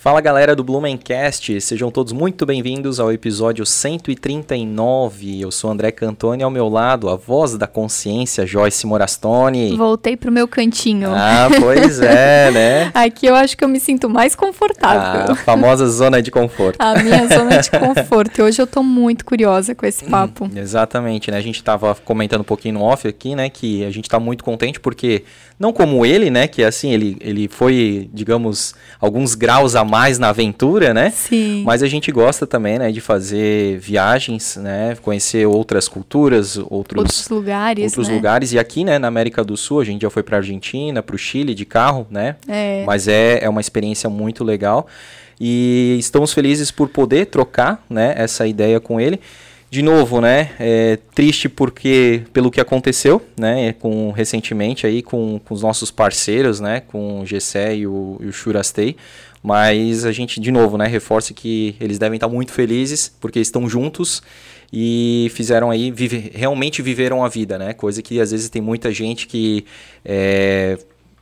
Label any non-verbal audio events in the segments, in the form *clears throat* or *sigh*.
Fala galera do Blumencast, sejam todos muito bem-vindos ao episódio 139. Eu sou André Cantoni, ao meu lado, a voz da consciência, Joyce Morastone. Voltei pro meu cantinho. Ah, pois é, *laughs* né? Aqui eu acho que eu me sinto mais confortável. A famosa zona de conforto. A minha zona de *laughs* conforto. E hoje eu tô muito curiosa com esse papo. Hum, exatamente, né? A gente tava comentando um pouquinho no off aqui, né? Que a gente tá muito contente porque, não como ele, né? Que assim, ele, ele foi, digamos, alguns graus a mais na aventura, né? Sim. Mas a gente gosta também, né, de fazer viagens, né, conhecer outras culturas, outros, outros lugares, outros né? lugares. E aqui, né, na América do Sul, a gente já foi para Argentina, para o Chile de carro, né? É. Mas é, é uma experiência muito legal. E estamos felizes por poder trocar, né, essa ideia com ele. De novo, né? É triste porque pelo que aconteceu, né? Com recentemente aí com, com os nossos parceiros, né? Com o GC e o, e o Shurastei. Mas a gente, de novo, né, reforça que eles devem estar muito felizes porque estão juntos e fizeram aí, vive, realmente viveram a vida, né? Coisa que às vezes tem muita gente que é,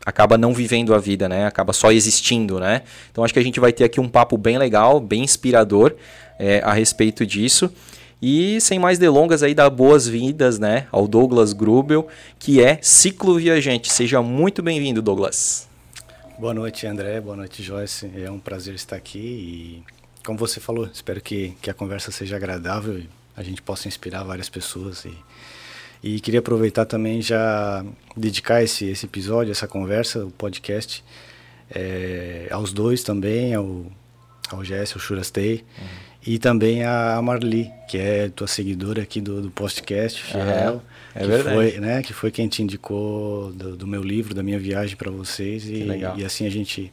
acaba não vivendo a vida, né? Acaba só existindo, né? Então acho que a gente vai ter aqui um papo bem legal, bem inspirador é, a respeito disso. E sem mais delongas aí, dar boas-vindas, né, ao Douglas Grubel, que é ciclo viajante. Seja muito bem-vindo, Douglas. Boa noite, André. Boa noite, Joyce. É um prazer estar aqui e, como você falou, espero que, que a conversa seja agradável e a gente possa inspirar várias pessoas. E, e queria aproveitar também já dedicar esse, esse episódio, essa conversa, o podcast, é, aos dois também, ao, ao Jess, ao Shurastei. Uhum e também a Marli, que é tua seguidora aqui do, do podcast, fiel. É, que verdade. Foi, né, que foi quem te indicou do, do meu livro, da minha viagem para vocês. E, e, assim a gente,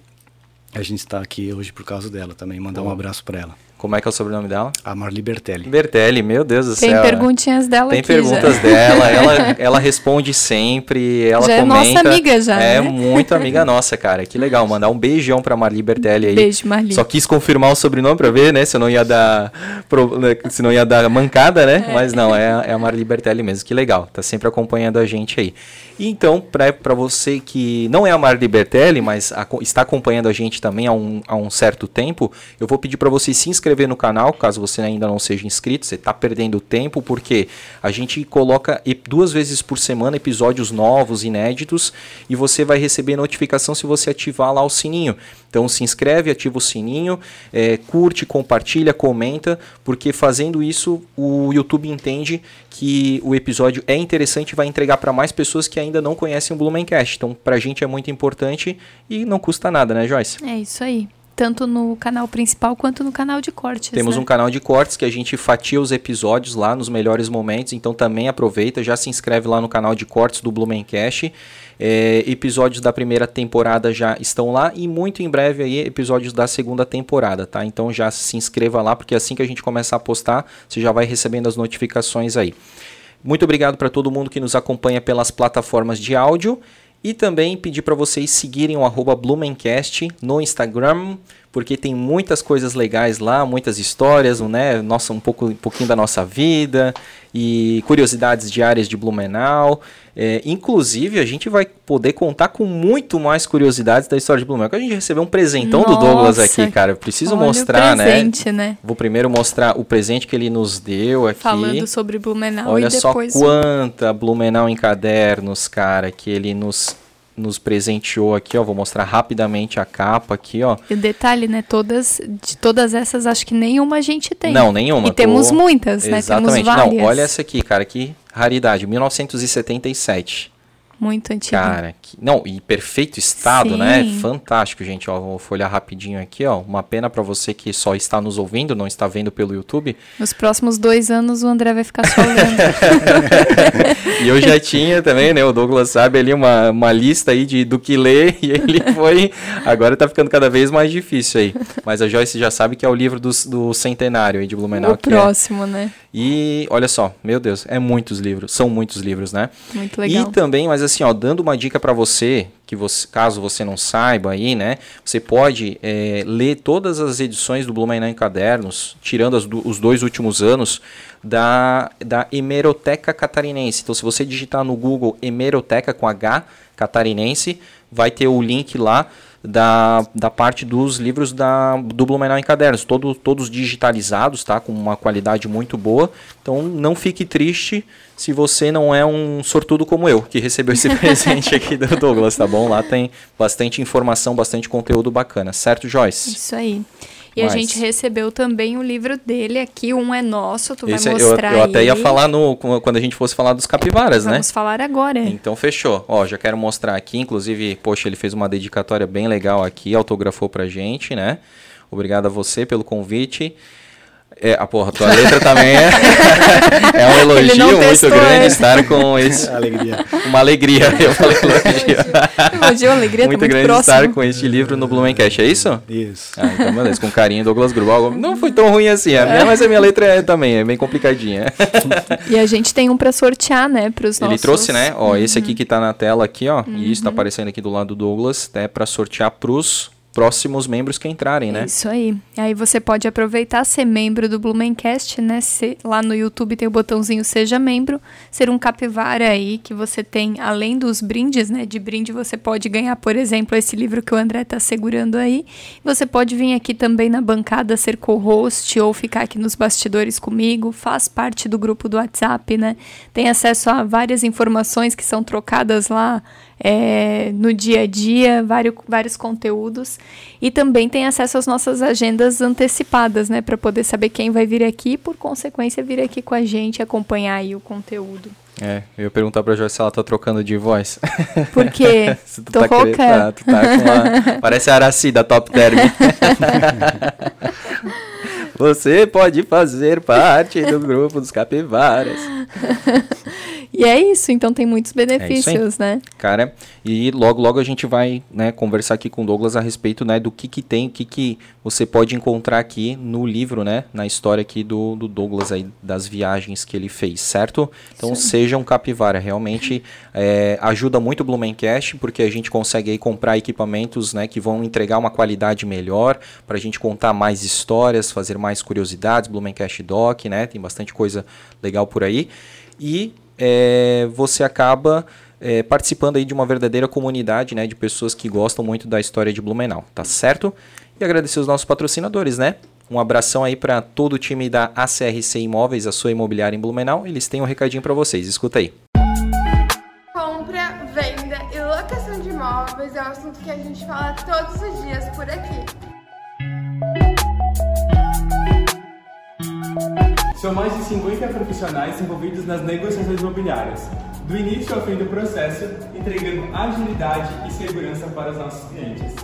a gente está aqui hoje por causa dela também. Mandar um abraço para ela. Como é que é o sobrenome dela? A Marli Bertelli. Bertelli, meu Deus do Tem céu. Tem perguntinhas dela Tem aqui perguntas já. dela, ela, *laughs* ela responde sempre, ela já comenta. é nossa amiga já, É né? muito amiga nossa, cara. Que legal, *laughs* mandar um beijão pra Marli Bertelli aí. Beijo, Marli. Só quis confirmar o sobrenome pra ver, né, se não ia dar, né, se não ia dar mancada, né? É. Mas não, é, é a Marli Bertelli mesmo, que legal. Tá sempre acompanhando a gente aí. E então, pra, pra você que não é a Marli Bertelli, mas aco- está acompanhando a gente também há um, há um certo tempo, eu vou pedir pra você se inscrever no canal, caso você ainda não seja inscrito, você tá perdendo tempo, porque a gente coloca duas vezes por semana episódios novos, inéditos, e você vai receber notificação se você ativar lá o sininho. Então se inscreve, ativa o sininho, é, curte, compartilha, comenta, porque fazendo isso o YouTube entende que o episódio é interessante e vai entregar para mais pessoas que ainda não conhecem o Blumencast. Então pra gente é muito importante e não custa nada, né, Joyce? É isso aí. Tanto no canal principal quanto no canal de cortes. Temos né? um canal de cortes que a gente fatia os episódios lá nos melhores momentos, então também aproveita, já se inscreve lá no canal de cortes do Blumencast. É, episódios da primeira temporada já estão lá e muito em breve aí episódios da segunda temporada, tá? Então já se inscreva lá, porque assim que a gente começar a postar, você já vai recebendo as notificações aí. Muito obrigado para todo mundo que nos acompanha pelas plataformas de áudio. E também pedir para vocês seguirem o Blumencast no Instagram, porque tem muitas coisas legais lá, muitas histórias, né? Nossa, um, pouco, um pouquinho da nossa vida e curiosidades diárias de Blumenau. É, inclusive, a gente vai poder contar com muito mais curiosidades da história de Blumenau. que A gente recebeu um presentão do Douglas Nossa, aqui, cara. Eu preciso Olha mostrar, o né? presente, né? Vou primeiro mostrar o presente que ele nos deu aqui. Falando sobre Blumenau Olha e depois... só quanta Blumenau em cadernos, cara, que ele nos, nos presenteou aqui, ó. Vou mostrar rapidamente a capa aqui, ó. E o detalhe, né? Todas, de todas essas, acho que nenhuma a gente tem. Não, nenhuma. E temos tô- muitas, né? Exatamente. Temos várias. Não, olha essa aqui, cara, que raridade, 1977. Muito antiga. Cara, que... não, e perfeito estado, Sim. né? Fantástico, gente, ó. Vou folhear rapidinho aqui, ó. Uma pena pra você que só está nos ouvindo, não está vendo pelo YouTube. Nos próximos dois anos o André vai ficar só olhando. *laughs* E eu já tinha também, né? O Douglas sabe ali uma, uma lista aí de, do que ler *laughs* e ele foi. Agora tá ficando cada vez mais difícil aí. Mas a Joyce já sabe que é o livro do, do centenário aí de Blumenau. o é. próximo, né? E olha só, meu Deus, é muitos livros, são muitos livros, né? Muito legal. E também, mas assim, ó, dando uma dica para você, que você, caso você não saiba aí, né? Você pode é, ler todas as edições do Blumenau em Cadernos, tirando do- os dois últimos anos, da, da Hemeroteca Catarinense. Então, se você digitar no Google Hemeroteca com H Catarinense, vai ter o link lá da, da parte dos livros da, do Blumenau em cadernos, todo, todos digitalizados, tá? Com uma qualidade muito boa. Então não fique triste se você não é um sortudo como eu, que recebeu esse *laughs* presente aqui do Douglas, tá bom? Lá tem bastante informação, bastante conteúdo bacana, certo, Joyce? Isso aí. E Mas... a gente recebeu também o livro dele aqui, um é nosso, tu Esse vai mostrar eu, eu até ia falar no, quando a gente fosse falar dos capivaras, Vamos né? Vamos falar agora. Então fechou. Ó, já quero mostrar aqui, inclusive, poxa, ele fez uma dedicatória bem legal aqui, autografou pra gente, né? Obrigado a você pelo convite. É, a porra, tua letra também é, *laughs* é um elogio muito grande estar com esse. *laughs* alegria. Uma alegria, eu falei elogio. *laughs* elogio, alegria, muito, tá muito grande próximo. estar com este livro no Blumencast, é isso? Isso. Ah, então beleza, com carinho, Douglas Grubal. Não foi tão ruim assim, a minha, mas a minha letra é, também é bem complicadinha. e a gente tem um para sortear, né, pros nossos... Ele trouxe, né, ó, uhum. esse aqui que tá na tela aqui, ó, uhum. e isso tá uhum. aparecendo aqui do lado do Douglas, é né, para sortear pros próximos membros que entrarem, né? Isso aí. Aí você pode aproveitar ser membro do Blumencast, né? Se, lá no YouTube tem o botãozinho Seja Membro, ser um capivara aí que você tem, além dos brindes, né? De brinde você pode ganhar, por exemplo, esse livro que o André está segurando aí. Você pode vir aqui também na bancada ser co-host ou ficar aqui nos bastidores comigo, faz parte do grupo do WhatsApp, né? Tem acesso a várias informações que são trocadas lá é, no dia a dia, vários, vários conteúdos. E também tem acesso às nossas agendas antecipadas, né? Para poder saber quem vai vir aqui e, por consequência, vir aqui com a gente acompanhar aí o conteúdo. É, eu ia perguntar pra Joyce se ela tá trocando de voz. Por quê? *laughs* Tô tá rouca? Tá, tu tá com uma... *laughs* Parece a Araci da Top Term. *laughs* Você pode fazer parte do grupo dos capivaras. E é isso, então tem muitos é benefícios, é né? Cara, e logo logo a gente vai, né, conversar aqui com o Douglas a respeito, né, do que que tem, o que que você pode encontrar aqui no livro, né, na história aqui do, do Douglas aí, das viagens que ele fez, certo? Então Sim. seja um capivara, realmente é, ajuda muito o Blumencast, porque a gente consegue aí comprar equipamentos, né, que vão entregar uma qualidade melhor, para a gente contar mais histórias, fazer mais curiosidades, Blumencast Doc, né, tem bastante coisa legal por aí. E é, você acaba é, participando aí de uma verdadeira comunidade né, de pessoas que gostam muito da história de Blumenau, tá certo? E agradecer os nossos patrocinadores, né? Um abração aí para todo o time da ACRC Imóveis, a sua imobiliária em Blumenau. Eles têm um recadinho para vocês, escuta aí. Compra, venda e locação de imóveis é um assunto que a gente fala todos os dias por aqui. São mais de 50 profissionais envolvidos nas negociações imobiliárias, do início ao fim do processo, entregando agilidade e segurança para os nossos clientes.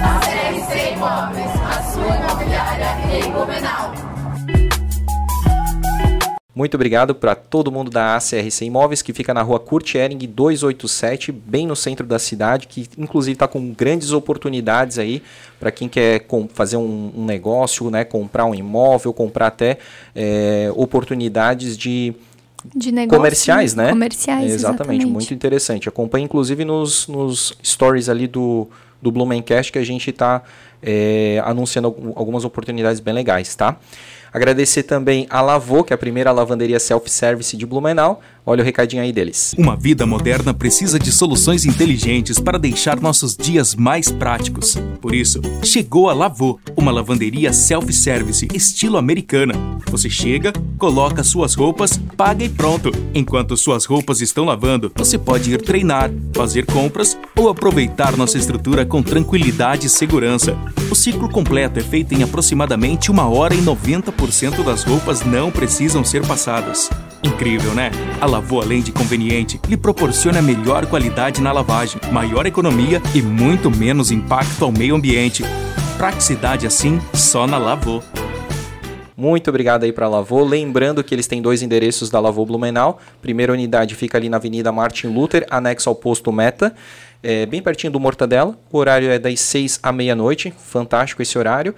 A CRC Imóveis, a sua imobiliária em Blumenau. Muito obrigado para todo mundo da ACRC Imóveis, que fica na rua Kurt Ehring 287, bem no centro da cidade, que inclusive está com grandes oportunidades aí para quem quer fazer um, um, negócio, né, comprar um imóvel, comprar até é, oportunidades de de negócio, comerciais, né? Comerciais, exatamente, exatamente. Muito interessante. Acompanhe, inclusive, nos, nos stories ali do, do Blumencast, que a gente está é, anunciando algumas oportunidades bem legais, tá? Agradecer também a Lavô, que é a primeira lavanderia self-service de Blumenau. Olha o recadinho aí deles. Uma vida moderna precisa de soluções inteligentes para deixar nossos dias mais práticos. Por isso, chegou a Lavô, uma lavanderia self-service estilo americana. Você chega, coloca suas roupas, paga e pronto. Enquanto suas roupas estão lavando, você pode ir treinar, fazer compras ou aproveitar nossa estrutura com tranquilidade e segurança. O ciclo completo é feito em aproximadamente uma hora e 90% das roupas não precisam ser passadas. Incrível, né? A Lavô, além de conveniente, lhe proporciona melhor qualidade na lavagem, maior economia e muito menos impacto ao meio ambiente. Praticidade assim, só na Lavô. Muito obrigado aí para a Lavô. Lembrando que eles têm dois endereços da Lavô Blumenau. Primeira unidade fica ali na Avenida Martin Luther, anexo ao posto Meta, é, bem pertinho do Mortadela. O horário é das 6 à meia-noite. Fantástico esse horário.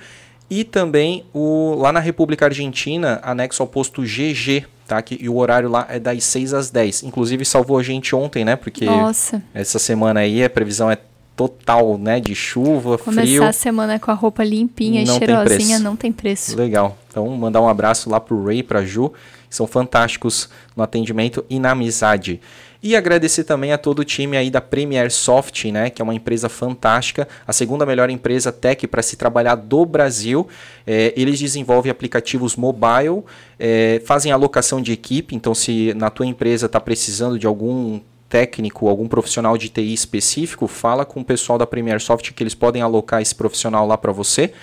E também o, lá na República Argentina, anexo ao posto GG, tá? Que, e o horário lá é das 6 às 10. Inclusive salvou a gente ontem, né? Porque Nossa. essa semana aí a previsão é total, né? De chuva, Começar frio. a semana com a roupa limpinha não e cheirosinha, não tem preço. Legal. Então, mandar um abraço lá pro Ray pra Ju, que são fantásticos no atendimento e na amizade. E agradecer também a todo o time aí da Premier Soft, né, que é uma empresa fantástica, a segunda melhor empresa tech para se trabalhar do Brasil. É, eles desenvolvem aplicativos mobile, é, fazem alocação de equipe, então se na tua empresa está precisando de algum técnico, algum profissional de TI específico, fala com o pessoal da Premier Soft que eles podem alocar esse profissional lá para você.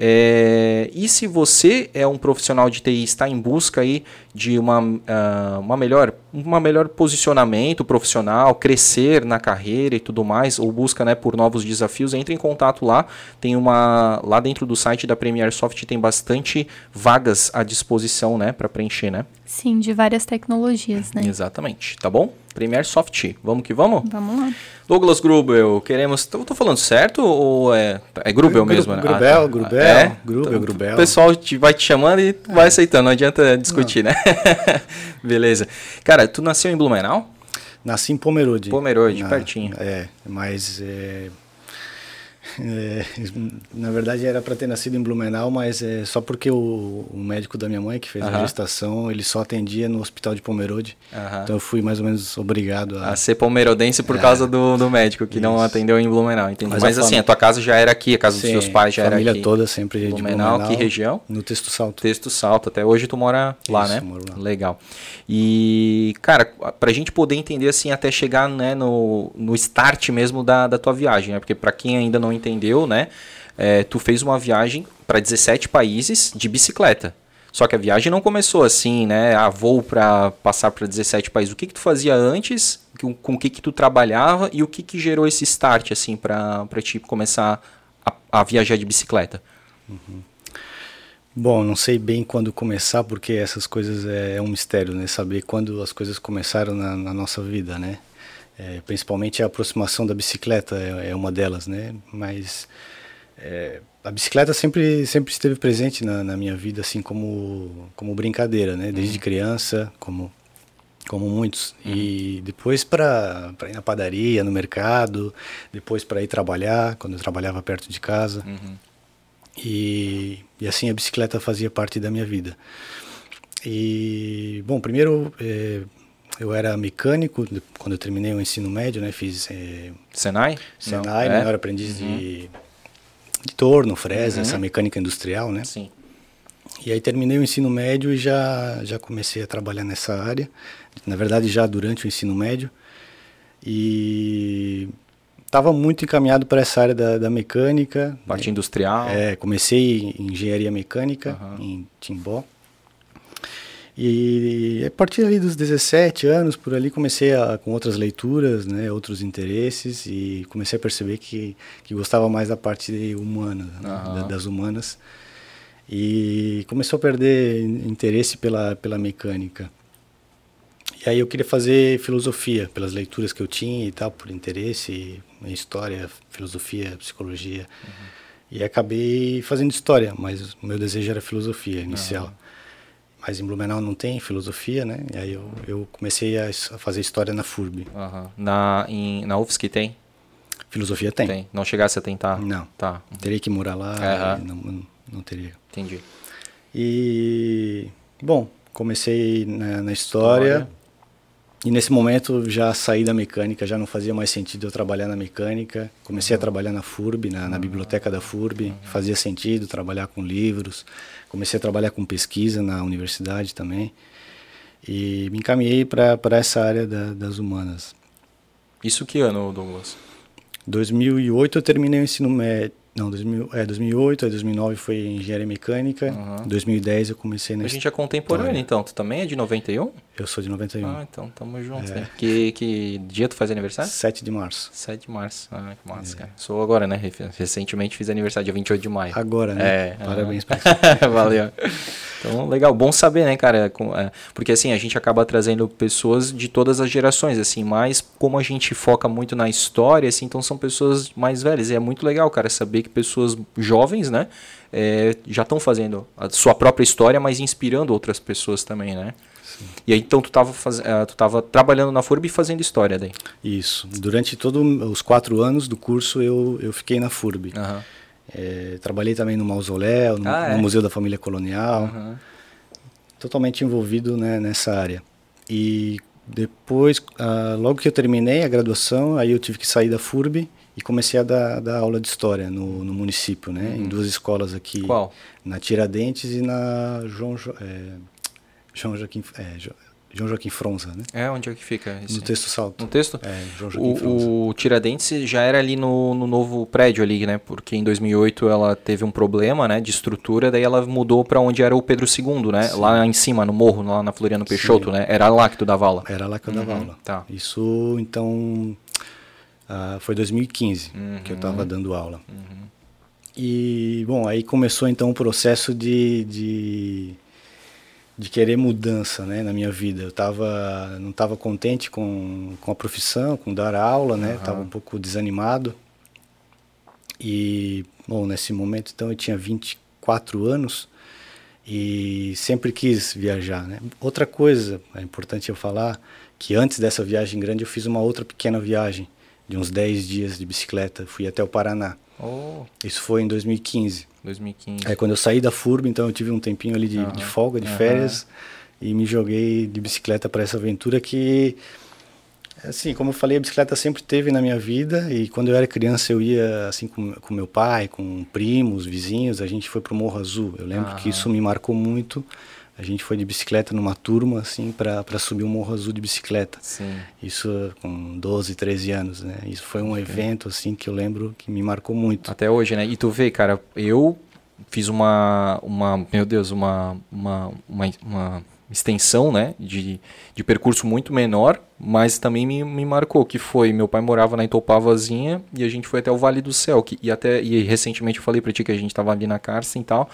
É, e se você é um profissional de TI está em busca aí de uma, uh, uma melhor, uma melhor posicionamento profissional, crescer na carreira e tudo mais, ou busca né, por novos desafios, entre em contato lá. Tem uma lá dentro do site da Premier Soft tem bastante vagas à disposição, né, para preencher, né? Sim, de várias tecnologias, né? Exatamente, tá bom? Premier Soft. Vamos que vamos? Vamos lá. Douglas Grubel, queremos. Tô, tô falando certo ou é. É Grubel mesmo, né? Grubel, ah, tá. Grubel, é? Grubel, Então, Grubel. O pessoal te, vai te chamando e vai aceitando, não adianta discutir, né? *laughs* Beleza. Cara, tu nasceu em Blumenau? Nasci em Pomerode. Pomerode, Na- pertinho. É, mas é, é, na verdade era para ter nascido em Blumenau, mas é só porque o, o médico da minha mãe que fez Aham. a gestação, ele só atendia no hospital de Pomerode. Aham. Então eu fui mais ou menos obrigado a A ser palmeirodense por causa do, do médico que não É. Isso. atendeu em Blumenau, entendi. Mas, Mas a assim, a tua casa já era aqui, a casa dos Sim, seus pais já era família aqui. toda sempre de Blumenau, Blumenau. que região? No Texto Salto. Texto Salto, até hoje tu mora lá, Isso, né? moro lá. Legal. E, cara, pra gente poder entender assim, até chegar né, no, no start mesmo da, da tua viagem, né? Porque pra quem ainda não entendeu, né? é, tu fez uma viagem para 17 países de bicicleta. Só que a viagem não começou assim, né? A voo para passar para 17 países. O que que tu fazia antes? Com, o que que tu trabalhava e o que que gerou esse start assim para para ti começar a, a viajar de bicicleta? Bom, não sei bem quando começar, porque essas coisas é, é um mistério, né? Saber quando as coisas começaram na, na nossa vida, né? É, principalmente a aproximação da bicicleta é, é uma delas, né? Mas é, a bicicleta sempre sempre esteve presente na, na minha vida, assim como como brincadeira, né? Desde criança, como como muitos. E depois para ir na padaria, no mercado, depois para ir trabalhar, quando eu trabalhava perto de casa. E, e assim a bicicleta fazia parte da minha vida. E, bom, primeiro eh, eu era mecânico, quando eu terminei o ensino médio, né, fiz eh, Senai? Senai, Não, né, é? eu era aprendiz de, de torno, fresa, Uhum. essa mecânica industrial, né. Sim. E aí terminei o ensino médio e já, já comecei a trabalhar nessa área. Na verdade, já durante o ensino médio. E estava muito encaminhado para essa área da, da mecânica. Parte industrial. É, comecei em engenharia mecânica Aham. em Timbó. E a partir ali dos 17 anos, por ali, comecei a, com outras leituras, né, outros interesses, e comecei a perceber que, que gostava mais da parte humana, né, da- das humanas. E começou a perder in- interesse pela, pela mecânica. E aí eu queria fazer filosofia, pelas leituras que eu tinha e tal, por interesse, em história, filosofia, psicologia. E acabei fazendo história, mas o meu desejo era filosofia inicial. Mas em Blumenau não tem filosofia, né? E aí eu, eu comecei a, a fazer história na FURB. Aham. Na, em, na UFSC tem? Filosofia tem. Tem. Não chegasse a tentar? Não. Tá, Teria que morar lá, e não, não, teria. entendi. E, bom, comecei na, na história. História. E nesse momento já saí da mecânica, já não fazia mais sentido eu trabalhar na mecânica. Comecei a trabalhar na FURB, na, na biblioteca da FURB. Fazia sentido trabalhar com livros. Comecei a trabalhar com pesquisa na universidade também. E me encaminhei para essa área da- das humanas. Isso que ano, Douglas? 2008 eu terminei o ensino médio. Não, 2000, é, 2008, aí 2009 foi engenharia mecânica. Uhum. 2010 eu comecei na A gente é contemporâneo, então. Tu também é de 91? Eu sou de 91. Ah, então tamo junto. É. né? Que, que dia tu faz aniversário? 7 de março. 7 de março. Ah, que massa, É. cara. Sou agora, né? Re- Recentemente fiz aniversário, dia 28 de maio. Agora, né? É. Parabéns ah. pra *laughs* Valeu. Então, legal. Bom saber, né, cara? É, porque assim, a gente acaba trazendo pessoas de todas as gerações, assim, mas como a gente foca muito na história, assim, então são pessoas mais velhas. E é muito legal, cara, saber que pessoas jovens, né, é, já estão fazendo a sua própria história, mas inspirando outras pessoas também, né? E aí, então, tu tava, faz... eh, tu tava trabalhando na FURB e fazendo história daí. Isso. Durante todos os quatro anos do curso eu, eu fiquei na FURB. Aham. É, trabalhei também no mausoléu, no, Ah, é? no Museu da Família Colonial. Aham. totalmente envolvido né, nessa área. E depois, ah, logo que eu terminei a graduação, aí eu tive que sair da FURB e comecei a dar, dar aula de história no, no município, né, em duas escolas aqui, Uhum. Qual? na Tiradentes e na João, Jo- é, João Joaquim, é, Jo- João Joaquim Fronza, né? É, onde é que fica? esse- No texto salto. No texto? É, João Joaquim Fronza. O, o Tiradentes já era ali no, no novo prédio ali, né? Porque em 2008 ela teve um problema, né, de estrutura, daí ela mudou pra onde era o Pedro II, né? Lá em cima, no morro, lá na Floriano Peixoto, Sim. né? Era lá que tu dava aula. Era lá que eu dava Uhum, aula. tá. Isso, então, ah, foi 2015 que eu Uhum. estava dando aula. E, bom, aí começou então o processo de, de, de querer mudança né, na minha vida. Eu tava, não estava contente com, com a profissão, com dar aula, né? Estava um pouco desanimado. E, bom, nesse momento então eu tinha 24 anos e sempre quis viajar, né? Outra coisa, é importante eu falar, que antes dessa viagem grande eu fiz uma outra pequena viagem de uns 10 dias de bicicleta, fui até o Paraná. Oh, Isso foi em 2015. 2015. Aí quando eu saí da FURB, então eu tive um tempinho ali de, de folga, de aham. férias, e me joguei de bicicleta para essa aventura que, assim, como eu falei, a bicicleta sempre teve na minha vida, e quando eu era criança eu ia, assim, com, com meu pai, com primos, vizinhos, a gente foi pro Morro Azul. Eu lembro que isso me marcou muito. A gente foi de bicicleta numa turma, assim, para subir o Morro Azul de bicicleta. Sim. Isso com 12, 13 anos, né? Isso foi um evento, assim, que eu lembro que me marcou muito. Até hoje, né? E tu vê, cara, eu fiz uma, uma meu Deus, uma, uma, uma, uma extensão, né, de, de percurso muito menor, mas também me, me marcou, que foi, meu pai morava na Itopavazinha e a gente foi até o Vale do Céu, que, e até, e recentemente eu falei pra ti que a gente tava ali na Carsten e tal,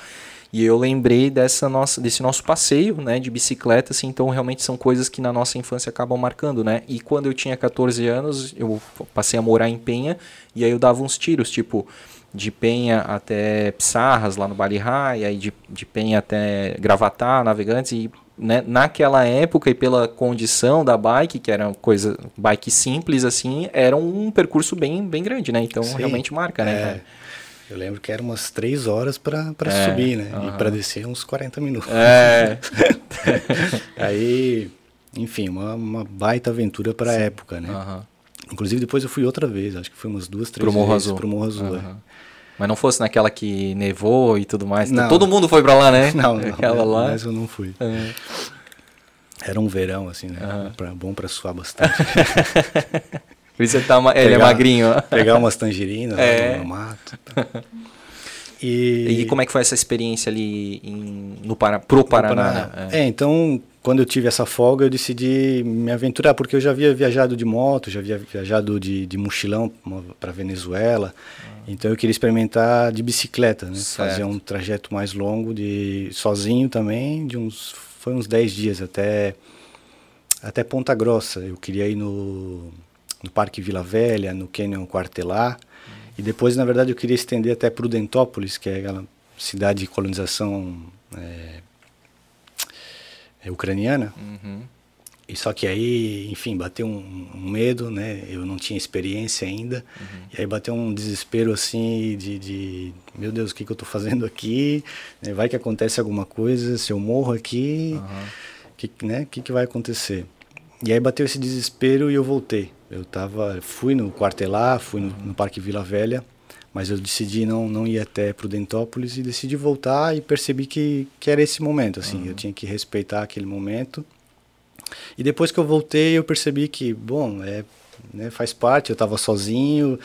e eu lembrei dessa nossa, desse nosso passeio, né, de bicicleta, assim, então realmente são coisas que na nossa infância acabam marcando, né, e quando eu tinha 14 anos, eu passei a morar em Penha, e aí eu dava uns tiros, tipo, de Penha até Pissarras, lá no Balihá, e aí de, de Penha até Gravatá, Navegantes, e né, naquela época e pela condição da bike, que era uma coisa, bike simples assim, era um percurso bem, bem grande, né, então Sim, realmente marca, né, é. Eu lembro que era umas três horas para É, subir, né? aham. E para descer uns 40 minutos. É, *laughs* Aí, enfim, uma, uma baita aventura para a época, né? aham. Inclusive depois eu fui outra vez, acho que foi umas duas, três Pro Morro vezes Azul. pro Morro Azul. é. Aham. Mas não fosse naquela que nevou e tudo mais. Não. Todo mundo foi pra lá, né? *laughs* Não, não, Aquela lá. mas eu não fui. É. Era um verão, assim, né? Pra- bom para suar bastante. *laughs* Ele, tá, ma- ele é Pegar- magrinho, ó. Pegar umas tangerinas É. lá no mato. E, E como é que foi essa experiência ali em, no Para, pro Paraná? né? É. então, quando eu tive essa folga, eu decidi me aventurar, porque eu já havia viajado de moto, já havia viajado de, de mochilão para Venezuela. Então, eu queria experimentar de bicicleta, né? Fazer um trajeto mais longo, de sozinho também, de uns foi uns 10 dias até até Ponta Grossa. Eu queria ir no, no Parque Vila Velha, no Canyon Quartelar. E depois, na verdade, eu queria estender até Prudentópolis, que é aquela cidade de colonização é, é ucraniana. Uhum. E só que aí, enfim, bateu um, um medo, né? Eu não tinha experiência ainda. E aí bateu um desespero assim de, de meu Deus, o que, que eu estou fazendo aqui? Né, Vai que acontece alguma coisa, se eu morro aqui, que, né? O que, que vai acontecer? E aí bateu esse desespero e eu voltei. Eu tava, fui no quartelar, fui no, no Parque Vila Velha, mas eu decidi não não ir até Prudentópolis e decidi voltar e percebi que, que era esse momento, assim, eu tinha que respeitar aquele momento. E depois que eu voltei, eu percebi que, bom, é, né, faz parte, eu estava sozinho,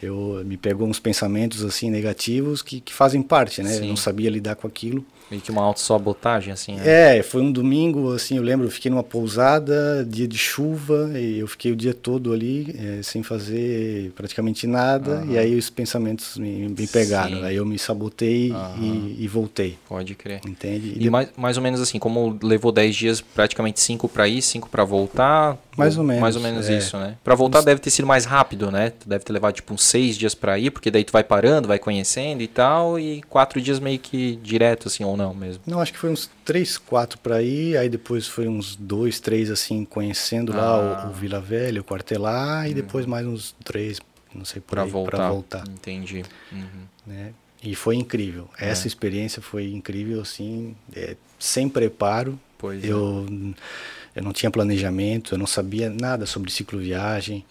eu me pegou uns pensamentos assim negativos que, que fazem parte, né? Eu Sim. não sabia lidar com aquilo. Meio que uma autossabotagem, assim, né? É, foi um domingo, assim, eu lembro, eu fiquei numa pousada, dia de chuva, e eu fiquei o dia todo ali, eh, sem fazer praticamente nada, e aí os pensamentos me, me pegaram. Sim. Aí eu me sabotei Aham. e, e voltei, Pode crer. entende? E mais, mais ou menos assim, como levou 10 dias, praticamente 5 pra ir, 5 pra voltar. Mais ou menos, Mais ou menos é. isso, né? Pra voltar deve ter sido mais rápido, né? Tu deve ter levado tipo uns 6 dias pra ir, porque daí tu vai parando, vai conhecendo e tal, e 4 dias meio que direto, assim, ou não mesmo. Não, acho que foi uns três, quatro para ir, aí depois foi uns dois, três assim, conhecendo Ah. lá o, o Vila Velha, o Quartelar, e depois mais uns três, não sei por Pra aí, voltar. pra voltar, Entendi. Uhum. né? E foi incrível. É. Essa experiência foi incrível, assim, é, sem preparo. Pois é. Eu, não tinha planejamento, eu não sabia nada sobre cicloviagem.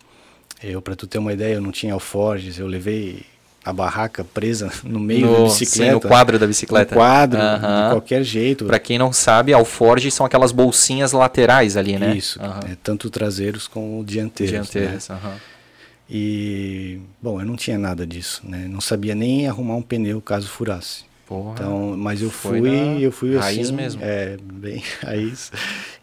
Eu, para tu ter uma ideia, eu não tinha alforjes, eu levei a barraca presa no meio No- da sim, bicicleta. no quadro da bicicleta. No quadro, Aham. de qualquer jeito. Pra quem não sabe, alforge são aquelas bolsinhas laterais ali, né? Isso, Aham. é, tanto traseiros como dianteiros. né? Dianteiras. aham. E, bom, eu não tinha nada disso, né? Não sabia nem arrumar um pneu caso furasse. Porra. Então, mas eu Foi fui, eu fui raiz assim, mesmo. é, bem *laughs* raiz.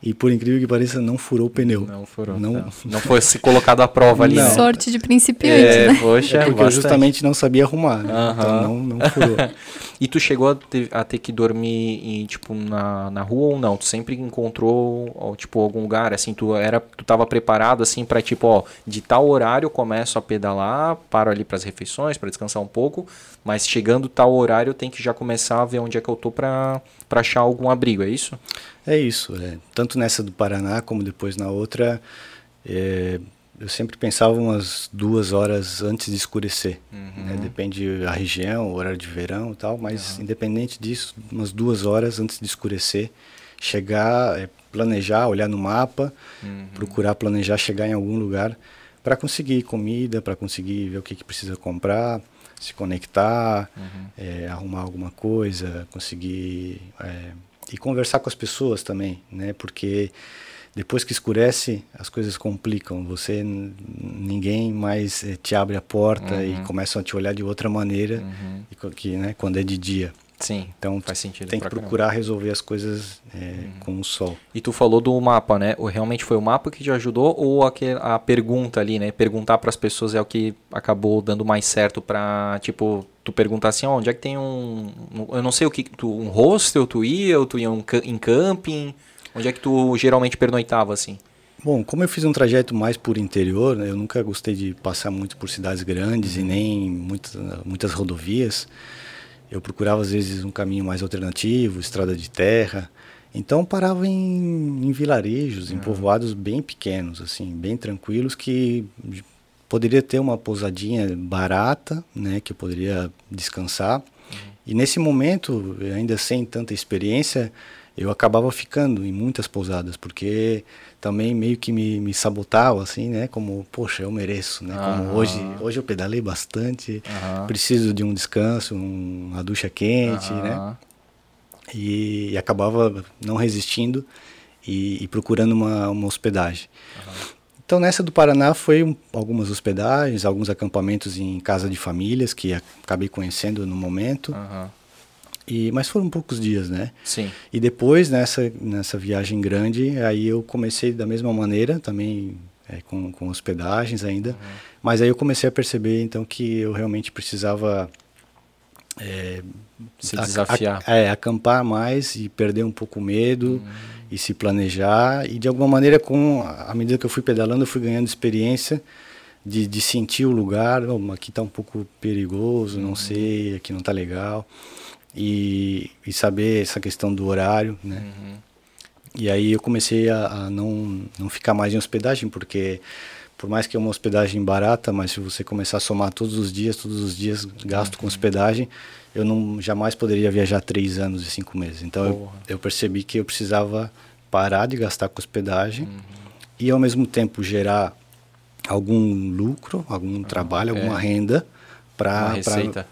E por incrível que pareça, não furou o pneu. Não furou. Não- Não, *laughs* não foi se colocado à prova ali, Não. né? Sorte de principiante, É, né? poxa, É porque eu bastante. justamente não sabia arrumar, né? Aham. então não, não furou. *laughs* E tu chegou a ter, a ter que dormir em, tipo, na, na rua ou não? Tu sempre encontrou, ó, tipo, algum lugar, assim, tu era, tu tava preparado, assim, pra, tipo, ó, de tal horário eu começo a pedalar, paro ali pras refeições, pra descansar um pouco, mas chegando tal horário eu tenho que já começar a ver onde é que eu tô pra, pra achar algum abrigo, é isso? É isso, é. tanto nessa do Paraná como depois na outra, é, eu sempre pensava umas duas horas antes de escurecer. né? Depende da região, horário de verão e tal, mas independente disso, umas duas horas antes de escurecer, chegar, é, planejar, olhar no mapa, procurar planejar chegar em algum lugar para conseguir comida, para conseguir ver o que, que precisa comprar, se conectar, é, arrumar alguma coisa, conseguir é, e conversar com as pessoas também, né? Porque depois que escurece, as coisas complicam. Você ninguém mais eh, te abre a porta e começam a te olhar de outra maneira, co- que, né, quando é de dia. Sim, Então faz sentido tem que pra caramba. procurar resolver as coisas eh, com o sol. E tu falou do mapa, né? Realmente foi o mapa que te ajudou ou a pergunta ali, né? Perguntar para as pessoas é o que acabou dando mais certo pra, tipo, tu perguntar assim, onde é que tem um, eu não sei o que, tu, um hostel tu ia, ou tu ia um, em camping, onde é que tu geralmente pernoitava assim? Bom, como eu fiz um trajeto mais por interior, né, eu nunca gostei de passar muito por cidades grandes e nem muitas, muitas rodovias. Eu procurava às vezes um caminho mais alternativo, estrada de terra. Então parava em, em vilarejos, em povoados bem pequenos, assim, bem tranquilos, que poderia ter uma pousadinha barata, né, que eu poderia descansar. E nesse momento, ainda sem tanta experiência, eu acabava ficando em muitas pousadas, porque também meio que me, me sabotava, assim, né? Como, poxa, eu mereço, né? Como Aham. hoje, hoje eu pedalei bastante, Aham. preciso de um descanso, um- uma ducha quente, né? Aham. E, e acabava não resistindo e, e procurando uma, uma hospedagem. Então nessa do Paraná foi um- algumas hospedagens, alguns acampamentos em casa de famílias que acabei conhecendo no momento. Aham. E, mas foram poucos dias, né? Sim. E depois, nessa, nessa viagem grande, aí eu comecei da mesma maneira, também é, com, com hospedagens ainda. Mas aí eu comecei a perceber, então, que eu realmente precisava... é, Se desafiar. é, acampar mais e perder um pouco o medo e se planejar. E de alguma maneira, com à medida que eu fui pedalando, eu fui ganhando experiência de, de sentir o lugar. "Oh, aqui está um pouco perigoso, não sei, aqui não está legal. E, e saber essa questão do horário, né? E aí eu comecei a, a não, não ficar mais em hospedagem, porque por mais que é uma hospedagem barata, mas se você começar a somar todos os dias, todos os dias gasto com hospedagem, eu não jamais poderia viajar três anos e cinco meses. Então eu, eu percebi que eu precisava parar de gastar com hospedagem e ao mesmo tempo gerar algum lucro, algum trabalho, é. alguma renda Uma para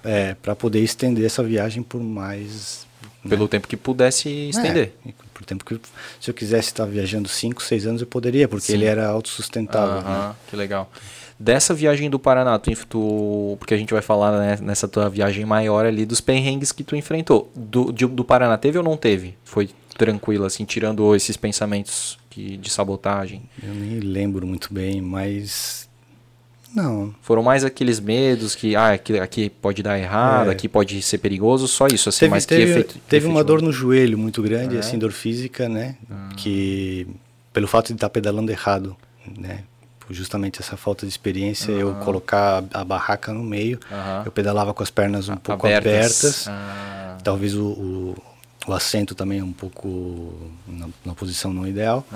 é, para poder estender essa viagem por mais né? Pelo tempo que pudesse estender. É, por tempo que se eu quisesse estar viajando 5, 6 anos eu poderia, porque Sim. ele era autossustentável. Aham, né? que legal. Dessa viagem do Paraná, tu, tu- porque a gente vai falar né, nessa tua viagem maior ali dos perrengues que tu enfrentou. Do, de- do Paraná, teve ou não teve? Foi tranquilo, assim, tirando esses pensamentos que, de sabotagem? Eu nem lembro muito bem, mas não. Foram mais aqueles medos que, ah, aqui, aqui pode dar errado, É. aqui pode ser perigoso, só isso, assim, Teve, mas teve, que efeito, teve uma dor no joelho muito grande, É? assim, dor física, né? Que pelo fato de estar pedalando errado, né? Por justamente essa falta de experiência, eu colocar a, a barraca no meio, eu pedalava com as pernas um pouco Abertas. abertas, Ah, talvez o, o, o assento também um pouco na, na posição não ideal.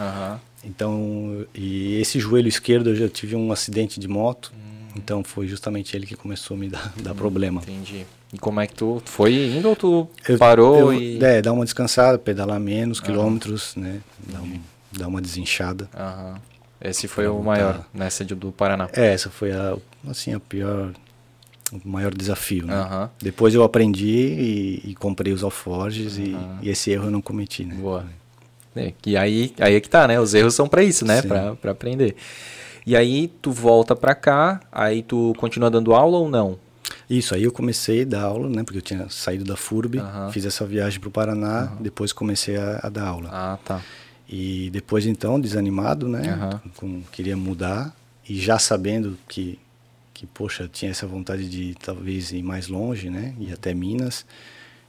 Então, e esse joelho esquerdo eu já tive um acidente de moto Então foi justamente ele que começou a me dar, dar problema. Entendi. E como é que tu foi indo ou tu Eu- parou eu- e. É, dar uma descansada, pedalar menos quilômetros, né? Dar, um- uma desinchada. Aham. Esse foi Pra o maior, nessa de- do Paraná. É, essa foi a, assim, a pior, o maior desafio, né? Aham. Depois eu aprendi e, e comprei os alforjes e, e esse erro eu não cometi, né? Boa. É, e aí, aí é que tá, né? Os erros são pra isso, né? Pra aprender. E aí tu volta pra cá, aí tu continua dando aula ou não? Isso, aí eu comecei a dar aula, né? Porque eu tinha saído da FURB, Aham. fiz essa viagem para o Paraná, depois comecei a, a dar aula. Ah, tá. E depois então, desanimado, né? Aham. Com, queria mudar e já sabendo que, que, poxa, tinha essa vontade de talvez ir mais longe, né? Ir até Minas.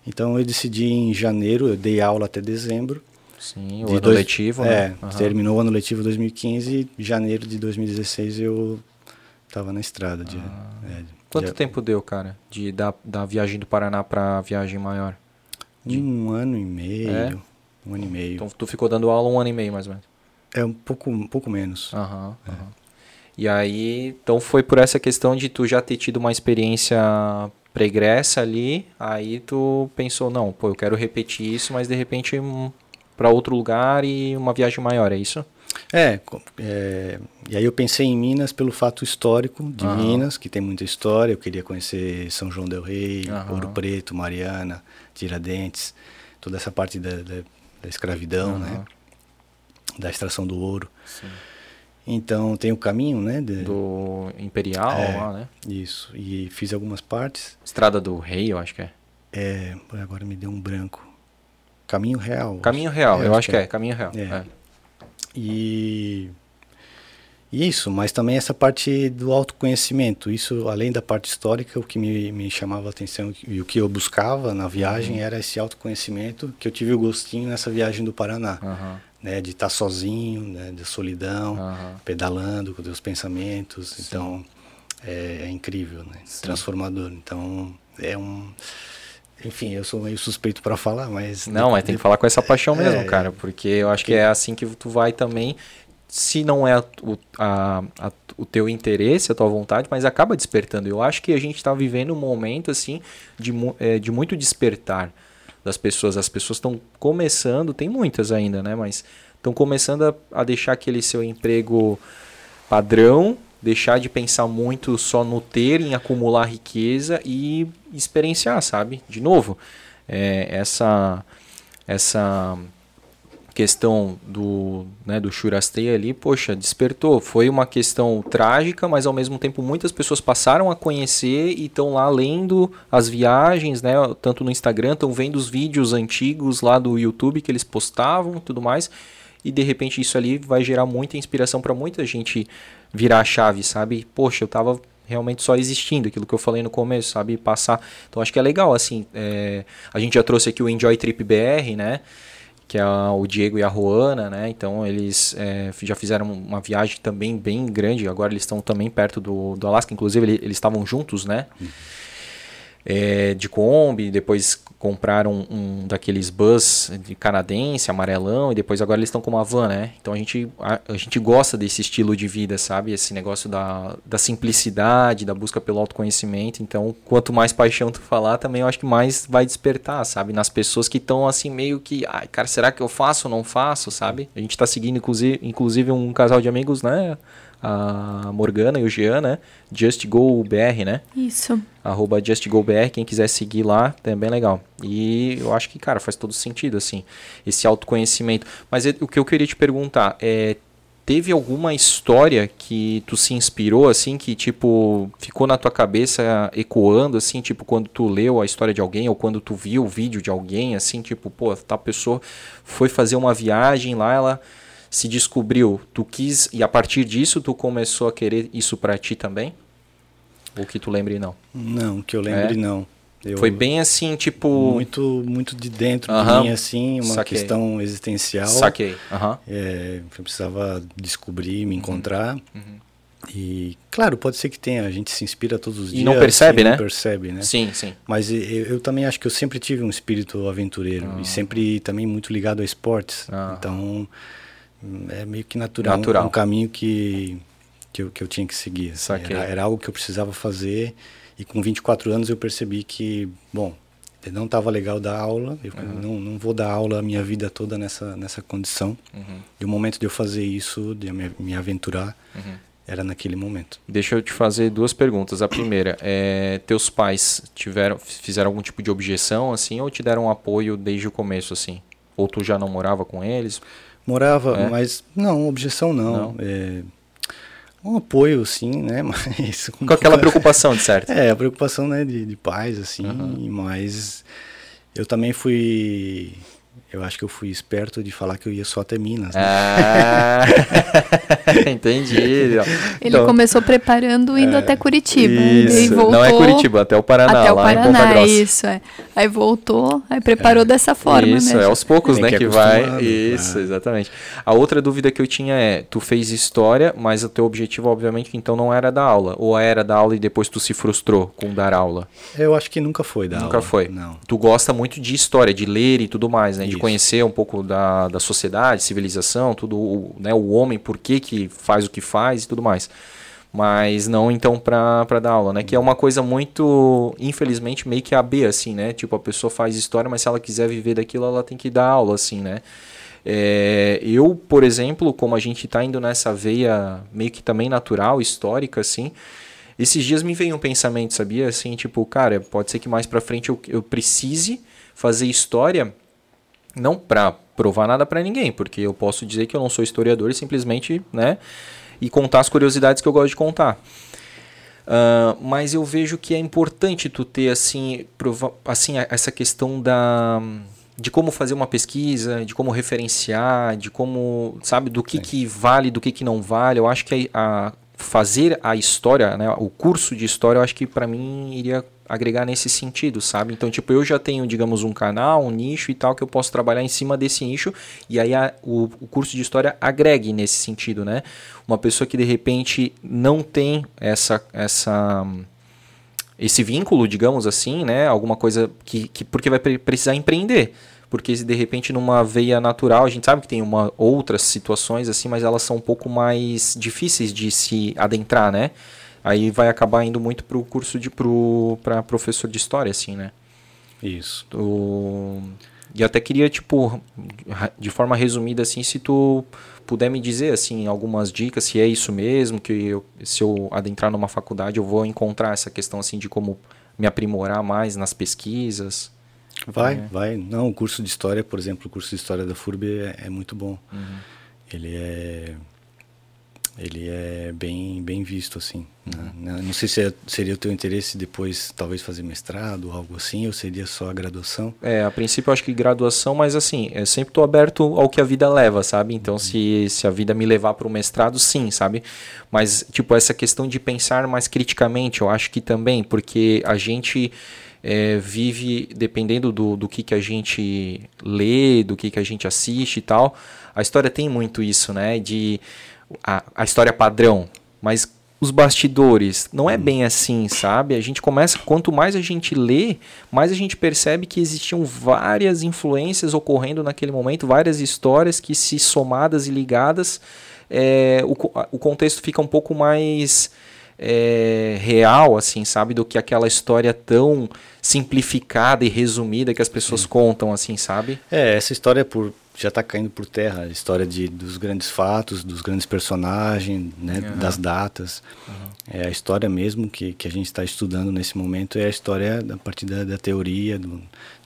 Então eu decidi em janeiro, eu dei aula até dezembro. Sim, o de ano dois- letivo, É, né? Aham. terminou o ano letivo 2015 e janeiro de 2016 eu estava na estrada. De, é, Ah. Quanto de- tempo deu, cara, de da, da viagem do Paraná pra viagem maior? Um ano e meio. É? Um ano e meio. Então tu ficou dando aula um ano e meio, mais ou menos. É um pouco, um pouco menos. Aham, aham. E aí, então foi por essa questão de tu já ter tido uma experiência pregressa ali, aí tu pensou, não, pô, eu quero repetir isso, mas de repente um, para outro lugar e uma viagem maior, é isso? É, é, e aí eu pensei em Minas pelo fato histórico de Aham. Minas, que tem muita história. Eu queria conhecer São João del Rei, Aham. Ouro Preto, Mariana, Tiradentes, toda essa parte da, da, da escravidão, né? Aham. Da extração do ouro. Sim. Então tem o caminho, né? de- Do Imperial É. lá, né? Isso. E fiz algumas partes. Estrada do Rei, eu acho que é. É, agora me deu um branco. Caminho Real. Caminho Real, É, eu acho que é, Caminho Real. É. é. E isso, mas também essa parte do autoconhecimento. Isso, além da parte histórica, o que me, me chamava a atenção e o que eu buscava na viagem Uhum. era esse autoconhecimento que eu tive o gostinho nessa viagem do Paraná. Aham, Né, de estar sozinho, né, da solidão, aham. pedalando com os pensamentos. Então, é, é incrível, né? Transformador. Então, é um... Enfim, eu sou meio suspeito para falar, mas... Não, mas tem que falar com essa paixão mesmo, É, cara, porque eu acho que é assim que tu vai também, se não é o, a- a- o teu interesse, a tua vontade, mas acaba despertando. Eu acho que a gente tá vivendo um momento, assim, de, é, de muito despertar das pessoas. As pessoas estão começando, tem muitas ainda, né, mas estão começando a, a deixar aquele seu emprego padrão, deixar de pensar muito só no ter, em acumular riqueza e experienciar, sabe? De novo, é, essa essa questão do, né, do Shurastei ali, poxa, despertou. Foi uma questão trágica, mas ao mesmo tempo muitas pessoas passaram a conhecer e estão lá lendo as viagens, né, tanto no Instagram, estão vendo os vídeos antigos lá do YouTube que eles postavam e tudo mais. E de repente isso ali vai gerar muita inspiração para muita gente virar a chave, sabe? Poxa, eu tava realmente só existindo, aquilo que eu falei no começo, sabe? Passar. Então acho que é legal, assim. é, A gente já trouxe aqui o Enjoy Trip BR, né? que é o Diego e a Roana, né? Então eles é, já fizeram uma viagem também bem grande. Agora eles estão também perto do, do Alasca. Inclusive ele- eles estavam juntos, né? É, de Kombi, depois compraram um daqueles bus de canadense, amarelão, e depois agora eles estão com uma van, né? Então a gente, a, a gente gosta desse estilo de vida, sabe? Esse negócio da, da simplicidade, da busca pelo autoconhecimento. Então, quanto mais paixão tu falar, também eu acho que mais vai despertar, sabe? Nas pessoas que estão assim, meio que, ai, cara, será que eu faço ou não faço, sabe? A gente tá seguindo, inclusive, inclusive um casal de amigos, né? A Morgana e o Jean, né? Just Go BR, né? Isso. arroba JustGoBR, quem quiser seguir lá, é bem legal. E eu acho que, cara, faz todo sentido, assim, esse autoconhecimento. Mas é- o que eu queria te perguntar é, teve alguma história que tu se inspirou, assim, que, tipo, ficou na tua cabeça ecoando, assim, tipo, quando tu leu a história de alguém ou quando tu viu o vídeo de alguém, assim, tipo, pô, tal pessoa foi fazer uma viagem lá, ela se descobriu, tu quis, e a partir disso tu começou a querer isso pra ti também? Ou que tu lembre não? Não, que eu lembre, É? não. Eu- Foi bem assim, tipo. muito muito de dentro Aham. de mim assim uma Saquei. questão existencial Saquei. É, eu precisava descobrir Uhum. me encontrar e claro pode ser que tenha a gente se inspira todos os E dias não percebe, e não né? percebe né Sim, sim. mas eu, eu também acho que eu sempre tive um espírito aventureiro e sempre também muito ligado a esportes Ah. então é meio que natural, Natural. um caminho que que eu, que eu tinha que seguir. assim. Era, era algo que eu precisava fazer e com 24 anos eu percebi que, bom, não estava legal dar aula, eu não, não vou dar aula a minha vida toda nessa, nessa condição. E o momento de eu fazer isso, de me, me aventurar, era naquele momento. Deixa eu te fazer duas perguntas. A primeira, é, teus pais tiveram, fizeram algum tipo de objeção, assim, ou te deram apoio desde o começo, assim? Ou tu já não morava com eles? Morava, É? mas não, objeção não. Não? É, um apoio, sim, né? *laughs* Mas Com aquela *laughs* preocupação, de certo? É, a preocupação, né, de, de pais, assim, mas eu também fui, eu acho que eu fui esperto de falar que eu ia só até Minas, né? Ah, *laughs* entendi. *laughs* Ele Então, começou preparando indo até Curitiba. e daí Isso, voltou não é Curitiba, até o Paraná, até o lá em Ponta Paraná, Grossa. isso, é. Aí voltou, aí preparou dessa forma, Isso, né? é aos poucos, Tem né, que que, ir vai. acostumando, Isso, é. exatamente. A outra dúvida que eu tinha é, tu fez história, mas o teu objetivo, obviamente, que então não era dar aula. Ou era dar aula e depois tu se frustrou com dar aula? Eu acho que nunca foi da Nunca aula, foi. Não. Tu gosta muito de história, de ler e tudo mais, né? De Isso. Conhecer um pouco da, da sociedade, civilização, tudo, o, né? o homem, por que que faz o que faz e tudo mais. Mas não então pra dar aula, né? Que é uma coisa muito, infelizmente, meio que AB, assim, né? Tipo, a pessoa faz história, mas se ela quiser viver daquilo, ela tem que dar aula, assim, né? É, eu, por exemplo, como a gente tá indo nessa veia meio que também natural, histórica, assim, esses dias me veio um pensamento, sabia? Assim, tipo, cara, pode ser que mais pra frente eu, eu precise fazer história não pra provar nada pra ninguém, porque eu posso dizer que eu não sou historiador e simplesmente, né, e contar as curiosidades que eu gosto de contar. Ah, mas eu vejo que é importante tu ter assim, assim essa questão da de como fazer uma pesquisa, de como referenciar, de como, sabe, do que, que vale, do que, que não vale. Eu acho que a, a fazer a história, né, o curso de história, eu acho que para mim iria agregar nesse sentido, sabe? Então, tipo, eu já tenho, digamos, um canal, um nicho e tal, que eu posso trabalhar em cima desse nicho, e aí a- o, o curso de história agregue nesse sentido, né? Uma pessoa que de repente não tem essa, essa esse vínculo, digamos assim, né? Alguma coisa que, que porque vai pre- precisar empreender. Porque de repente numa veia natural, a gente sabe que tem uma outras situações assim, mas elas são um pouco mais difíceis de se adentrar, né? Aí vai acabar indo muito pro curso de pro para professor de história assim, né? Isso. E até queria, tipo, de forma resumida, assim, se tu puder me dizer, assim, algumas dicas, se é isso mesmo, que eu, se eu adentrar numa faculdade eu vou encontrar essa questão, assim, de como me aprimorar mais nas pesquisas. Vai, É. vai. Não, o curso de história, por exemplo, o curso de história da FURB é, é muito bom. Uhum. Ele é ele é bem bem visto assim. Uhum. né? Não sei se é- seria o teu interesse depois talvez fazer mestrado algo assim, ou seria só a graduação. É, a princípio eu acho que graduação, mas assim, eu sempre tô aberto ao que a vida leva, sabe? Então, se, se a vida me levar para o mestrado, sim, sabe? Mas, tipo, essa questão de pensar mais criticamente, eu acho que também, porque a gente é, vive, dependendo do, do que, que a gente lê, do que, que a gente assiste e tal, a história tem muito isso, né? De a, a história padrão, mas os bastidores não é bem assim, sabe? A gente começa, quanto mais a gente lê, mais a gente percebe que existiam várias influências ocorrendo naquele momento, várias histórias que, se somadas e ligadas, é, o, o contexto fica um pouco mais é, real, assim, sabe? Do que aquela história tão simplificada e resumida que as pessoas contam, assim, sabe? É, essa história por já está caindo por terra, a história de, dos grandes fatos, dos grandes personagens, né, das datas. É a história mesmo que, que a gente está estudando nesse momento é a história a partir da, da teoria, do,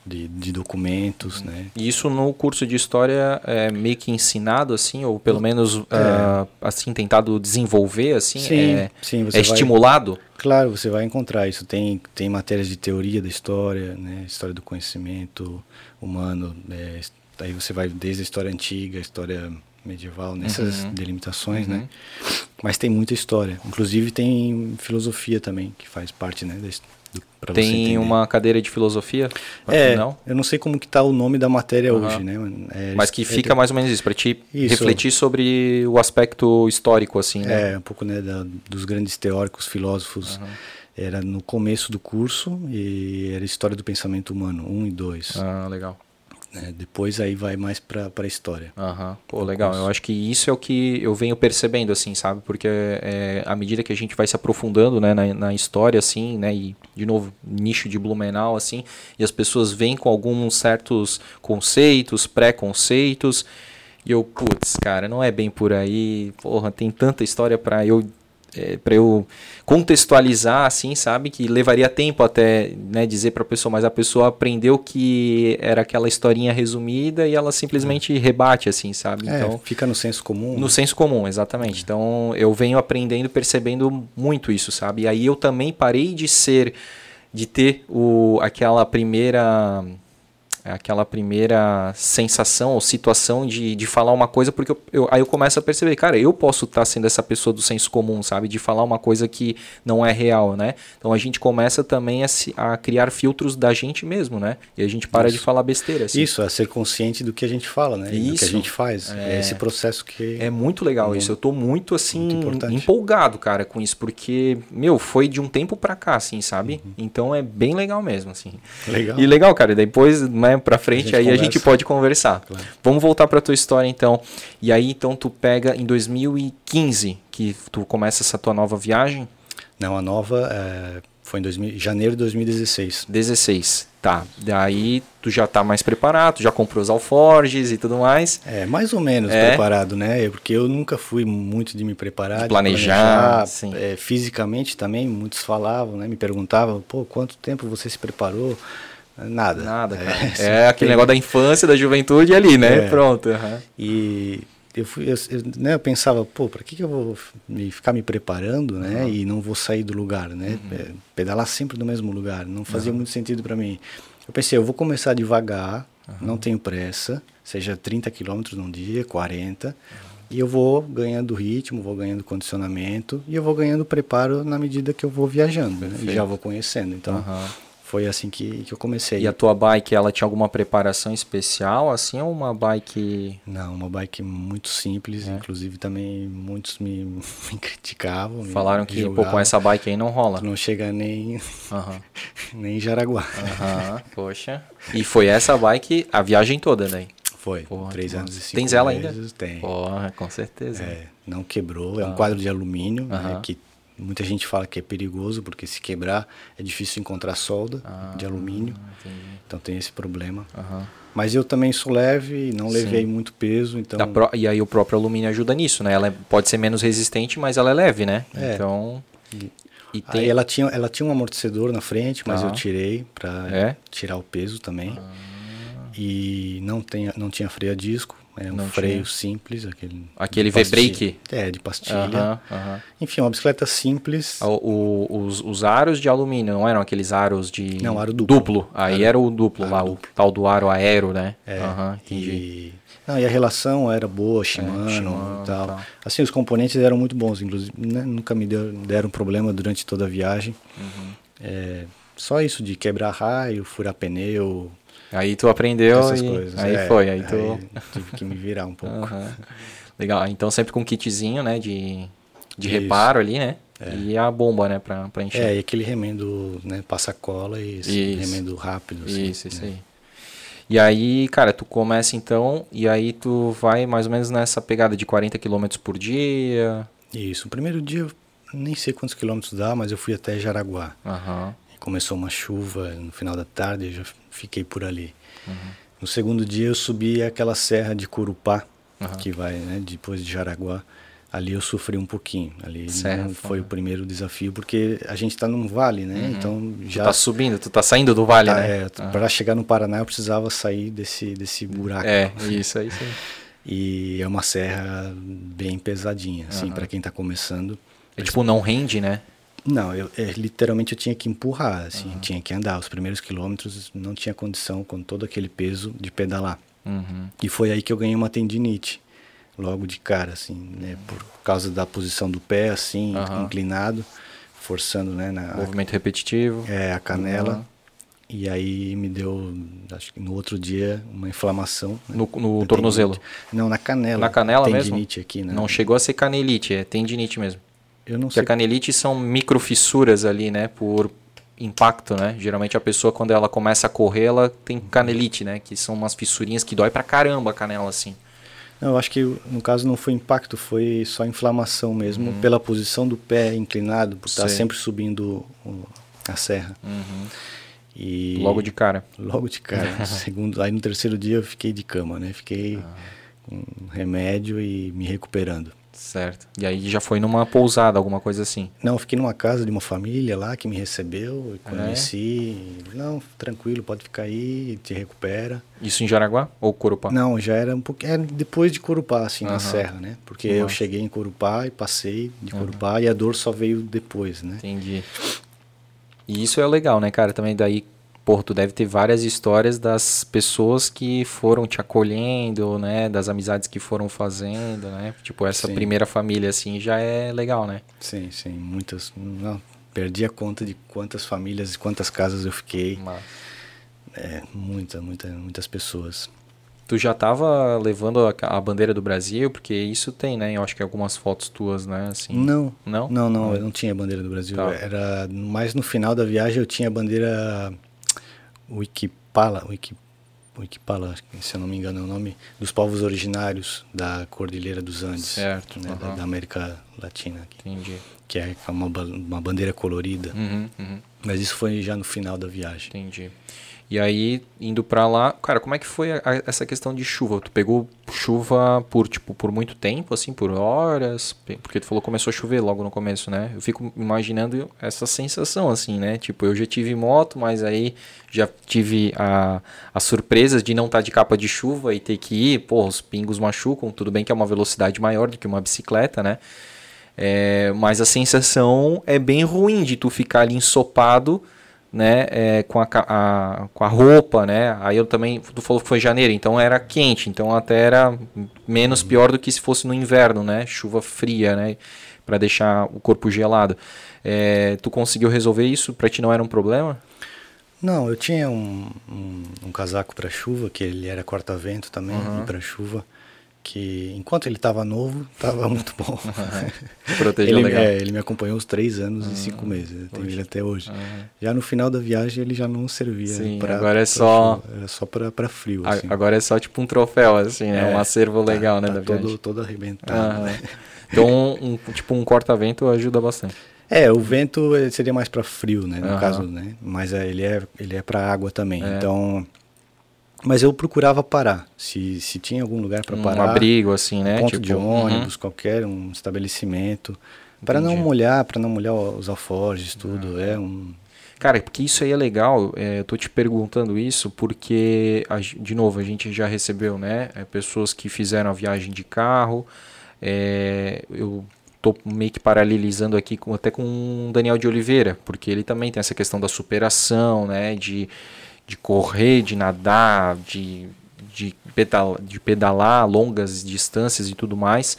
de, de documentos, né? E isso no curso de história é meio que ensinado, assim, ou pelo menos ah, assim tentado desenvolver, assim, Sim, é, sim, é vai- estimulado. Claro, você vai encontrar isso. Tem, tem matérias de teoria da história, né? História do conhecimento humano. né? Aí você vai desde a história antiga, a história medieval, nessas Uhum. delimitações, né? Mas tem muita história. Inclusive tem filosofia também, que faz parte, né? Do, Tem uma cadeira de filosofia? É, Não? eu não sei como que tá o nome da matéria Aham. hoje, né? É, Mas que é, fica mais ou menos isso, para te Isso. refletir sobre o aspecto histórico, assim, né? É, um pouco né, da- dos grandes teóricos, filósofos. Era no começo do curso e era História do Pensamento Humano, 1 e 2. Ah, legal. Né? Depois aí vai mais para a história. Aham, pô, legal. Eu acho que isso é o que eu venho percebendo, assim, sabe? Porque é, à medida que a gente vai se aprofundando né, na, na história, assim, né? E, de novo, nicho de Blumenau, assim, e as pessoas vêm com alguns certos conceitos, preconceitos, e eu, putz, cara, não é bem por aí. Porra, tem tanta história para eu é, para eu contextualizar, assim, sabe? Que levaria tempo até né, dizer para a pessoa, mas a pessoa aprendeu que era aquela historinha resumida e ela simplesmente rebate, assim, sabe? É, então fica no senso comum. No né? senso comum, exatamente. É. Então eu venho aprendendo, percebendo muito isso, sabe? E aí eu também parei de ser, de ter o, aquela primeira é aquela primeira sensação ou situação de, de falar uma coisa, porque eu, eu, aí eu começo a perceber, cara, eu posso estar tá sendo essa pessoa do senso comum, sabe? De falar uma coisa que não é real, né? Então a gente começa também a, se, a criar filtros da gente mesmo, né? E a gente para Isso. de falar besteira. Assim. Isso, a ser consciente do que a gente fala, né? Isso. Do que a gente faz. É, é esse processo que. É muito legal é isso. Eu tô muito, assim, muito empolgado, cara, com isso, porque, meu, foi de um tempo pra cá, assim, sabe? Uhum. Então é bem legal mesmo, assim. Legal. E legal, cara, depois, né? Para frente, a aí conversa. a gente pode conversar. Claro. Vamos voltar para tua história então. E aí então tu pega em 2015 que tu começa essa tua nova viagem? Não, a nova é, foi em 2000, janeiro de 2016. 16, tá. Daí tu já tá mais preparado, já comprou os alforges e tudo mais. É, mais ou menos é. preparado, né? Porque eu nunca fui muito de me preparar, de planejar, de planejar é, fisicamente também, muitos falavam, né? Me perguntavam, pô, quanto tempo você se preparou? Nada. Nada, cara. É, é aquele negócio da infância, da juventude ali, né? É. Pronto. Uhum. E eu, fui, eu, eu, né, eu pensava, pô, para que, que eu vou me, ficar me preparando, né? Uhum. E não vou sair do lugar, né? Uhum. É, pedalar sempre no mesmo lugar. Não fazia muito sentido para mim. Eu pensei, eu vou começar devagar, não tenho pressa, seja 30 quilômetros num dia, 40. E eu vou ganhando ritmo, vou ganhando condicionamento e eu vou ganhando preparo na medida que eu vou viajando, né? E já vou conhecendo. Então, foi assim que, que eu comecei. E a tua bike, ela tinha alguma preparação especial, assim, ou uma bike... Não, uma bike muito simples, é. inclusive também muitos me, *laughs* me criticavam. Falaram me que, pô, com essa bike aí não rola. Não chega nem, uhum. *laughs* nem em Jaraguá. Uhum. *laughs* Poxa. E foi essa bike a viagem toda daí? Foi, Porra, três anos e cinco Tens ela meses, ainda? Tem. Porra, com certeza. É, não quebrou, é um quadro de alumínio, né, que Muita gente fala que é perigoso porque se quebrar é difícil encontrar solda ah, de alumínio. Entendi. Então tem esse problema. Uhum. Mas eu também sou leve, não levei Sim. muito peso, então. Pro... E aí o próprio alumínio ajuda nisso, né? Ela é, pode ser menos resistente, mas ela é leve, né? É. Então. E, e tem... Aí ela tinha, ela tinha um amortecedor na frente, mas ah. eu tirei para é? tirar o peso também. Ah. E não, tem, não tinha freio a disco. É um não freio tinha. simples, aquele. Aquele V-brake? É, de pastilha. Uh -huh, uh -huh. Enfim, uma bicicleta simples. O, o, os, os aros de alumínio, não eram aqueles aros de. Não, aro duplo. Duplo. Aí aro, era o duplo lá, duplo. o tal do aro aero, né? É. Uh -huh. E... Não, e a relação era boa, Shimano, é, Shimano e tal. Assim, os componentes eram muito bons, inclusive, né? nunca me deu, deram problema durante toda a viagem. Uhum. É, só isso de quebrar raio, furar pneu, Aí tu aprendeu Essas e coisas. aí é, foi, aí tu... Aí tive que me virar um *laughs* pouco. Uhum. Legal, então sempre com um kitzinho, né, de, de reparo ali, né? É. E a bomba, né, pra, pra encher. É, e aquele remendo, né, passa-cola e isso. remendo rápido, assim. Isso, isso né? aí. E aí, cara, tu começa então, e aí tu vai mais ou menos nessa pegada de 40 km por dia. Isso, o primeiro dia, nem sei quantos quilômetros dá, mas eu fui até Jaraguá. Aham. Uhum começou uma chuva no final da tarde, eu já fiquei por ali. Uhum. No segundo dia eu subi aquela serra de Curupá, uhum. que vai né, depois de Jaraguá. Ali eu sofri um pouquinho. Ali serra, foi o primeiro desafio, porque a gente está num vale, né? Uhum. Então já. Tu tá subindo, tu tá saindo do vale, tá, né? É, para chegar no Paraná eu precisava sair desse, desse buraco. É, isso, é isso aí. E é uma serra bem pesadinha, assim, para quem está começando. É tipo, não rende, né? Não, eu, é, literalmente eu tinha que empurrar, assim, uhum. tinha que andar. Os primeiros quilômetros não tinha condição com todo aquele peso de pedalar. Uhum. E foi aí que eu ganhei uma tendinite, logo de cara, assim, né, por causa da posição do pé, assim, uhum. inclinado, forçando, né, na movimento repetitivo. É, a canela. E aí me deu, acho que no outro dia, uma inflamação. Né, no, no tornozelo? Não, na canela. Na canela tendinite mesmo? Tendinite aqui, né? Não chegou a ser canelite, é tendinite mesmo. Eu não sei. a canelite são microfissuras ali, né? Por impacto, né? Geralmente a pessoa, quando ela começa a correr, ela tem canelite, né? Que são umas fissurinhas que dói pra caramba a canela, assim. Não, eu acho que no caso não foi impacto, foi só inflamação mesmo, uhum. pela posição do pé inclinado, por estar sempre subindo a serra. Uhum. E logo de cara. Logo de cara. *laughs* segundo, aí no terceiro dia eu fiquei de cama, né? Fiquei ah. com remédio e me recuperando. Certo. E aí já foi numa pousada, alguma coisa assim? Não, fiquei numa casa de uma família lá que me recebeu, conheci. É? Não, tranquilo, pode ficar aí, te recupera. Isso em Jaraguá ou Corupá? Não, já era um pouquinho. Era depois de Corupá, assim, uhum. na serra, né? Porque eu cheguei em Corupá e passei de Corupá uhum. e a dor só veio depois, né? Entendi. E isso é legal, né, cara? Também daí Porto tu deve ter várias histórias das pessoas que foram te acolhendo, né? Das amizades que foram fazendo, né? Tipo, essa sim. primeira família, assim, já é legal, né? Sim, sim. Muitas. Não, perdi a conta de quantas famílias e quantas casas eu fiquei. Mas... É, muita, muita, muitas pessoas. Tu já estava levando a, a, bandeira do Brasil? Porque isso tem, né? Eu acho que algumas fotos tuas, né? Assim, não. Não? Não, não. Eu não tinha a bandeira do Brasil. Tá. Era mais no final da viagem eu tinha a bandeira Wikipala, Wiki, Wikipala, se eu não me engano é o nome, dos povos originários da Cordilheira dos Andes. Certo. Né, uhum. da, da, América Latina. Aqui, Entendi. Que é uma, uma bandeira colorida. Uhum, uhum. Mas isso foi já no final da viagem. Entendi. E aí, indo para lá, cara, como é que foi a, a, essa questão de chuva? Tu pegou chuva por, tipo, por muito tempo, assim, por horas? Porque tu falou que começou a chover logo no começo, né? Eu fico imaginando essa sensação, assim, né? Tipo, eu já tive moto, mas aí já tive a, as surpresas de não estar tá de capa de chuva e ter que ir, pô, os pingos machucam, tudo bem que é uma velocidade maior do que uma bicicleta, né? É, mas a sensação é bem ruim de tu ficar ali ensopado né, é, com, a, a, com a roupa, né, aí eu também, tu falou que foi janeiro, então era quente, então até era menos uhum. pior do que se fosse no inverno, né, chuva fria, né, para deixar o corpo gelado. É, tu conseguiu resolver isso? Para ti não era um problema? Não, eu tinha um, um, um casaco para chuva, que ele era corta-vento também, uhum. para chuva que enquanto ele estava novo, estava *laughs* muito bom. Protegeu ele, legal. É, ele me acompanhou uns três anos uhum. e cinco meses. Tenho ele até hoje. Uhum. Já no final da viagem ele já não servia. Sim, pra, agora é só. Era só para frio. Assim. Agora é só tipo um troféu, assim, né? É, um acervo tá, legal, tá, né? Tá da todo, viagem. todo arrebentado. Né? Então, um, tipo um corta-vento ajuda bastante. É, o vento seria mais para frio, né? No caso, né? Mas é, ele é, ele é para água também. É. Então mas eu procurava parar. Se, se tinha algum lugar para parar. Um abrigo, assim, né? Um ponto tipo, de ônibus, uhum. qualquer, um estabelecimento. Para não molhar, para não molhar os alforjes, tudo. É um. Cara, porque isso aí é legal, é, eu tô te perguntando isso porque, a, de novo, a gente já recebeu, né, é, pessoas que fizeram a viagem de carro, é, eu tô meio que paralelizando aqui com, até com o Daniel de Oliveira, porque ele também tem essa questão da superação, né, de de correr, de nadar, de, de, pedal, de pedalar longas distâncias e tudo mais.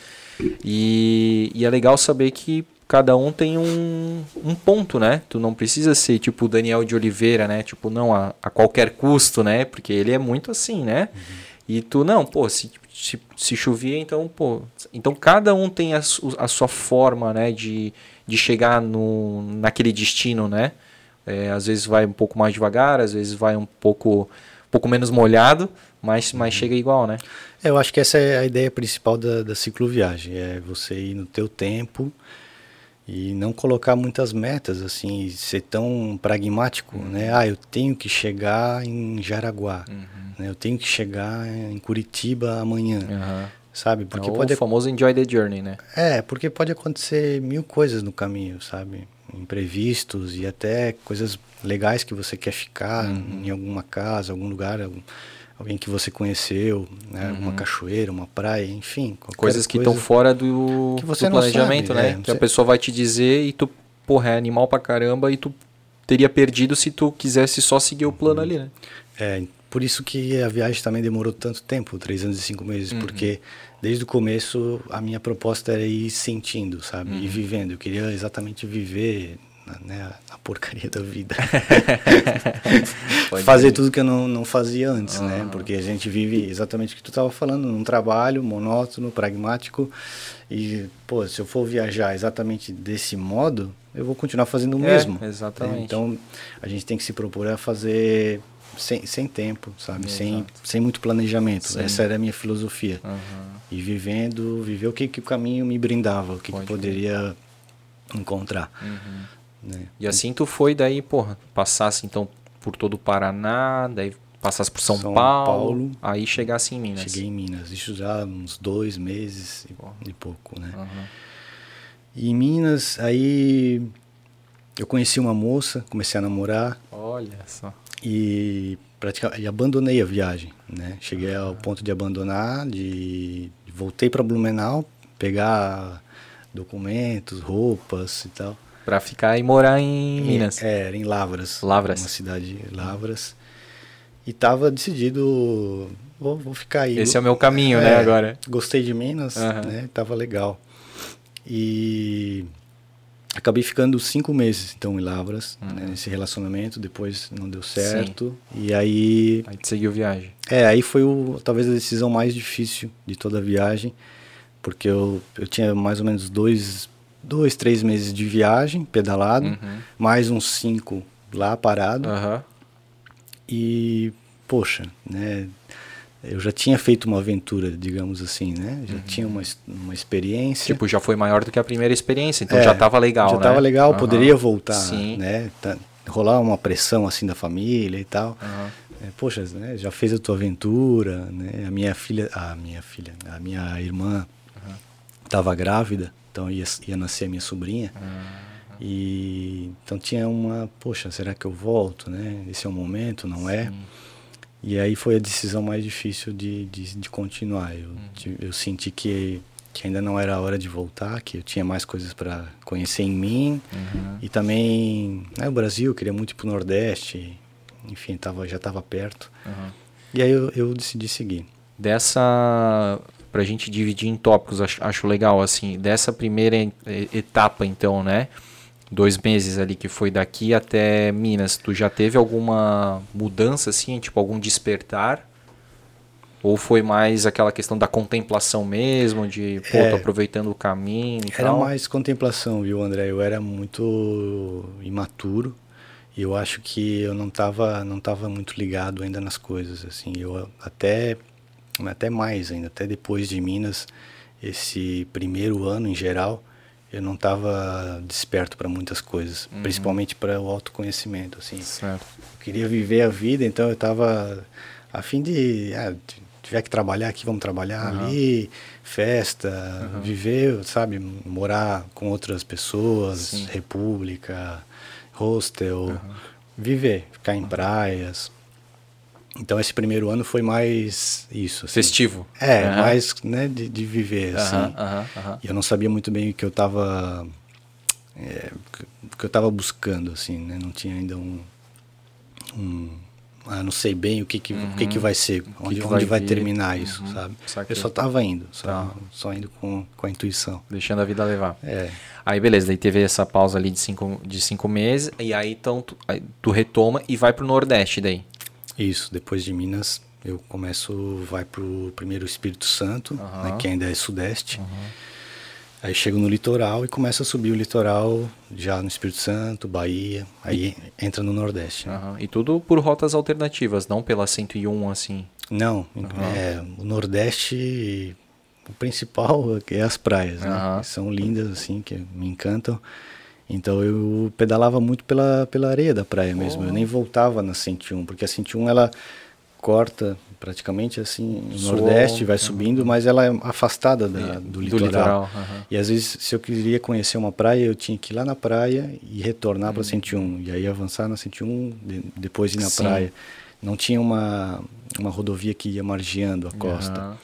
E, e, é legal saber que cada um tem um, um ponto, né? Tu não precisa ser tipo o Daniel de Oliveira, né? Tipo, não a, a qualquer custo, né? Porque ele é muito assim, né? Uhum. E tu, não, pô, se, se, se chovia, então, pô. Então cada um tem a, a sua forma, né? De, de chegar no, naquele destino, né? É, às vezes vai um pouco mais devagar, às vezes vai um pouco, um pouco menos molhado, mas, mas uhum. chega igual, né? É, eu acho que essa é a ideia principal da, da cicloviagem, é você ir no teu tempo e não colocar muitas metas, assim, ser tão pragmático, uhum. né? Ah, eu tenho que chegar em Jaraguá, uhum. né? eu tenho que chegar em Curitiba amanhã. Sabe? Porque é o pode... famoso enjoy the journey, né? É, porque pode acontecer mil coisas no caminho, sabe? Imprevistos e até coisas legais que você quer ficar uhum. em alguma casa, algum lugar, alguém que você conheceu, né? Uhum. uma cachoeira, uma praia, enfim. Coisas que estão coisa fora do, do planejamento, sabe, né? É, que a pessoa vai te dizer e tu, porra, é animal pra caramba e tu teria perdido se tu quisesse só seguir o plano ali, né? É, por isso que a viagem também demorou tanto tempo, três anos e cinco meses, uhum. porque desde o começo a minha proposta era ir sentindo, sabe? Uhum. Ir vivendo. Eu queria exatamente viver na, né, na porcaria da vida. *laughs* Fazer tudo que eu não, não fazia antes, uhum. né? Porque a gente vive exatamente o que tu estava falando, num trabalho monótono, pragmático. E, pô, se eu for viajar exatamente desse modo, eu vou continuar fazendo o é, mesmo. Exatamente. Então, a gente tem que se propor a fazer sem, sem tempo, sabe? Sem, sem muito planejamento. Sim. Essa era a minha filosofia. Uhum. E vivendo, viver o que, que o caminho me brindava, o que, que poderia encontrar. Uhum. Né? E assim tu foi daí, porra, passasse então por todo o Paraná, daí passasse por São, São Paulo, Paulo, aí chegasse em Minas. Cheguei em Minas, isso já uns dois meses e, e pouco, né? Uhum. E em Minas, aí eu conheci uma moça, comecei a namorar. Olha só. E praticamente e abandonei a viagem, né? Cheguei ao ponto de abandonar, de voltei para Blumenau, pegar documentos, roupas e tal. Para ficar e morar em Minas. É, era em Lavras. Lavras. Uma cidade de Lavras. E tava decidido, vou, vou ficar aí. Esse é o meu caminho, né, é, né, agora. Gostei de Minas, uhum. né, tava legal. E acabei ficando cinco meses, então, em Lavras, uhum. né, nesse relacionamento, depois não deu certo. Sim. E aí... Aí tu seguiu viagem. É, aí foi o, talvez a decisão mais difícil de toda a viagem, porque eu, eu tinha mais ou menos dois dois, três meses de viagem, pedalado, uhum. mais uns cinco lá parado. Uhum. E, poxa, né? Eu já tinha feito uma aventura, digamos assim, né? Já uhum. tinha uma, uma experiência. Tipo, já foi maior do que a primeira experiência, então é, já estava legal, já né? Já estava legal, poderia voltar, Sim. né? Tá, rolar uma pressão assim da família e tal. É, poxa, né? já fez a tua aventura, né? A minha filha, a minha filha, a minha irmã estava grávida, então ia, ia nascer a minha sobrinha. Uhum. E então tinha uma, poxa, será que eu volto, né? Esse é o momento, não é? E aí foi a decisão mais difícil de, de, de continuar. Eu, uhum. de, eu senti que, que ainda não era a hora de voltar, que eu tinha mais coisas para conhecer em mim. Uhum. E também né, o Brasil, eu queria muito ir para o Nordeste. Enfim, tava, já estava perto. E aí eu, eu decidi seguir. Dessa para a gente dividir em tópicos, acho, acho legal, assim, dessa primeira etapa, então, né? Dois meses ali que foi daqui até Minas, tu já teve alguma mudança, assim, tipo, algum despertar? Ou foi mais aquela questão da contemplação mesmo, de, pô, é, tô aproveitando o caminho e Era tal? mais contemplação, viu, André? Eu era muito imaturo e eu acho que eu não estava não tava muito ligado ainda nas coisas, assim. Eu até até mais ainda, até depois de Minas, esse primeiro ano em geral, eu não estava desperto para muitas coisas, uhum. principalmente para o autoconhecimento, assim. Certo. Eu queria viver a vida, então eu estava a fim de, ah, tiver que trabalhar aqui, vamos trabalhar uhum. ali, festa, uhum. viver, sabe, morar com outras pessoas, Sim. república, hostel, viver, ficar em praias. Então esse primeiro ano foi mais isso. Assim. Festivo. É, uhum. mais né, de, de viver, uhum, assim. Uhum, e eu não sabia muito bem o que eu estava é, o que eu estava buscando, assim, né? Não tinha ainda um, um ah, não sei bem o que que, o que, que vai ser, onde, que vai, onde vai terminar isso, uhum. sabe? Eu só estava indo, só, tá. só indo com, com a intuição. Deixando a vida levar. É. Aí beleza, daí teve essa pausa ali de cinco, de cinco meses, e aí então tu, aí, tu retoma e vai pro Nordeste daí. Isso, depois de Minas eu começo, vai pro primeiro Espírito Santo, uhum. né, que ainda é sudeste. Uhum. Aí chego no litoral e começo a subir o litoral já no Espírito Santo, Bahia, aí e... entra no Nordeste. Né? Uhum. E tudo por rotas alternativas, não pela 101 assim? Não, é, o Nordeste, o principal é as praias, né? são lindas assim, que me encantam. Então eu pedalava muito pela, pela areia da praia mesmo. Oh. Eu nem voltava na 101, porque a 101 ela corta praticamente assim Sol, nordeste, vai subindo, uhum. mas ela é afastada da, do, do, litoral. litoral uhum. E às vezes, se eu queria conhecer uma praia, eu tinha que ir lá na praia e retornar uhum. para 101. E aí avançar na 101, de, depois ir na Sim. praia. Não tinha uma, uma rodovia que ia margeando a costa.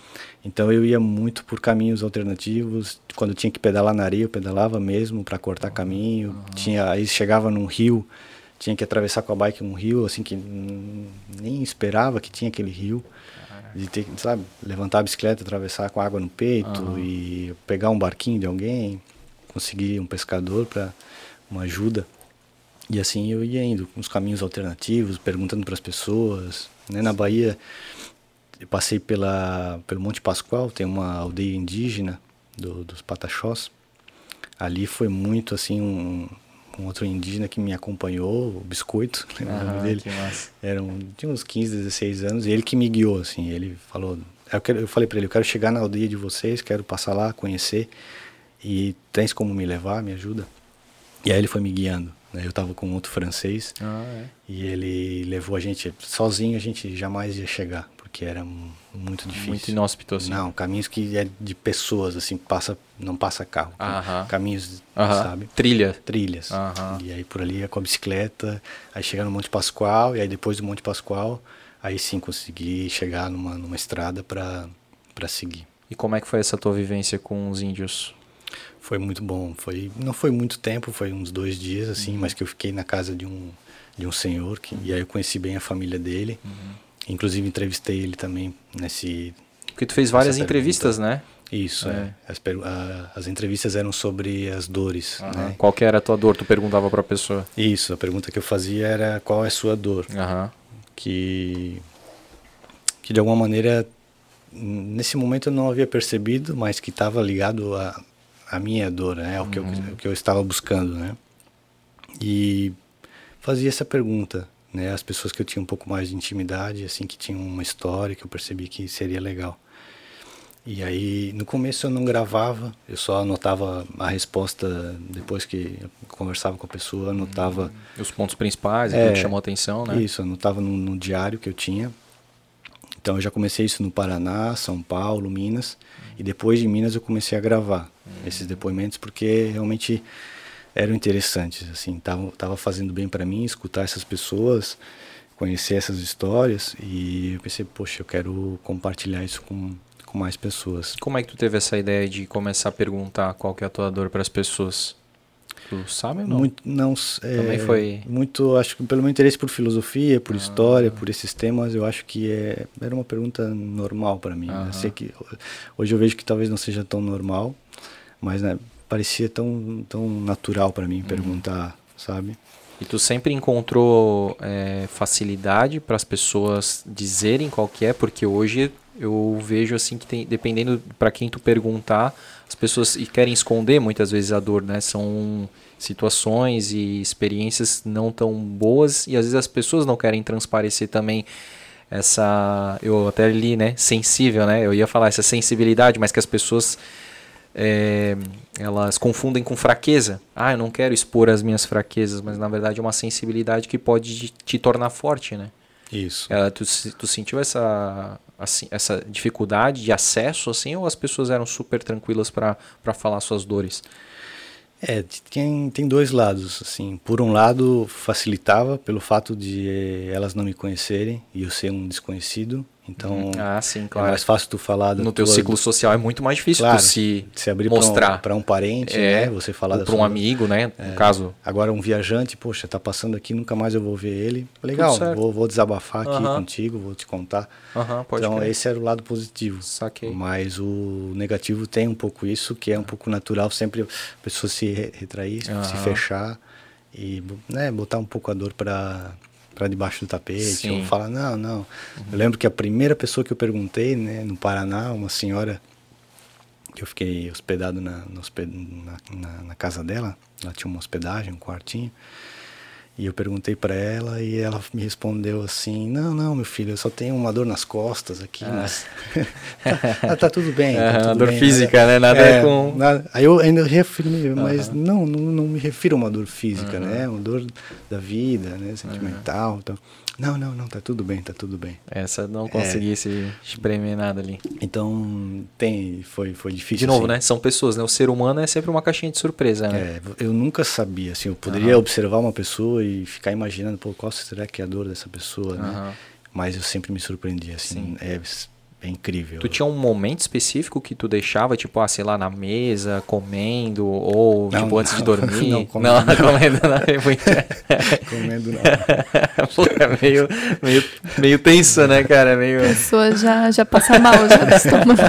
Então eu ia muito por caminhos alternativos. Quando tinha que pedalar na areia, eu pedalava mesmo para cortar caminho. Uhum. Tinha, aí chegava num rio, tinha que atravessar com a bike um rio, assim que nem esperava que tinha aquele rio. De ter, sabe, levantar a bicicleta, atravessar com água no peito uhum. e pegar um barquinho de alguém, conseguir um pescador para uma ajuda. E assim eu ia indo, uns caminhos alternativos, perguntando para as pessoas. Né? Na Bahia, eu passei pela, pelo Monte Pascoal, tem uma aldeia indígena do, dos Pataxós. Ali foi muito assim um, um outro indígena que me acompanhou, o Biscoito, *laughs* lembra o nome dele? Era um, tinha uns 15, 16 anos, e ele que me guiou, assim, ele falou, eu, quero, eu falei para ele, eu quero chegar na aldeia de vocês, quero passar lá, conhecer, e tens como me levar, me ajuda? E aí ele foi me guiando, né? eu estava com outro francês, ah, é. e ele levou a gente, sozinho a gente jamais ia chegar, porque era muito difícil. Muito inóspito, assim. Não, caminhos que é de pessoas, assim, passa, não passa carro. Aham. Caminhos, Aham. sabe? Trilha. Trilhas. Aham. E aí por ali ia com a bicicleta, aí chegar no Monte Pascoal, e aí depois do Monte Pascoal, aí sim consegui chegar numa, numa estrada para para seguir. E como é que foi essa tua vivência com os índios? Foi muito bom. Foi, não foi muito tempo, foi uns dois dias, assim, mas que eu fiquei na casa de um, de um senhor, que, e aí eu conheci bem a família dele. Inclusive entrevistei ele também nesse. Porque tu fez várias entrevistas, né? Isso, É. é. As, a- as entrevistas eram sobre as dores, né? Qual que era a tua dor? Tu perguntava pra pessoa. Isso, a pergunta que eu fazia era qual é a sua dor? Aham. que que de alguma maneira nesse momento eu não havia percebido, mas que estava ligado à à minha dor, né, ao que, eu, o que eu estava buscando, né? E fazia essa pergunta, né, às pessoas que eu tinha um pouco mais de intimidade, assim, que tinham uma história que eu percebi que seria legal. E aí, no começo eu não gravava, eu só anotava a resposta depois que conversava com a pessoa, anotava Os pontos principais, É. aquilo que chamou a atenção, né? isso, anotava no, no diário que eu tinha. Então eu já comecei isso no Paraná, São Paulo, Minas. E depois de Minas eu comecei a gravar esses depoimentos porque realmente eram interessantes. Assim, tava, tava fazendo bem para mim escutar essas pessoas, conhecer essas histórias. E eu pensei, poxa, eu quero compartilhar isso com, com mais pessoas. Como é que tu teve essa ideia de começar a perguntar qual que é a tua dor pras pessoas? Tu sabe ou não? Muito, não, é, Também foi- Muito, acho que pelo meu interesse por filosofia, Ah. por história, por esses temas, eu acho que é, era uma pergunta normal para mim. né? Aham. Eu sei que hoje eu vejo que talvez não seja tão normal, mas né, parecia tão, tão natural para Uhum. mim perguntar, sabe? E tu sempre encontrou é, facilidade para as pessoas dizerem qual que é, porque hoje eu vejo assim que tem, dependendo para quem tu perguntar, as pessoas querem esconder muitas vezes a dor, né? São situações e experiências não tão boas e às vezes as pessoas não querem transparecer também essa, eu até li, né, sensível, né? Eu ia falar essa sensibilidade, mas que as pessoas é, elas confundem com fraqueza. Ah, eu não quero expor as minhas fraquezas, mas na verdade é uma sensibilidade que pode te- tornar forte, né? Isso. Eh, tu, se- tu sentiu essa, assim, essa dificuldade de acesso, assim, ou as pessoas eram super tranquilas para falar suas dores? É, tem, tem dois lados, assim. Por um lado, facilitava pelo fato de eh, elas não me conhecerem e eu ser um desconhecido. Então, Ah, sim, é claro. mais fácil tu falar da No teu tua- ciclo social é muito mais difícil Claro, tu se se abrir mostrar. para um, um parente, É, né? Você falar para um sua- amigo, né? No caso, Agora um viajante, poxa, tá passando aqui, nunca mais eu vou ver ele. Legal, vou, vou desabafar aqui Aham. contigo, vou te contar. aham, pode então crer. esse era o lado positivo. Saquei. Mas o negativo tem um pouco isso, que é um pouco natural sempre a pessoa se re- retrair, se Aham. fechar e né, botar um pouco a dor para para debaixo do tapete, Sim. Uhum. ou falar não, não. Eu lembro que a primeira pessoa que eu perguntei, né, no Paraná, uma senhora que eu fiquei hospedado na, na, na, na casa dela, ela tinha uma hospedagem, um quartinho. E eu perguntei para ela e ela me respondeu assim: Não, não, meu filho, eu só tenho uma dor nas costas aqui, mas. tá, *laughs* tá tudo bem. tá tudo Ah. dor bem, física, né? Nada é, com- nada- Aí eu ainda reafirmei, mas não, não, não me refiro a uma dor física, né? Uma dor da vida, né? Sentimental. Então, não, não, não, tá tudo bem, tá tudo bem. Essa não consegui se espremer nada ali. Então, tem, foi, foi difícil. De novo, assim. né? São pessoas, né? O ser humano é sempre uma caixinha de surpresa, né? É, eu nunca sabia, assim, eu poderia observar uma pessoa e ficar imaginando, pô, qual será que é a dor dessa pessoa, né? Aham. Mas eu sempre me surpreendia, assim, é, é incrível. Tu tinha um momento específico que tu deixava, tipo, ah, sei lá, na mesa, comendo, ou Não, tipo, antes de dormir? *laughs* Não, comendo não, não. *laughs* comendo não. é muito- *laughs* Comendo não. Pô, é meio, meio, meio tenso, né, cara? É Meio... A pessoa já, já passa mal já do estômago.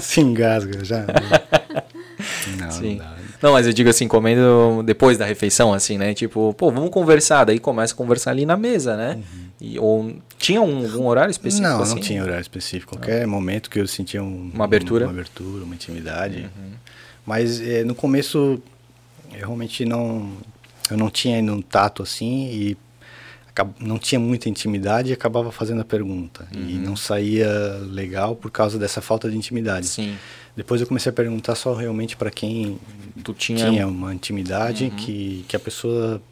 Se engasga já. Não, Sim. não dá. Não, mas eu digo assim, comendo depois da refeição, assim, né? Tipo, pô, vamos conversar. Daí começa a conversar ali na mesa, né? Uhum. E, ou tinha um, um, horário específico? Não, assim? não tinha horário específico. Qualquer momento que eu sentia um, uma abertura, uma abertura, uma intimidade. Uhum. Mas é, no começo eu realmente não, eu não tinha ainda um tato assim e não tinha muita intimidade e acabava fazendo a pergunta uhum. e não saía legal por causa dessa falta de intimidade. Sim. Depois eu comecei a perguntar só realmente para quem tu tinha... tinha uma intimidade uhum. que, que a pessoa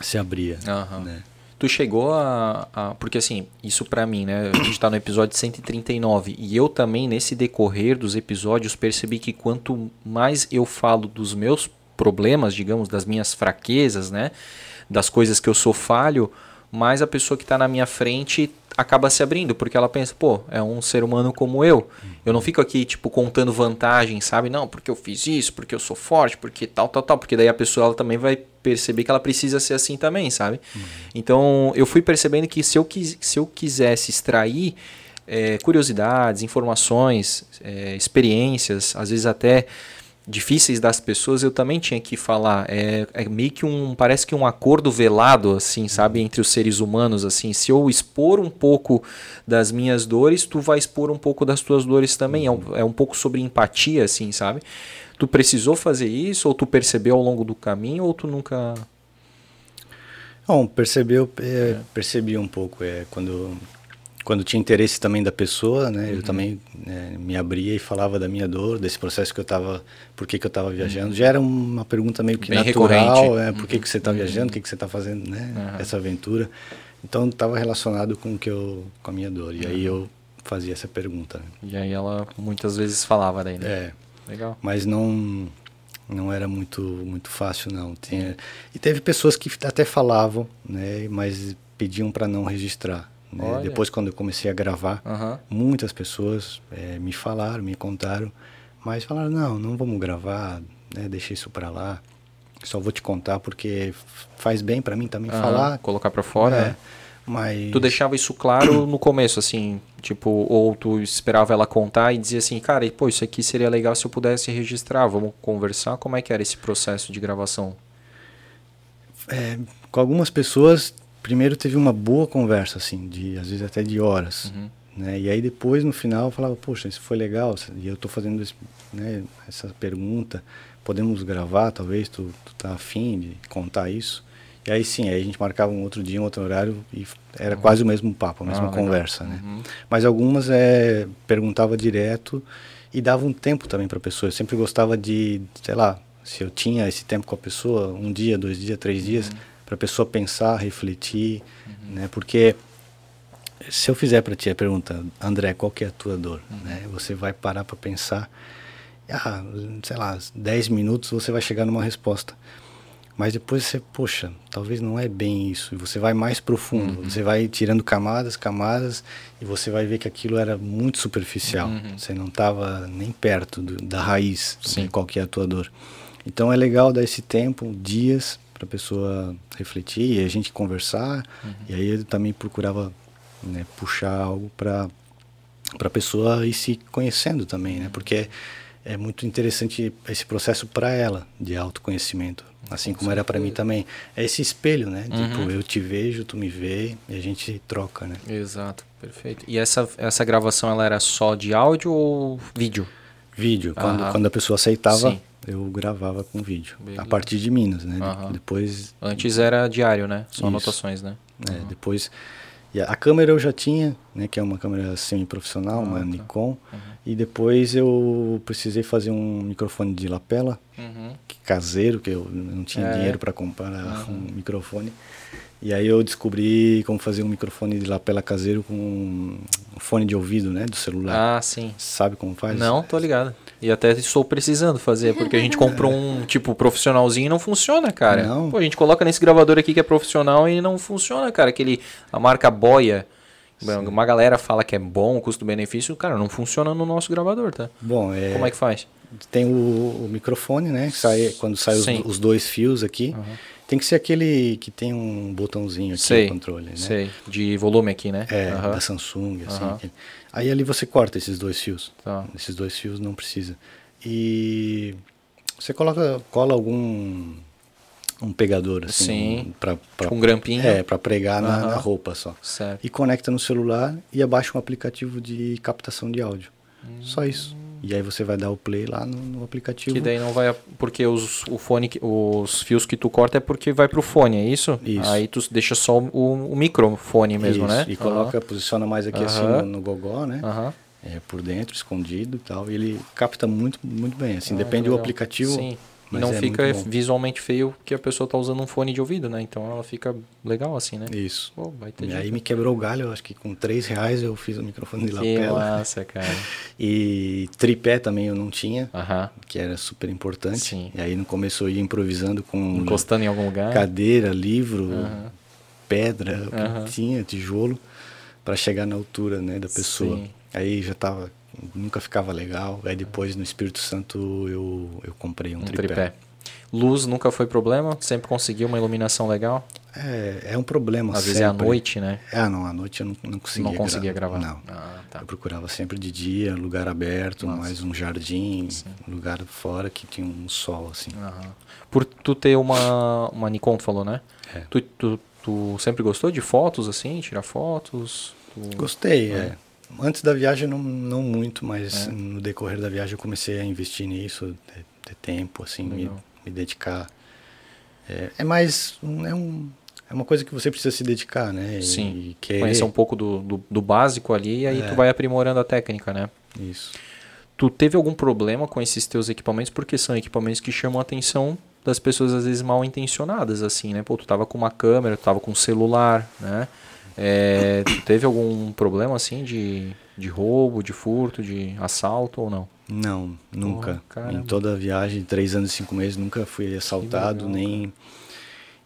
se abria. Né? Tu chegou a, a, Porque assim, isso para mim, né? A gente tá no episódio 139 e eu também, nesse decorrer dos episódios, percebi que quanto mais eu falo dos meus problemas, digamos, das minhas fraquezas, né? Das coisas que eu sou falho, mais a pessoa que está na minha frente acaba se abrindo, porque ela pensa, pô, é um ser humano como eu. Eu não fico aqui, tipo, contando vantagem, sabe? Não, porque eu fiz isso, porque eu sou forte, porque tal, tal, tal. Porque daí a pessoa ela também vai perceber que ela precisa ser assim também, sabe? Uhum. Então, eu fui percebendo que se eu, quis, se eu quisesse extrair é, curiosidades, informações, é, experiências, às vezes até difíceis das pessoas, eu também tinha que falar. É, é, meio que um. Parece que um acordo velado, assim, sabe, entre os seres humanos, assim. Se eu expor um pouco das minhas dores, tu vai expor um pouco das tuas dores também. É um, é um pouco sobre empatia, assim, sabe? Tu precisou fazer isso, ou tu percebeu ao longo do caminho, ou tu nunca. Bom, percebeu, é, percebi um pouco. É, quando quando tinha interesse também da pessoa, né, uhum. eu também né, me abria e falava da minha dor, desse processo que eu estava, por que, que eu estava viajando. Uhum. Já era uma pergunta meio que Bem natural, é, por que, que você está uhum. viajando, o que, que você está fazendo, né, essa aventura. Então estava relacionado com o que eu, com a minha dor. E aí eu fazia essa pergunta. Né. E aí ela muitas vezes falava daí, né? É. Legal. Mas não não era muito muito fácil não. Tinha e teve pessoas que até falavam, né, mas pediam para não registrar. Né? Depois, quando eu comecei a gravar, uhum. muitas pessoas é, me falaram, me contaram, mas falaram: não, não vamos gravar, né? deixa isso para lá. Só vou te contar porque faz bem para mim também uhum. falar. Colocar para fora. É? Mas... Tu deixava isso claro *clears throat* no começo, assim, tipo, ou tu esperava ela contar e dizia assim, cara, pô, isso aqui seria legal se eu pudesse registrar, vamos conversar. Como é que era esse processo de gravação? É, com algumas pessoas primeiro teve uma boa conversa, assim, de às vezes até de horas. Uhum. Né? E aí depois, no final, eu falava, poxa, isso foi legal, e eu estou fazendo esse, né, essa pergunta, podemos gravar, talvez, tu, tu tá afim de contar isso? E aí sim, aí a gente marcava um outro dia, um outro horário, e era uhum. quase o mesmo papo, a mesma ah, conversa, né? Uhum. Mas algumas é, perguntava direto e dava um tempo também para a pessoa. Eu sempre gostava de, sei lá, se eu tinha esse tempo com a pessoa, um dia, dois dias, três dias uhum para a pessoa pensar, refletir, uhum. né? Porque se eu fizer para ti a pergunta, André, qual que é a tua dor, uhum. né? Você vai parar para pensar, ah, sei lá, 10 minutos você vai chegar numa resposta. Mas depois você, poxa, talvez não é bem isso. E você vai mais profundo. Uhum. Você vai tirando camadas, camadas, e você vai ver que aquilo era muito superficial. Uhum. Você não estava nem perto do, da raiz Sim. de qual que é a tua dor. Então é legal dar esse tempo, dias, para a pessoa refletir e a gente conversar. Uhum. E aí ele também procurava né, puxar algo para a pessoa ir se conhecendo também, né? Porque é muito interessante esse processo para ela de autoconhecimento, assim Com como era para mim também. É esse espelho, né? Tipo, uhum. Tipo, eu te vejo, tu me vê e a gente troca, né? Exato, perfeito. E essa essa gravação ela era só de áudio ou vídeo? Vídeo, quando, quando a pessoa aceitava. Sim eu gravava com vídeo. Beleza. A partir de Minas, né? Uhum. Depois. Antes era diário, né? Só Isso. anotações, né? É, depois. E a, a, câmera eu já tinha, né? Que é uma câmera semi-profissional, uma tá. Nikon. Uhum. E depois eu precisei fazer um microfone de lapela, uhum. que caseiro, que eu não tinha é. dinheiro para comprar um microfone. E aí eu descobri como fazer um microfone de lapela caseiro com um fone de ouvido, né, do celular. Ah, sim. Sabe como faz? Não, tô ligado. E até estou precisando fazer, porque a gente comprou um *laughs* tipo profissionalzinho e não funciona, cara. Não. Pô, a gente coloca nesse gravador aqui que é profissional e não funciona, cara. Aquele, a marca Boya. Sim. Uma galera fala que é bom, custo-benefício, cara, não funciona no nosso gravador, tá? Bom, é... Como é que faz? Tem o, o microfone, né? Sai, quando sai os, os, dois fios aqui. Uhum. Tem que ser aquele que tem um botãozinho aqui sei, no controle, né? Sei, de volume aqui, né? É, uhum. da Samsung, assim. Uhum. Aí ali você corta esses dois fios. Tá. Esses dois fios não precisa. E Você coloca, cola algum um pegador assim, Sim. para Tipo um grampinho. é, para pregar na, Aham. na roupa só. Certo. E conecta no celular e abaixa um aplicativo de captação de áudio. Só isso. E aí você vai dar o play lá no, no aplicativo. Que daí não vai. Porque os, o fone, os fios que tu corta é porque vai pro fone, é isso? Isso. Aí tu deixa só o, o microfone mesmo, Isso, né? E coloca, posiciona mais aqui assim Aham. no, no gogó, né? Aham. É, por dentro, escondido e tal. E ele capta muito, muito bem. Assim, Ah, depende do aplicativo. Sim. Mas não é fica visualmente feio que a pessoa tá usando um fone de ouvido, né? Então ela fica legal assim, né? Isso. Pô, E dica. aí me quebrou o galho, eu acho que com 3 reais eu fiz o microfone de Que lapela. massa, cara. *laughs* E tripé também eu não tinha, Aham. que era super importante. Sim. E aí no começo eu ia improvisando com Encostando em algum lugar. cadeira, livro, Aham. pedra, o Aham. que tinha, tijolo, para chegar na altura né, da pessoa. Sim. Aí já tava, nunca ficava legal. Aí depois no Espírito Santo eu, eu comprei um, Um tripé. tripé. Luz nunca foi problema? Sempre conseguiu uma iluminação legal? É, é um problema Às vezes é à noite, né? Ah, não, à noite eu não, não conseguia não conseguia gravar. Não. Ah, tá. Eu procurava sempre de dia, lugar aberto, Nossa. mais um jardim, lugar fora que tinha um sol, assim. Aham. Por tu ter uma, uma Nikon, tu falou, né? É. Tu, tu, tu sempre gostou de fotos, assim? Tirar fotos? Tu- Gostei, É. é. Antes da viagem não, não muito, mas É. no decorrer da viagem eu comecei a investir nisso, ter, ter tempo, assim, me, me dedicar. É, é mais, é, um, é uma coisa que você precisa se dedicar, né? E- Sim. E querer. Conhecer um pouco do, do, do básico ali e aí É. tu vai aprimorando a técnica, né? Isso. Tu teve algum problema com esses teus equipamentos? Porque são equipamentos que chamam a atenção das pessoas às vezes mal intencionadas, assim, né? Pô, tu tava com uma câmera, tu tava com um celular, né? É, teve algum problema, assim, de, de roubo, de furto, de assalto ou não? Não, nunca. em toda a viagem, três anos e cinco meses, nunca fui assaltado, legal, nem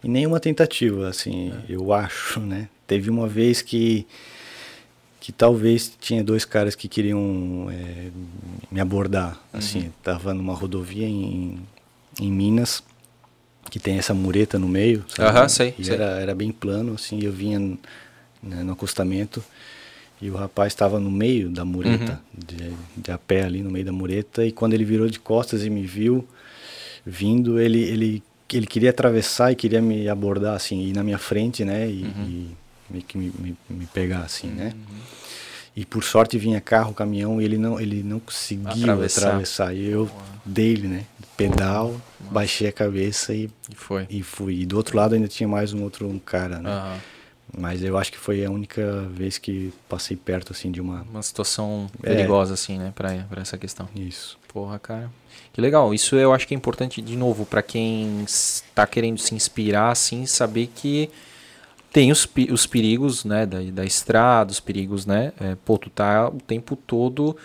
e nenhuma tentativa, assim, É. eu acho, né? Teve uma vez que que talvez tinha dois caras que queriam é, me abordar, Uhum. assim, tava numa rodovia em, em Minas que tem essa mureta no meio? Aham, sei, e sei. Era, era bem plano, assim, eu vinha né, no acostamento e o rapaz estava no meio da mureta, Uhum. de, de a pé ali no meio da mureta, e quando ele virou de costas e me viu vindo, ele, ele, ele queria atravessar e queria me abordar, assim, ir na minha frente, né, e, Uhum. e meio que me, me, me pegar, assim, né. E por sorte vinha carro, caminhão, e ele não, ele não conseguiu Atravessar. atravessar. E eu dei-lhe, né, pedal, baixei a cabeça e, E foi. e fui. E do outro lado ainda tinha mais um outro um cara, né. Aham. Mas eu acho que foi a única vez que passei perto, assim, de uma... Uma situação É. perigosa, assim, né? Pra, pra essa questão. Isso. Porra, cara. Que legal. Isso eu acho que é importante, de novo, pra quem está querendo se inspirar, assim, saber que tem os, os perigos, né, da, da estrada, os perigos, né? É, pô, tu tá o tempo todo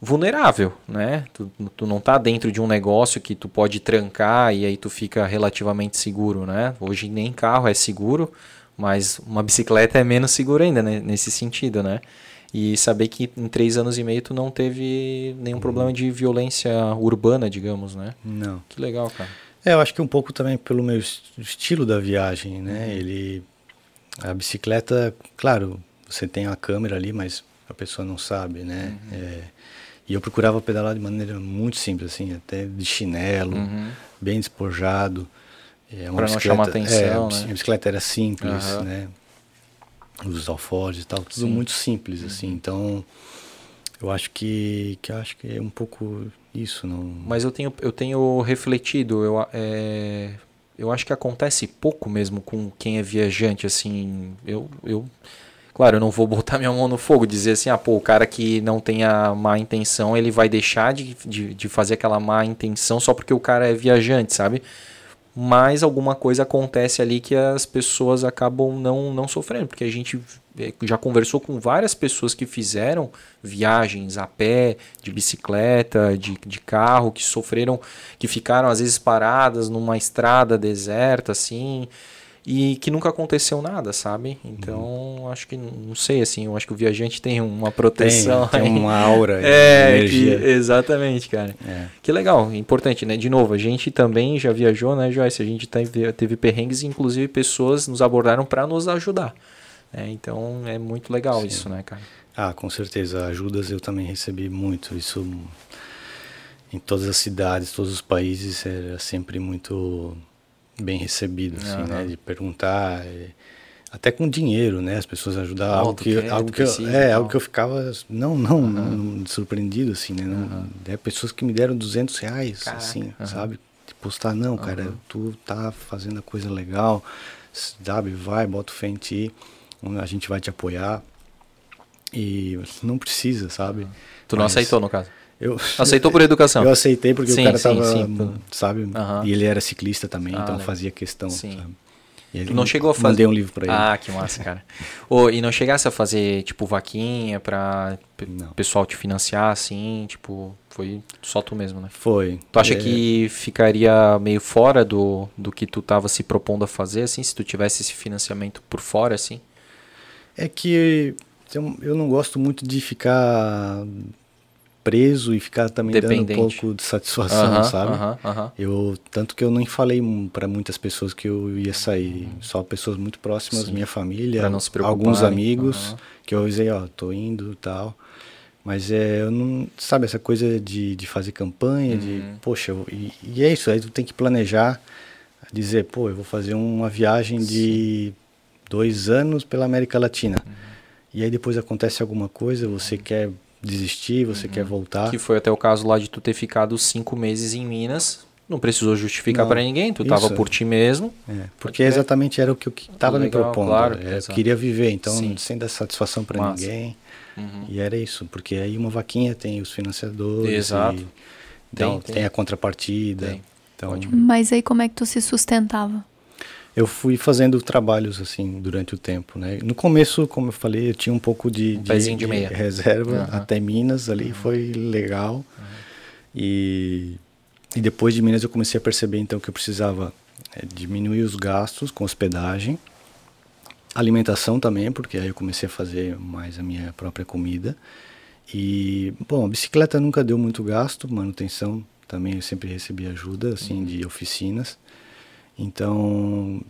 vulnerável, né? Tu, tu não tá dentro de um negócio que tu pode trancar e aí tu fica relativamente seguro, né? Hoje nem carro é seguro, mas uma bicicleta é menos segura ainda, né? Nesse sentido, né? E saber que em três anos e meio tu não teve nenhum problema de violência urbana, digamos, né? Não. Que legal, cara. É, eu acho que um pouco também pelo meu est- estilo da viagem, né? Ele... A bicicleta, claro, você tem a câmera ali, mas a pessoa não sabe, né? É, e eu procurava pedalar de maneira muito simples, assim, até de chinelo, Uhum. bem despojado. É, uma Pra não chamar atenção, é, a né? a bicicleta era simples, Aham. né? Os alforjes e tal, tudo Sim. Uhum. muito simples, assim. Então, eu acho que, que acho que é um pouco isso, não... Mas eu tenho, eu tenho refletido, eu, é, eu acho que acontece pouco mesmo com quem é viajante, assim, eu, eu, claro, eu não vou *laughs* botar minha mão no fogo, dizer assim, ah, pô, o cara que não tem a má intenção, ele vai deixar de, de, de fazer aquela má intenção só porque o cara é viajante, sabe? Mas alguma coisa acontece ali que as pessoas acabam não, não sofrendo, porque a gente eh, já conversou com várias pessoas que fizeram viagens a pé, de bicicleta, de, de carro, que sofreram, que ficaram às vezes paradas numa estrada deserta, assim, e que nunca aconteceu nada, sabe? Então, acho que, não sei, assim, eu acho que o viajante tem uma tem, proteção. tem aí. uma aura, *laughs* É, que- exatamente, cara. É. Que legal, importante, né? De novo, a gente também já viajou, né, Joyce? A gente teve, teve perrengues e inclusive pessoas nos abordaram para nos ajudar. né? Então é muito legal Sim. isso, né, cara? Ah, com certeza. Ajudas eu também recebi muito. Isso em todas as cidades, todos os países, era sempre muito bem recebido, assim, né? De perguntar, e, até com dinheiro, né? As pessoas ajudavam, algo que, algo que eu, é, algo que eu ficava, não, não, uhum. não surpreendido, assim, né? Não, uhum. é, pessoas que me deram 200 reais, Caraca. assim, uhum. sabe? De postar, não, cara, tu tá fazendo a coisa legal, sabe? Vai, bota o fé em ti, a gente vai te apoiar. E não precisa, sabe? Tu não Mas, aceitou, no caso? Eu, Aceitou por educação? *laughs* Eu aceitei porque sim, o cara sim, tava, sim, sabe? Uhum. E ele era ciclista também, ah, então legal. fazia questão, sim. sabe? E ele não chegou a fazer. Mandei um livro para ele. Ah, que massa, *laughs* cara. oh, e não chegasse a fazer, tipo, vaquinha pra não. pessoal te financiar, assim, tipo, foi só tu mesmo, né? Foi. Tu acha é... que ficaria meio fora do, do que tu tava se propondo a fazer, assim, se tu tivesse esse financiamento por fora, assim? É que eu não gosto muito de ficar preso e ficar também dando um pouco de satisfação, uh -huh, sabe? Uh -huh, uh -huh. Eu tanto que eu nem falei para muitas pessoas que eu ia sair, só pessoas muito próximas, Sim. minha família, alguns amigos que eu avisei, ó, tô indo, tal. Mas é, eu não, sabe essa coisa de, de fazer campanha, de, uhum. poxa, e, e, é isso, aí tu tem que planejar, dizer, pô, eu vou fazer uma viagem Sim. de dois anos pela América Latina. Uhum. E aí depois acontece alguma coisa, você uhum. quer desistir, você uhum. quer voltar. Que foi até o caso lá de tu ter ficado cinco meses em Minas. Não precisou justificar para ninguém, tu estava por ti mesmo. É, porque exatamente era o que eu estava me propondo. Claro, é, eu queria viver, então Sim. sem dar satisfação para ninguém. Uhum. E era isso, porque aí uma vaquinha tem os financiadores. Exato. E, então, tem, tem. tem, a contrapartida. Tem. Então, Mas aí como é que tu se sustentava? Eu fui fazendo trabalhos assim durante o tempo, né? No começo, como eu falei, eu tinha um pouco de, um de, de, de reserva uhum. até Minas ali uhum. foi legal uhum. e e depois de Minas eu comecei a perceber então que eu precisava é, diminuir os gastos com hospedagem, alimentação também, porque aí eu comecei a fazer mais a minha própria comida e bom, a bicicleta nunca deu muito gasto, manutenção também eu sempre recebi ajuda assim uhum. de oficinas. Então,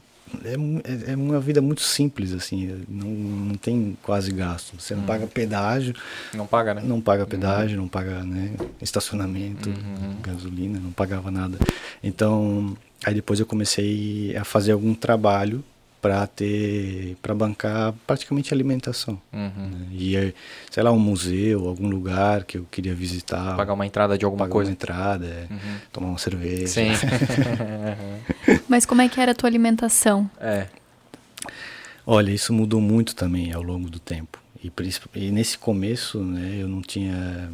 é, é, é, uma vida muito simples, assim, não, não tem quase gasto. Você não hum. paga pedágio. Não paga, né? Não paga pedágio, uhum. não paga né, estacionamento, uhum. gasolina, não pagava nada. Então, aí depois eu comecei a fazer algum trabalho para ter para bancar praticamente alimentação uhum. né? e sei lá um museu algum lugar que eu queria visitar. Pagar uma entrada de alguma coisa uma entrada é, uhum. tomar uma cerveja. Sim. *laughs* *laughs* Mas como é que era a tua alimentação? É. Olha isso mudou muito também ao longo do tempo. E, e nesse começo né eu não tinha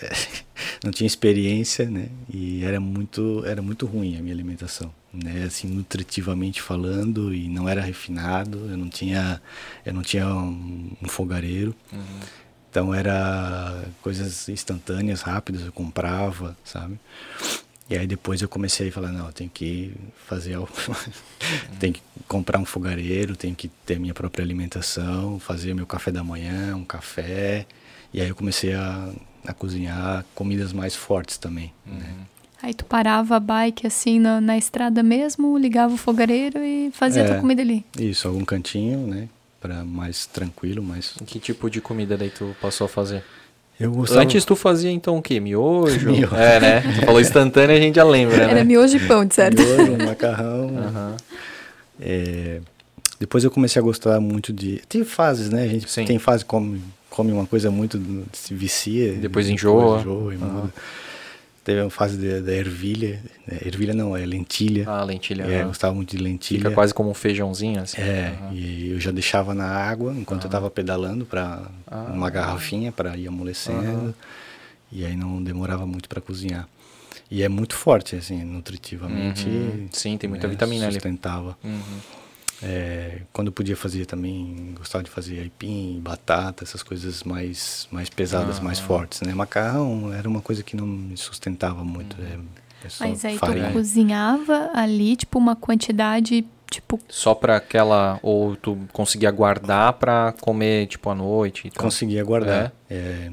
*laughs* não tinha experiência né e era muito era muito ruim a minha alimentação né, assim nutritivamente falando e não era refinado, eu não tinha eu não tinha um, um fogareiro. Uhum. Então era coisas instantâneas, rápidas, eu comprava, sabe? E aí depois eu comecei a falar, não, tenho que fazer algo, *laughs* tenho que comprar um fogareiro, tenho que ter minha própria alimentação, fazer meu café da manhã, um café. E aí eu comecei a, a cozinhar comidas mais fortes também, uhum. né? Aí tu parava a bike assim na, na estrada mesmo, ligava o fogareiro e fazia é, tua comida ali. Isso, algum cantinho, né? Para mais tranquilo, mais. Que tipo de comida daí tu passou a fazer? Eu gostava... Antes tu fazia então o quê? Miojo? miojo. É, né? *laughs* Tu falou instantâneo a gente já lembra, Era né? miojo e pão, de certo? Miojo, macarrão. Uhum. É... Depois eu comecei a gostar muito de... Tem fases, né? A gente Sim. tem fase come, come uma coisa muito... se vicia. Depois enjoa. Depois enjoa e uhum. muda. Teve uma fase da ervilha. Né? Ervilha não, é lentilha. Ah, lentilha. É, eu gostava muito de lentilha. Fica quase como um feijãozinho, assim. É, uhum. e eu já deixava na água enquanto eu estava pedalando para ah, uma garrafinha para ir amolecendo. E aí não demorava muito para cozinhar. E é muito forte, assim, nutritivamente. Uhum. Sim, tem muita né, vitamina sustentava. ali. Sustentava. Uhum. É, quando eu podia fazer também, gostava de fazer aipim, batata, essas coisas mais, mais pesadas, ah. mais fortes, né? Macarrão era uma coisa que não me sustentava muito. É, é Mas aí farinha. tu cozinhava ali, tipo, uma quantidade, tipo... Só para aquela, ou tu conseguia guardar para comer, tipo, à noite? Então. Conseguia guardar, é. é.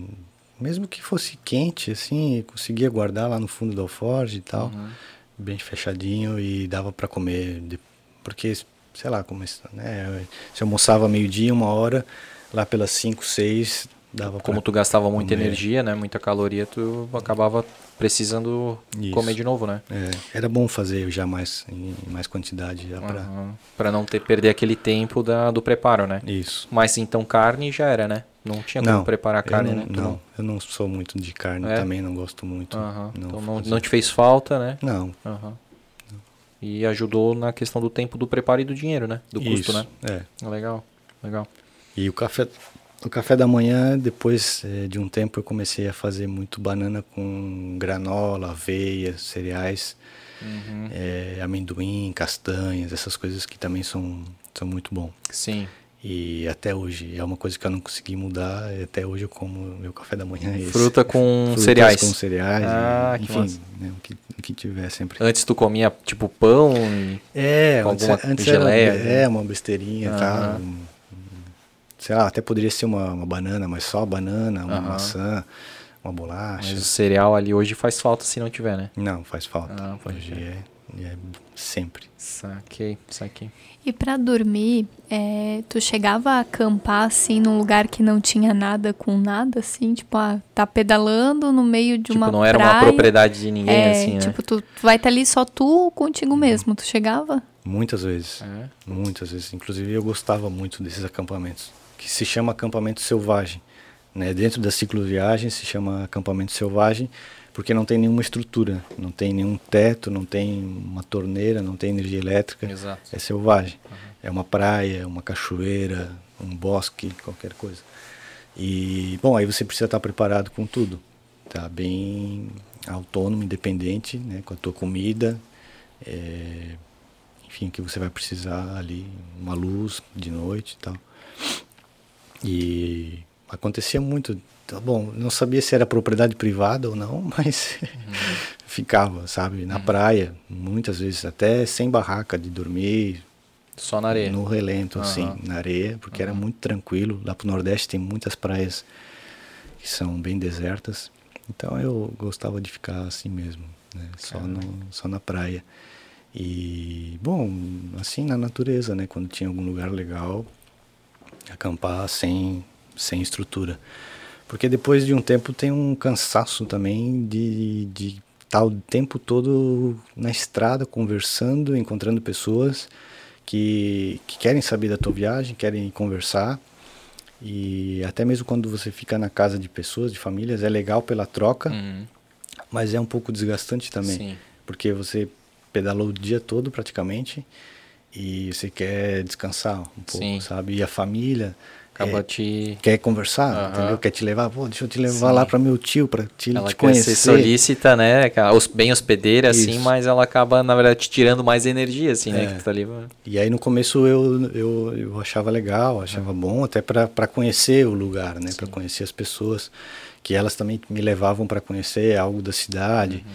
mesmo que fosse quente, assim, conseguia guardar lá no fundo do alforge e tal, uhum. bem fechadinho e dava para comer, porque sei lá, como né? Se almoçava meio-dia, uma hora, lá pelas 5, 6, dava Como tu gastava muita comer. energia, né? Muita caloria, tu acabava precisando Isso. comer de novo, né? É, era bom fazer já mais em mais quantidade já pra... Aham. Pra não ter perder aquele tempo da, do preparo, né? Isso. Mas então carne já era, né? Não tinha como preparar carne, não, né? Tu não, eu não sou muito de carne É? também, não gosto muito. Então não, fazia. não te fez falta, né? Não, Aham. E ajudou na questão do tempo do preparo e do dinheiro, né? Do custo, isso, né? É. Legal, legal. E o café, o café da manhã, depois eh, de um tempo, eu comecei a fazer muito banana com granola, aveia, cereais, Uhum. eh, amendoim, castanhas, essas coisas que também são, são muito bom. Sim. E até hoje, é uma coisa que eu não consegui mudar, e até hoje eu como meu café da manhã é esse. Fruta com Frutas cereais. com cereais, Ah, e, enfim, né, o, que, o que tiver sempre. Antes tu comia tipo pão e... É, Com antes, alguma antes geleia, era né? é, uma besteirinha, tá? Aham. Um- sei lá, até poderia ser uma, uma banana, mas só banana, uma maçã, uma bolacha. Mas o cereal ali hoje faz falta se não tiver, né? Não, faz falta. Ah, Hoje é, é sempre. Saquei, saquei. E pra dormir, é, tu chegava a acampar assim num lugar que não tinha nada com nada, assim, tipo, ah, tá pedalando no meio de tipo, uma não era praia. uma propriedade de ninguém, é, assim, né? tipo, tu tu vai estar ali só tu contigo mesmo. Tu chegava? Muitas vezes. É. Muitas vezes. Inclusive eu gostava muito desses acampamentos. Que se chama acampamento selvagem. Né? Dentro da cicloviagem se chama acampamento selvagem porque não tem nenhuma estrutura. Não tem nenhum teto, não tem uma torneira, não tem energia elétrica. Exato. É selvagem. É uma praia, uma cachoeira, um bosque, qualquer coisa. E, bom, aí você precisa estar preparado com tudo. Tá bem autônomo, independente, né? Com a tua comida, é, enfim, que você vai precisar ali, uma luz de noite e tal. E acontecia muito. Tá bom, não sabia se era propriedade privada ou não, *laughs* mas ficava, sabe, na praia, muitas vezes até sem barraca de dormir, Só na areia. no relento, assim, Aham. na areia, porque era muito tranquilo. Lá pro Nordeste tem muitas praias que são bem desertas. Então eu gostava de ficar assim mesmo, né? Só, no, só na praia. E, bom, assim na natureza, né? Quando tinha algum lugar legal, acampar sem, sem estrutura. Porque depois de um tempo tem um cansaço também de, de estar o tempo todo na estrada, conversando, encontrando pessoas que, que querem saber da tua viagem, querem conversar. E até mesmo quando você fica na casa de pessoas, de famílias, é legal pela troca, Uhum. mas é um pouco desgastante também. Sim. Porque você pedalou o dia todo praticamente e você quer descansar um pouco, Sim. sabe? E a família Acaba é, te... quer conversar, entendeu? Quer te levar, pô, deixa eu te levar Sim. lá para meu tio, para te, Ela te conhecer. ser solícita, né? Bem hospedeira, assim, Isso. mas ela acaba, na verdade, te tirando mais energia, assim, né? É. Que tu tá ali... E aí no começo eu, eu, eu achava legal, achava bom, até para conhecer o lugar, né? Para conhecer as pessoas, que elas também me levavam para conhecer algo da cidade.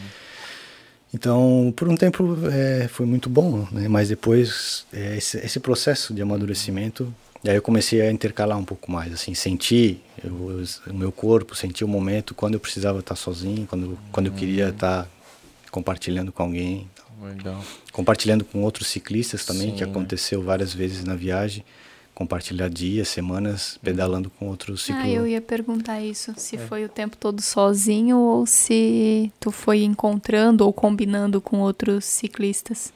Então, por um tempo é, foi muito bom, né? Mas depois é, esse, esse processo de amadurecimento, e aí eu comecei a intercalar um pouco mais, assim, sentir eu- o meu corpo, sentir o momento quando eu precisava estar sozinho, quando, quando eu queria estar compartilhando com alguém Legal. compartilhando com outros ciclistas também, que Sim, né? aconteceu várias vezes na viagem, compartilhar dias, semanas, pedalando com outros ciclo... Ah, eu ia perguntar isso. Se foi o tempo todo sozinho ou se tu foi encontrando ou combinando com outros ciclistas.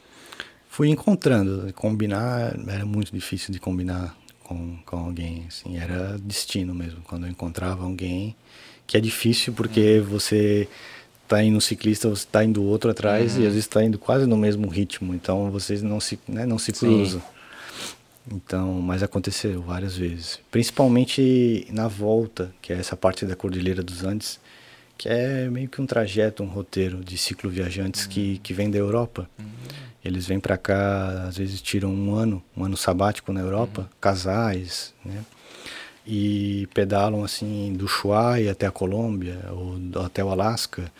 Fui encontrando, combinar era muito difícil de combinar com, com alguém, assim, era destino mesmo, quando eu encontrava alguém, que é difícil porque Uhum. você tá indo um ciclista, você tá indo outro atrás Uhum. e às vezes tá indo quase no mesmo ritmo, então vocês não se, né, não se cruzam. Então, mas aconteceu várias vezes, principalmente na volta, que é essa parte da Cordilheira dos Andes, que é meio que um trajeto, um roteiro de cicloviajantes que, que vem da Europa. Eles vêm para cá, às vezes tiram um ano, um ano sabático na Europa, casais, né? E pedalam assim do Ushuaia até a Colômbia, ou até o Alasca,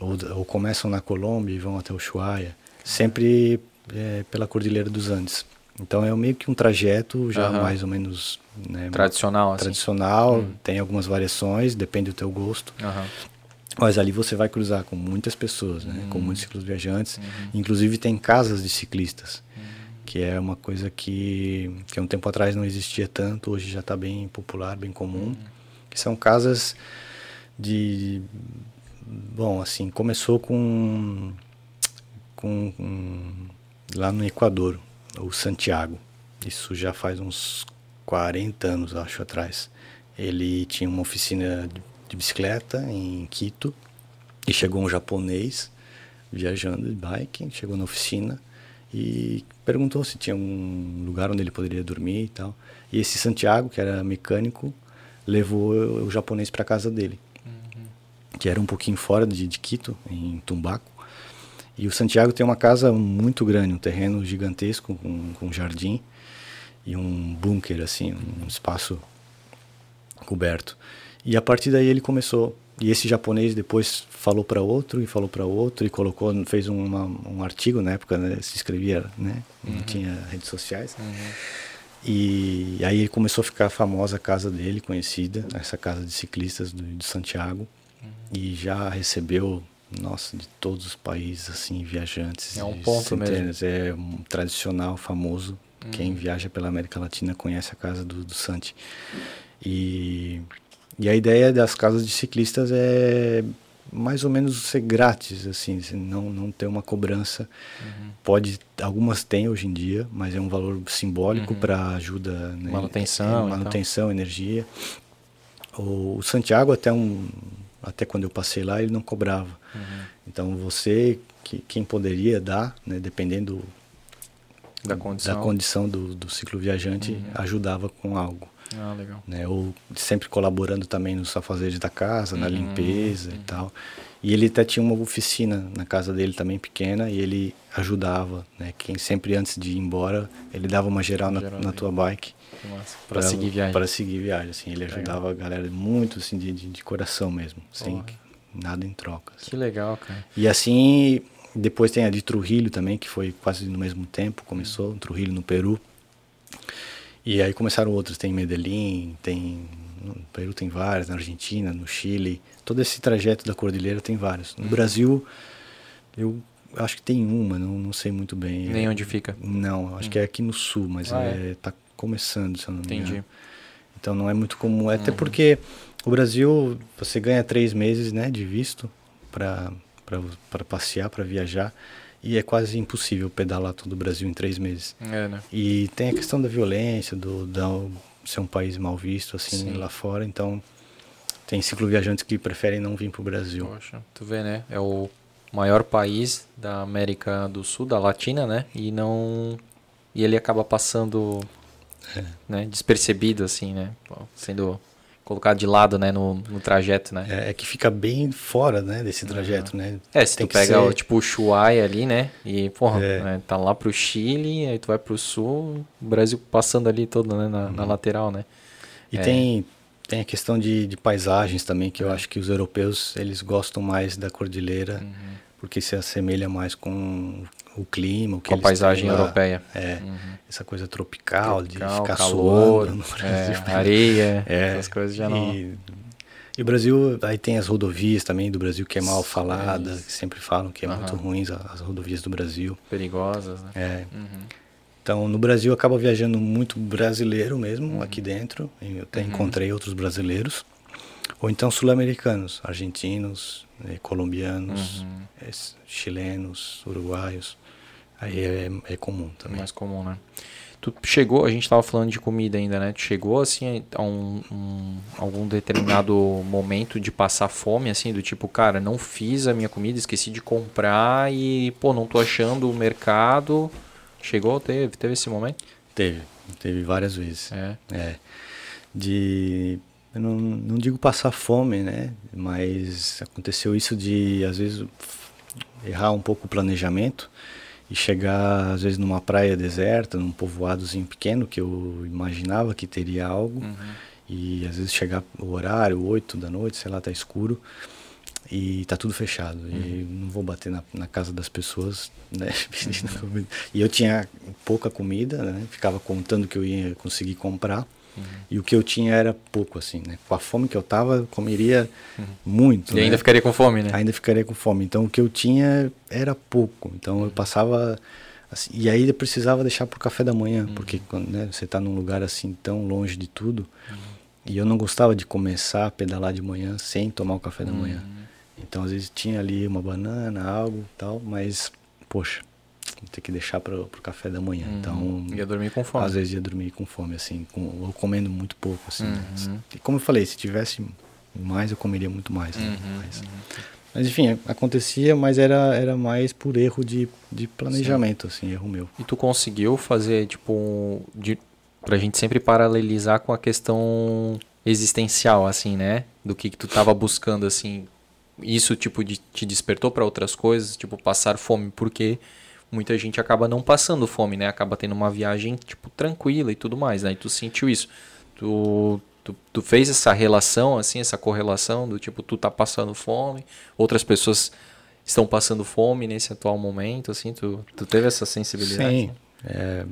ou, ou começam na Colômbia e vão até o Ushuaia, sempre é, pela Cordilheira dos Andes. Então é meio que um trajeto já Aham. mais ou menos né, Tradicional, assim. tradicional, tem algumas variações, depende do teu gosto. Aham. Mas ali você vai cruzar com muitas pessoas, né? com muitos ciclos viajantes. Inclusive tem casas de ciclistas, que é uma coisa que, que um tempo atrás não existia tanto, hoje já está bem popular, bem comum. que são casas de bom, assim, começou com com, com lá no Equador, o Santiago. Isso já faz uns 40 anos, acho, atrás. Ele tinha uma oficina de bicicleta em Quito e chegou um japonês viajando de bike, chegou na oficina e perguntou se tinha um lugar onde ele poderia dormir e tal. E esse Santiago, que era mecânico, levou o japonês para casa dele, uhum. que era um pouquinho fora de, de Quito, em Tumbaco. E o Santiago tem uma casa muito grande, um terreno gigantesco com, com um jardim e um bunker assim, um espaço coberto. E a partir daí ele começou. E esse japonês depois falou para outro e falou para outro e colocou, fez uma, um artigo na época, né, se escrevia, né, não uhum. tinha redes sociais. Uhum. E aí começou a ficar famosa a casa dele, conhecida, essa casa de ciclistas do, de Santiago. Uhum. E já recebeu, nossa, de todos os países, assim, viajantes. É um ponto mesmo. É um tradicional, famoso. Uhum. Quem viaja pela América Latina conhece a casa do, do Santi. E, e a ideia das casas de ciclistas é mais ou menos ser grátis, assim, não, não ter uma cobrança. Uhum. Pode, algumas têm hoje em dia, mas é um valor simbólico uhum. para ajuda, né, manutenção, é, manutenção, então. energia. O, o, Santiago até um, até quando eu passei lá ele não cobrava. Uhum. Então você, que, quem poderia dar, né, dependendo da condição, da condição do, do ciclo viajante, uhum. ajudava com algo. Ah, legal. Né? Ou sempre colaborando também nos afazeres da casa, uhum, na limpeza uhum. e tal. E ele até tinha uma oficina na casa dele também pequena e ele ajudava, né? Quem sempre antes de ir embora, ele dava uma geral, na, na, tua bike. Para seguir viagem. Para seguir viagem, assim. Ele ajudava legal. a galera muito, assim, de, de, de coração mesmo. Sem nada em troca. Assim. Que legal, cara. E assim, depois tem a de Trujillo também, que foi quase no mesmo tempo, começou, Trujillo no Peru. E aí começaram outros, tem Medellín, tem no Peru tem vários, na Argentina, no Chile, todo esse trajeto da cordilheira tem vários. No Brasil, eu acho que tem uma, não, não sei muito bem. Nem onde fica? Não, acho hum. que é aqui no sul, mas ah, é, é? tá começando, se eu não me engano. Entendi. Então não é muito comum, uhum. até porque o Brasil, você ganha três meses né, de visto para passear, para viajar e é quase impossível pedalar todo o Brasil em três meses. É, né? E tem a questão da violência, do, da ser um país mal visto assim Sim. lá fora, então tem cicloviajantes que preferem não vir para o Brasil. Poxa, tu vê, né? É o maior país da América do Sul, da Latina, né? E não e ele acaba passando é. né, despercebido assim, né? Sendo colocado de lado, né, no, no trajeto, né? É, é, que fica bem fora, né, desse trajeto, uhum. né? É, se Tem tu pega, ser... o, tipo, o Chuai ali, né, e, porra, é. né, tá lá pro Chile, aí tu vai pro sul, o Brasil passando ali todo, né, na, uhum. na lateral, né? E é. tem, tem a questão de, de paisagens também, que eu acho que os europeus, eles gostam mais da cordilheira, uhum. porque se assemelha mais com o clima, o que com a paisagem europeia. É, uhum. essa coisa tropical, tropical de ficar calor, suando no Brasil. É, *laughs* areia, é, essas coisas já não... E, e o Brasil, aí tem as rodovias também do Brasil que é mal falada, que sempre falam que é uhum. muito ruins as rodovias do Brasil. Perigosas, né? É. Uhum. Então, no Brasil, acaba viajando muito brasileiro mesmo, uhum. aqui dentro. Eu até uhum. encontrei outros brasileiros. Ou então sul-americanos, argentinos, eh, colombianos, uhum. eh, chilenos, uruguaios. Aí é, é comum também. Mais comum, né? Tu chegou, a gente estava falando de comida ainda, né? Tu chegou assim a um, um, algum determinado momento de passar fome, assim, do tipo, cara, não fiz a minha comida, esqueci de comprar e, pô, não tô achando o mercado. Chegou, teve, teve esse momento? Teve, teve várias vezes. É. é de eu não, não digo passar fome, né? Mas aconteceu isso de, às vezes, errar um pouco o planejamento e chegar às vezes numa praia deserta, num povoadozinho pequeno que eu imaginava que teria algo uhum. e às vezes chegar o horário, 8 da noite, sei lá, tá escuro e tá tudo fechado uhum. e não vou bater na, na casa das pessoas, *laughs* né? Uhum. *laughs* e eu tinha pouca comida, né? Ficava contando que eu ia conseguir comprar. Uhum. E o que eu tinha era pouco, assim, né? Com a fome que eu tava, comeria uhum. muito. E né? ainda ficaria com fome, né? Ainda ficaria com fome. Então o que eu tinha era pouco. Então eu uhum. passava. Assim, e aí eu precisava deixar para o café da manhã, uhum. porque quando né, você está num lugar assim tão longe de tudo. Uhum. E eu não gostava de começar a pedalar de manhã sem tomar o café da manhã. Então, às vezes tinha ali uma banana, algo tal, mas, poxa, ter que deixar para o café da manhã. Uhum. Então, Ia dormir com fome. às vezes ia dormir com fome, assim, com, ou comendo muito pouco, assim. né? Uhum. E como eu falei, se tivesse mais, eu comeria muito mais. né? Uhum, Mas, mas, enfim, acontecia, mas era, era mais por erro de, de planejamento, assim, erro meu. E tu conseguiu fazer, tipo, um, de, pra gente sempre paralelizar com a questão existencial, assim, né? Do que, que tu tava buscando, assim. Isso, tipo, de, te despertou para outras coisas, tipo, passar fome, porque muita gente acaba não passando fome, né? Acaba tendo uma viagem, tipo, tranquila e tudo mais, né? E tu sentiu isso. Tu, tu, tu fez essa relação, assim, essa correlação do tipo, tu tá passando fome, outras pessoas estão passando fome nesse atual momento, assim, tu, tu teve essa sensibilidade? Sim, é,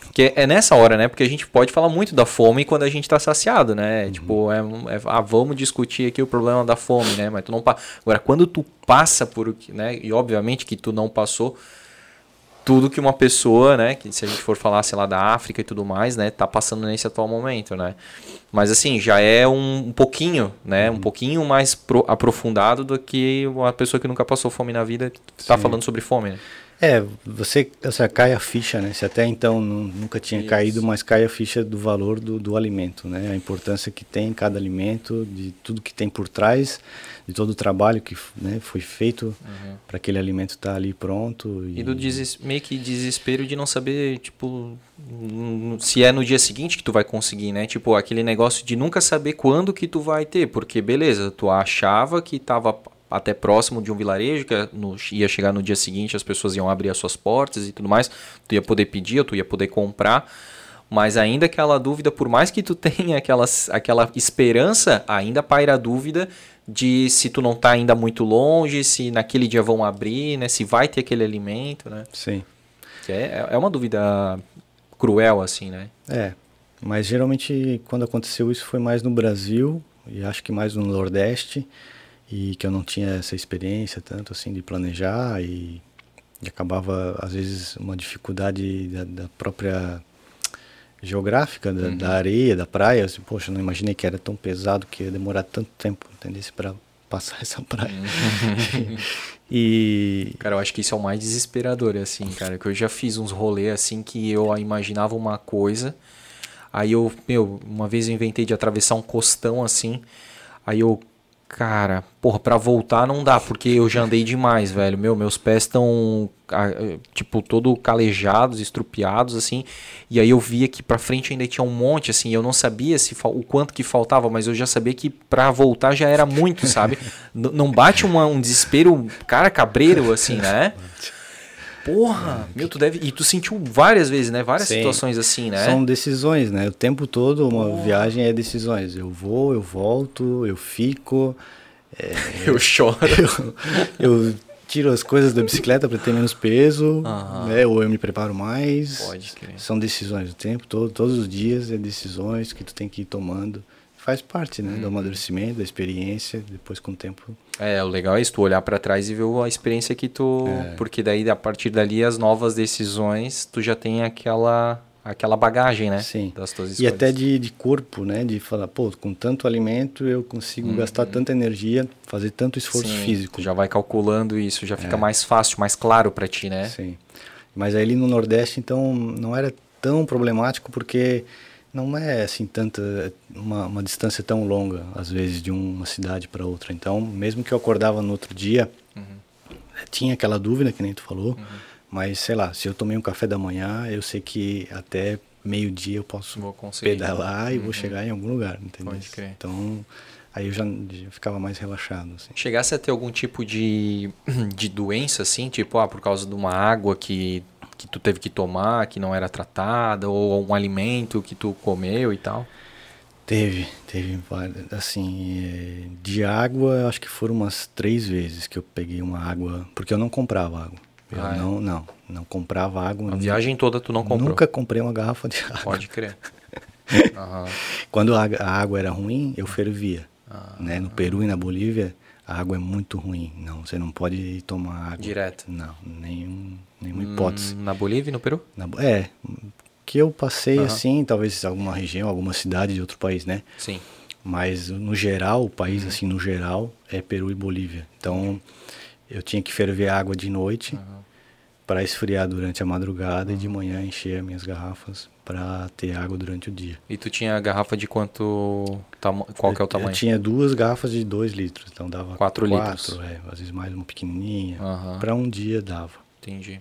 Porque é nessa hora, né? Porque a gente pode falar muito da fome quando a gente tá saciado, né? Tipo, é, é- ah, vamos discutir aqui o problema da fome, né? Mas tu não pa... Agora, quando tu passa por o que, né? E obviamente que tu não passou tudo que uma pessoa, né? Que se a gente for falar, sei lá, da África e tudo mais, né? Tá passando nesse atual momento, né? Mas assim, já é um, um pouquinho, né? Um pouquinho mais pro- aprofundado do que uma pessoa que nunca passou fome na vida tá Sim. falando sobre fome, né? É, você, você cai a ficha, né? Se até então nu- nunca tinha Isso. caído, mas cai a ficha do valor do, do alimento, né? A importância que tem cada alimento, de tudo que tem por trás, de todo o trabalho que né, foi feito para aquele alimento estar ali pronto. Uhum. E do deses- meio que desespero de não saber, tipo, se é no dia seguinte que tu vai conseguir, né? Tipo, aquele negócio de nunca saber quando que tu vai ter, porque beleza, tu achava que tava até próximo de um vilarejo, que no- ia chegar no dia seguinte, as pessoas iam abrir as suas portas e tudo mais, tu ia poder pedir, tu ia poder comprar, mas ainda aquela dúvida, por mais que tu *laughs* tenha aquela, aquela esperança, ainda paira a dúvida de se tu não tá ainda muito longe, se naquele dia vão abrir, né? Se vai ter aquele alimento, né? Sim. Que é, é uma dúvida cruel, assim, né? É, mas geralmente quando aconteceu isso foi mais no Brasil e acho que mais no Nordeste e que eu não tinha essa experiência tanto assim de planejar e, e acabava às vezes uma dificuldade da, da própria geográfica da, da areia, da praia. Assim, Poxa, não imaginei que era tão pesado que ia demorar tanto tempo, entendeu? Para passar *laughs* essa praia. *laughs* e Cara, eu acho que isso é o mais desesperador, assim, cara. Que eu já fiz uns rolês assim que eu imaginava uma coisa. Aí eu, meu, uma vez eu inventei de atravessar um costão assim. Aí eu, cara, porra, pra voltar não dá, porque eu já andei demais, velho. Meu, meus pés estão, tipo, todo calejados, estrupiados, assim. E aí eu via que pra frente ainda tinha um monte, assim. Eu não sabia se o quanto que faltava, mas eu já sabia que pra voltar já era muito, sabe? Não bate uma- um desespero, cara, cabreiro, assim, né? Porra, meu, tu deve. E tu sentiu várias vezes, né? Várias Sim. situações assim, né? São decisões, né? O tempo todo uma viagem é decisões. Eu vou, eu volto, eu fico, *laughs* Eu choro. *laughs* eu, eu tiro as coisas da bicicleta para ter menos peso, né? Ou eu me preparo mais. Pode crer. São decisões o tempo todo, todos os dias é decisões que tu tem que ir tomando. Faz parte, né? Uhum. Do amadurecimento, da experiência, depois com o tempo. É, o legal é isso, tu olhar pra trás e ver a experiência que tu. É. Porque daí, a partir dali, as novas decisões, tu já tem aquela, aquela bagagem, né? Sim. Das tuas E até de, de corpo, né? De falar, pô, com tanto alimento eu consigo gastar tanta energia, fazer tanto esforço Uhum. Sim, físico. Tu já vai calculando isso, já fica mais fácil, mais claro pra ti, né? Sim. Mas aí ali no Nordeste, então, não era tão problemático porque não é assim tanta uma, uma distância tão longa às vezes de uma cidade para outra. Então, mesmo que eu acordava no outro dia, Uhum. tinha aquela dúvida que nem tu falou, mas sei lá, se eu tomei um café da manhã, eu sei que até meio-dia eu posso pedalar e vou chegar em algum lugar, entendeu? Pode crer. Então, aí eu já, já ficava mais relaxado assim. Chegasse a ter algum tipo de, *clears throat* de doença, assim, tipo, ah, por causa de uma água que, que tu teve que tomar, que não era tratada, ou um alimento que tu comeu e tal? Teve, teve várias. Assim, eh, de água, eu acho que foram umas três vezes que eu peguei uma água, porque eu não comprava água. Eu Ah, é? não, não, não comprava água. A viagem toda tu não comprou? Nunca comprei uma garrafa de água. Pode crer. *laughs* Aham. Quando a, a água era ruim, eu fervia. Ah. né? No Peru e na Bolívia, a água é muito ruim. Não, você não pode tomar água. Direto. Não, nenhum, nenhuma hipótese. Hum, Na Bolívia e no Peru? Na é, que eu passei Aham. assim, talvez alguma região, alguma cidade de outro país, né? Sim. Mas no geral, o país Uhum. assim no geral é Peru e Bolívia. Então eu tinha que ferver água de noite para esfriar durante a madrugada e de manhã encher as minhas garrafas para ter água durante o dia. E tu tinha garrafa de quanto. Qual que é o tamanho? Eu tinha duas garrafas de 2 litros, então dava Quatro quatro, litros. é, às vezes mais uma pequenininha. Aham. Para um dia dava. Entendi.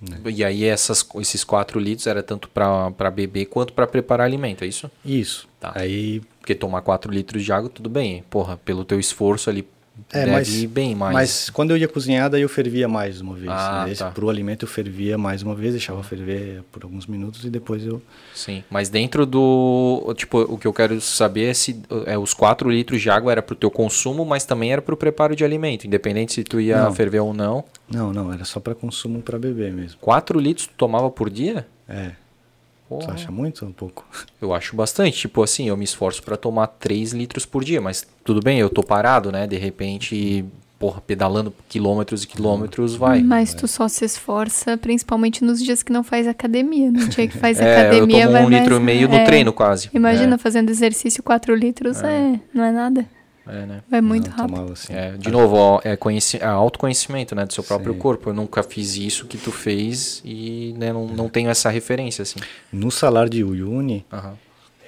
Né. E aí essas, esses 4 litros era tanto para beber quanto para preparar alimento, é isso? Isso. Tá. Aí Porque tomar 4 litros de água, tudo bem. Porra, pelo teu esforço ali, É, deve mas- ir bem mais. Mas quando eu ia cozinhar, daí eu fervia mais uma vez. Ah, né? Tá. Pro alimento eu fervia mais uma vez, deixava ferver por alguns minutos e depois eu... Sim, mas dentro do. Tipo, o que eu quero saber é se é, os 4 litros de água era pro teu consumo, mas também era pro preparo de alimento, independente se tu ia Não. ferver ou não. Não, não, era só para consumo para beber mesmo. 4 litros tu tomava por dia? É, Porra, você acha muito ou um pouco? *laughs* Eu acho bastante. Tipo assim, eu me esforço pra tomar 3 litros por dia, mas tudo bem, eu tô parado, né? De repente, porra, pedalando quilômetros e quilômetros, vai. Mas tu só se esforça, principalmente nos dias que não faz academia. No dia que faz *laughs* É, eu academia tomo vai um litro e mais- meio no é. treino quase. Imagina fazendo exercício 4 litros, é. não é nada. É, é, né? Vai muito Não, rápido. Tomava assim. É, de novo, ó, é, conheci é autoconhecimento, né, do seu próprio Sim. corpo. Eu nunca fiz isso que tu fez e né, não, não tenho essa referência, assim. No salário de Uyuni, Aham.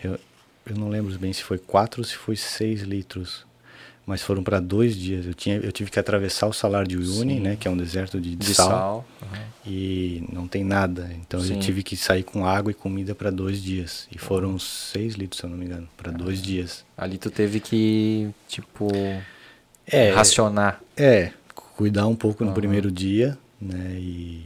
eu, eu não lembro bem se foi 4 ou se foi 6 litros. Mas foram para dois dias. Eu, tinha, eu tive que atravessar o salário de Uyuni, Sim. né? Que é um deserto de, de De sal. sal. aham. E não tem nada. Então Sim. eu tive que sair com água e comida para dois dias. E foram 6 litros, se eu não me engano, para dois dias. Ali tu teve que, tipo, É, racionar. É, cuidar um pouco no primeiro dia, né? E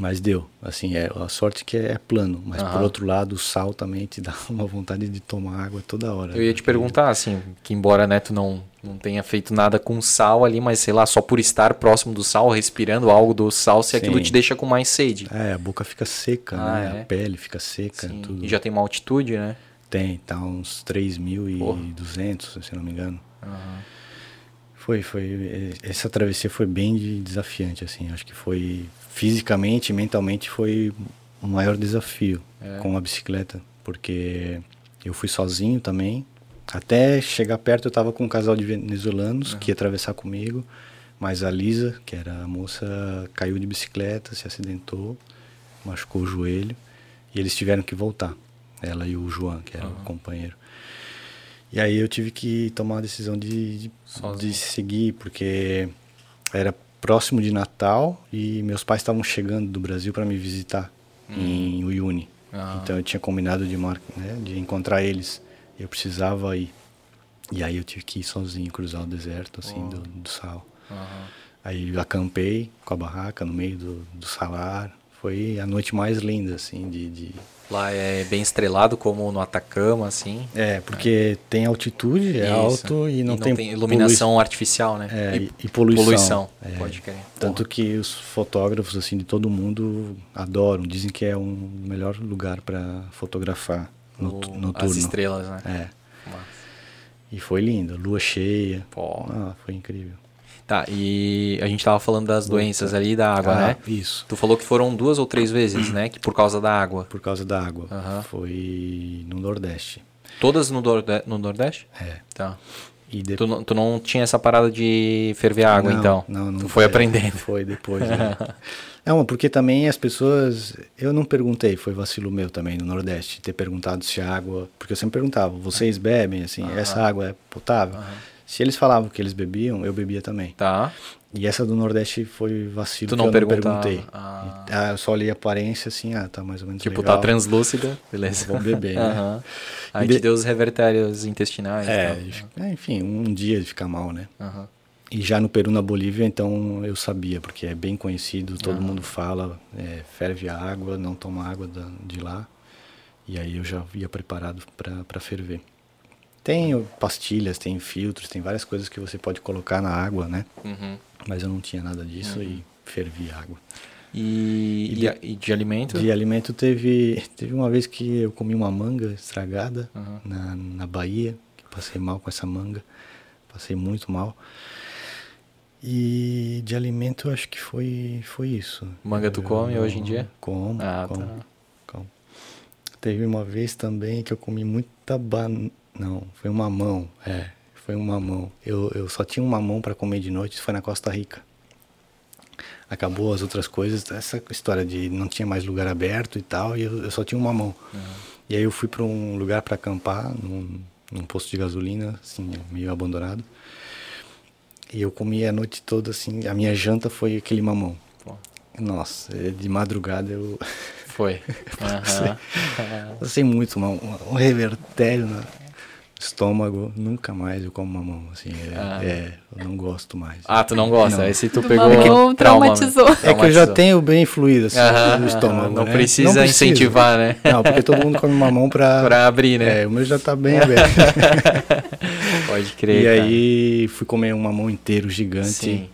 mas deu, assim, é a sorte que é plano, mas por outro lado, o sal também te *laughs* dá uma vontade de tomar água toda hora. Eu ia te porque- perguntar, assim, que embora né, tu não, não tenha feito nada com sal ali, mas sei lá, só por estar próximo do sal, respirando algo do sal, se aquilo Sim. te deixa com mais sede. É, a boca fica seca, Ah, né? é? A pele fica seca, Sim. tudo. E já tem uma altitude, né? Tem, tá uns 3.200, se não me engano. Aham. Foi, foi, essa travessia foi bem de- desafiante, assim, acho que foi, fisicamente e mentalmente foi o maior desafio É. com a bicicleta, porque eu fui sozinho também, até chegar perto eu tava com um casal de venezuelanos que ia atravessar comigo, mas a Lisa, que era a moça, caiu de bicicleta, se acidentou, machucou o joelho, e eles tiveram que voltar, ela e o João, que era o companheiro. E aí eu tive que tomar a decisão de, de, de seguir, porque era próximo de Natal e meus pais estavam chegando do Brasil para me visitar em Uyuni. Ah. Então eu tinha combinado de, mar... né, de encontrar eles. Eu precisava ir. E aí eu tive que ir sozinho, cruzar o deserto, assim, do, do sal. Aham. Aí acampei com a barraca no meio do, do salar. Foi a noite mais linda, assim, de... de... Lá é bem estrelado, como no Atacama, assim. É, porque tem altitude, é Isso. alto e não, tem, iluminação artificial, né? polui- É, e, e poluição. poluição. É. Pode crer. Tanto que os fotógrafos assim de todo mundo adoram, dizem que é um melhor lugar para fotografar no, O- noturno. As estrelas, né? É. E foi lindo, lua cheia. Pô. Ah, foi incrível. Tá, e a gente tava falando das doenças ali da água, Ah, né? Isso. Tu falou que foram duas ou três vezes, né? Que por causa da água. Por causa da água. Aham. Foi no Nordeste. Todas no, Norde no Nordeste? É. Tá. E Tu, depois. não- tu não tinha essa parada de ferver água, Não, então? Não, não Tu foi aprendendo. Foi depois. né? *laughs* Não, porque também as pessoas. Eu não perguntei, foi vacilo meu também no Nordeste, ter perguntado se a água. Porque eu sempre perguntava, vocês bebem, assim, essa água é potável? Se eles falavam que eles bebiam, eu bebia também. Tá. E essa do Nordeste foi vacilo Tu que não eu perguntava? não perguntei. Ah. Ah, eu só olhei a aparência assim, ah, tá mais ou menos Tipo, legal. tá translúcida, beleza. Vou beber, né? Aham. Aí E de- deu os revertérios intestinais. É, tal. é, enfim, um dia de ficar mal, né? Aham. E já no Peru, na Bolívia, então eu sabia, porque é bem conhecido, todo mundo fala, é, ferve a água, não toma água de lá. E aí eu já ia preparado para ferver. Tem pastilhas, tem filtros, tem várias coisas que você pode colocar na água, né? Uhum. Mas eu não tinha nada disso e fervi água. E, E de- a- e de alimento? De alimento teve, teve uma vez que eu comi uma manga estragada Uhum. na, na Bahia, que passei mal com essa manga, passei muito mal. E de alimento acho que foi, foi isso. Manga tu Eu- come hoje em dia? Como, Ah, como, tá. Teve uma vez também que eu comi muita banana. Não, foi um mamão. É, foi um mamão. Eu, eu só tinha um mamão para comer de noite, foi na Costa Rica. Acabou as outras coisas, essa história de não tinha mais lugar aberto e tal, e eu, eu só tinha um mamão. Uhum. E aí eu fui para um lugar para acampar, num, num posto de gasolina, assim, meio abandonado. E eu comi a noite toda, assim, a minha janta foi aquele mamão. Nossa, de madrugada eu. Foi. *laughs* Uhum. Passei muito mal, um revertério no estômago, nunca mais eu como mamão, assim, é, ah. é, eu não gosto mais. Ah, tu não gosta? Não. Esse tu Do pegou mamão, trauma, traumatizou. É que eu já tenho bem fluído, assim, no estômago, Não, né? precisa não precisa incentivar, né? Não, porque todo mundo come mamão pra... *laughs* pra abrir, né? É, o meu já tá bem *laughs* aberto. Pode crer, E cara. aí fui comer um mamão inteiro gigante, Sim.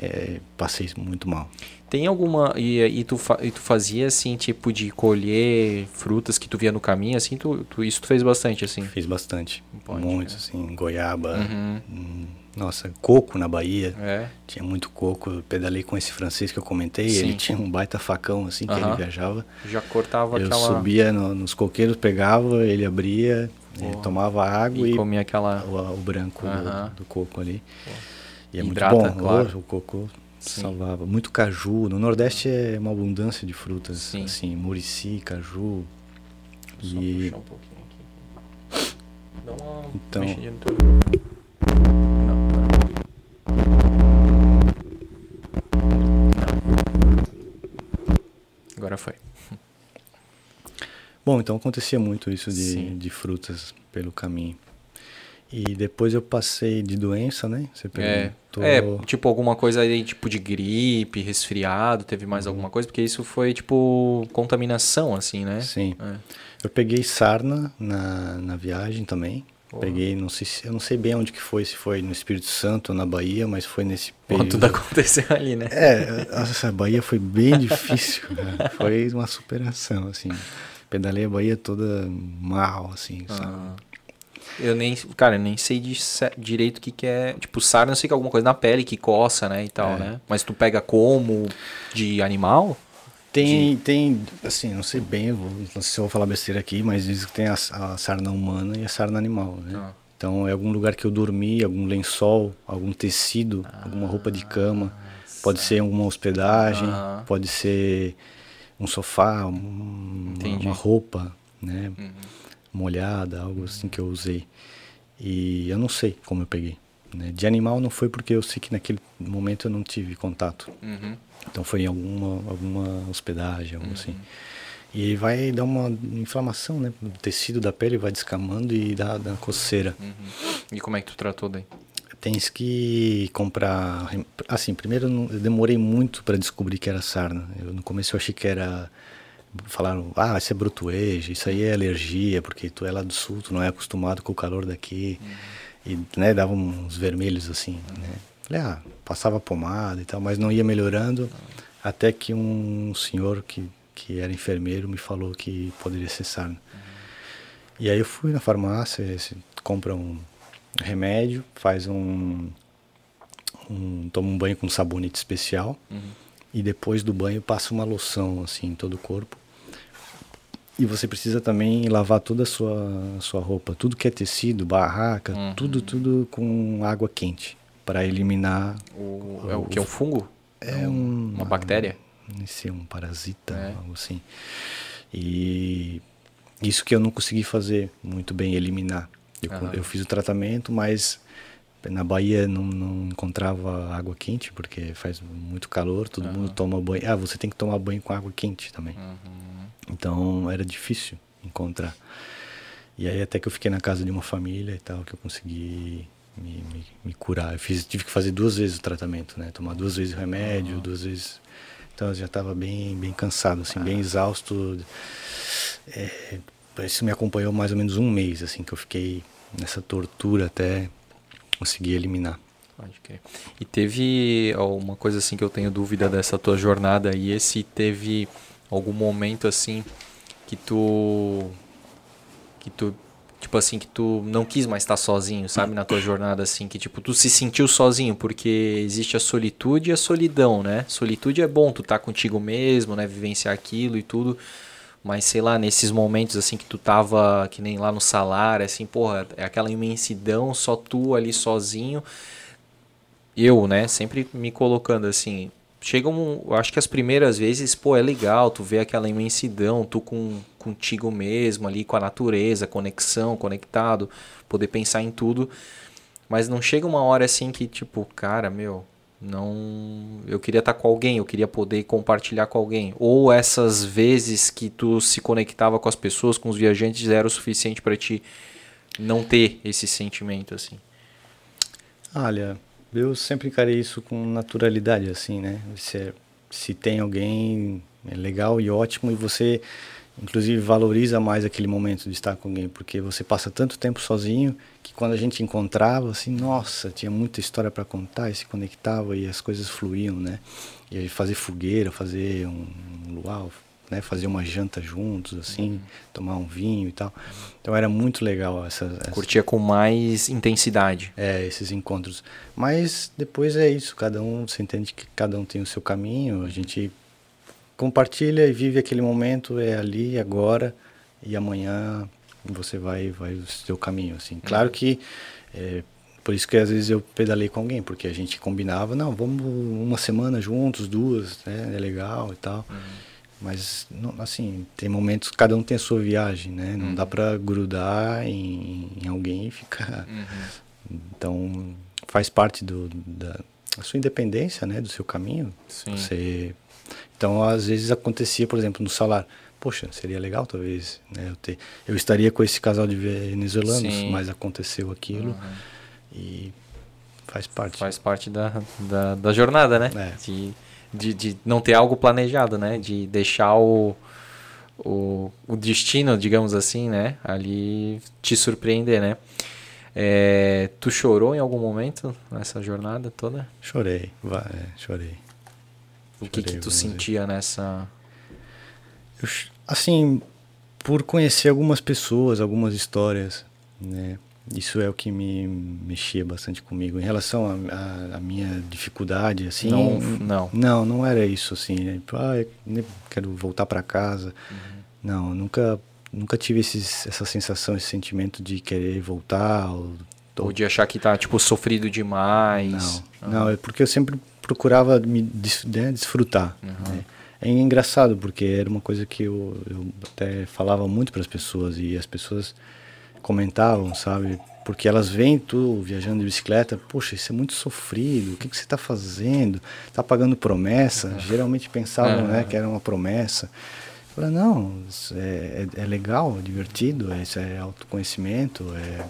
é, passei muito mal. Tem alguma. E, e, tu, fa- e tu fazia assim, tipo, de colher frutas que tu via no caminho, assim, tu, tu- isso tu fez bastante, assim. Fiz bastante, Pode, muito, assim, goiaba, Uhum. hum, nossa, coco na Bahia, É. tinha muito coco, eu pedalei com esse francês que eu comentei, Sim. ele tinha um baita facão, assim, que ele viajava. Já cortava Eu aquela. subia no- nos coqueiros, pegava, ele abria, ele tomava água e e, comia aquela. o, o branco do- Aham. do, coco ali. E é Hidrata, muito bom, claro. o coco Sim. salvava. Muito caju, no Nordeste é uma abundância de frutas, Sim. assim, murici, caju. Só E puxar um pouquinho aqui. Dá uma Então- mexidinha no teu. Agora foi. Bom, então acontecia muito isso Sim. de, de frutas pelo caminho. E depois eu passei de doença, né? Você É, perguntou. é, tipo alguma coisa aí, tipo de gripe, resfriado, teve mais alguma coisa? Porque isso foi tipo contaminação, assim, né? Sim. É. Eu peguei sarna na, na viagem também. Peguei, não sei se, eu não sei bem onde que foi, se foi no Espírito Santo ou na Bahia, mas foi nesse período. tudo aconteceu ali, né? É, essa Bahia foi bem difícil, né? Foi uma superação, assim. Pedalei a Bahia toda mal, assim, sabe? Ah. Eu nem, cara, eu nem sei de direito o que, que é. Tipo, sarna, eu sei que é alguma coisa na pele que coça, né? E tal, É. né? Mas tu pega como? De animal? Tem, tem, assim, não sei bem, vou- não sei se eu vou falar besteira aqui, mas diz que tem a, a sarna humana e a sarna animal, né? Ah. Então, é algum lugar que eu dormi, algum lençol, algum tecido, alguma roupa de cama. Pode ser alguma hospedagem, Aham. pode ser um sofá, um- uma roupa, né? Uhum. Molhada, algo assim que eu usei. E eu não sei como eu peguei. Né? De animal não foi porque eu sei que naquele momento eu não tive contato. Uhum. Então foi em alguma, alguma hospedagem, algo assim. E aí vai dar uma inflamação, né? O tecido da pele vai descamando e dá, dá coceira. Uhum. E como é que tu tratou daí? Tens que comprar. Assim, primeiro eu demorei muito para descobrir que era sarna. Eu, no começo eu achei que era. Falaram, ah, isso é brotueja, isso aí é alergia, porque tu é lá do sul, tu não é acostumado com o calor daqui. E, né, dava uns vermelhos assim, né? Falei, ah, passava pomada e tal, mas não ia melhorando. Até que um senhor que, que era enfermeiro me falou que poderia ser sarna. E aí eu fui na farmácia, compra um remédio, faz um, um toma um banho com sabonete especial e depois do banho passa uma loção assim em todo o corpo. E você precisa também lavar toda a sua sua roupa, tudo que é tecido, barraca, Uhum. tudo tudo com água quente para eliminar O, é o que? É um fungo? é um, Uma bactéria? Não sei, um parasita, É. algo assim. E isso que eu não consegui fazer muito bem, eliminar. Eu, Aham. eu fiz o tratamento, mas na Bahia não, não encontrava água quente, porque faz muito calor, todo mundo toma banho. Ah, você tem que tomar banho com água quente também. Uhum. Então era difícil encontrar. E aí até que eu fiquei na casa de uma família e tal, que eu consegui me, me, me curar. Eu fiz, tive que fazer duas vezes o tratamento, né? Tomar duas vezes o remédio, duas vezes... Então eu já estava bem, bem cansado, assim, bem exausto. É, isso me acompanhou mais ou menos um mês, assim, que eu fiquei nessa tortura até conseguir eliminar. Pode crer. E teve uma coisa assim que eu tenho dúvida dessa tua jornada aí, esse teve algum momento assim que tu que tu tipo assim que tu não quis mais estar sozinho, sabe, na tua jornada assim, que tipo tu se sentiu sozinho, porque existe a solitude e a solidão, né? Solitude é bom tu tá contigo mesmo, né, vivenciar aquilo e tudo. Mas sei lá, nesses momentos assim que tu tava, que nem lá no salário, assim, porra, é aquela imensidão, só tu ali sozinho. Eu, né, sempre me colocando assim, chega eu acho que as primeiras vezes, pô, é legal, tu vê aquela imensidão, tu com contigo mesmo ali, com a natureza, conexão, conectado, poder pensar em tudo. Mas não chega uma hora assim que tipo, cara, meu, não eu queria estar com alguém eu queria poder compartilhar com alguém ou essas vezes que tu se conectava com as pessoas com os viajantes era o suficiente para ti não ter esse sentimento assim olha eu sempre encarei isso com naturalidade assim né se, se tem alguém é legal e ótimo e você inclusive valoriza mais aquele momento de estar com alguém, porque você passa tanto tempo sozinho que quando a gente encontrava, assim, nossa, tinha muita história para contar e se conectava e as coisas fluíam, né? E fazer fogueira, fazer um luau, né? Fazer uma janta juntos, assim, uhum. tomar um vinho e tal. Então era muito legal essa, essa, Curtia com mais intensidade. É, esses encontros. Mas depois é isso, cada um, você entende que cada um tem o seu caminho, a gente compartilha e vive aquele momento, é ali, agora, e amanhã você vai vai o seu caminho, assim. Claro uhum. que é, por isso que às vezes eu pedalei com alguém, porque a gente combinava, não, vamos uma semana juntos, duas, né, é legal e tal. Uhum. Mas, não, assim, tem momentos, cada um tem a sua viagem, né? Não uhum. dá para grudar em, em, alguém e ficar... Uhum. Então, faz parte do, da, da sua independência, né? Do seu caminho. Sim. Você então, às vezes acontecia, por exemplo, no salário. Poxa, seria legal talvez, né? Eu, ter, eu estaria com esse casal de venezuelanos, Sim. mas aconteceu aquilo uhum. e faz parte. Faz parte da, da, da jornada, né? É. De, de, de não ter algo planejado, né? De deixar o, o, o destino, digamos assim, né? Ali te surpreender, né? É, tu chorou em algum momento nessa jornada toda? Chorei, vai, é, chorei. O que, que tu sentia nessa. Eu, assim, por conhecer algumas pessoas, algumas histórias, né? Isso é o que me mexia bastante comigo. Em relação à minha dificuldade, assim. Não, não. Não, não era isso, assim. Né? Ah, quero voltar para casa. Uhum. Não, nunca, nunca tive esses, essa sensação, esse sentimento de querer voltar. Ou, ou de achar que tá, tipo, sofrido demais. Não, não, é porque eu sempre procurava me des, né, desfrutar. Uhum. Né? É engraçado porque era uma coisa que eu, eu até falava muito para as pessoas e as pessoas comentavam, sabe? Porque elas veem tu viajando de bicicleta, poxa, isso é muito sofrido, o que, que você está fazendo? Está pagando promessa? Geralmente pensavam né, que era uma promessa. Eu falei, não, é, é, é legal, é divertido, é, isso é autoconhecimento, é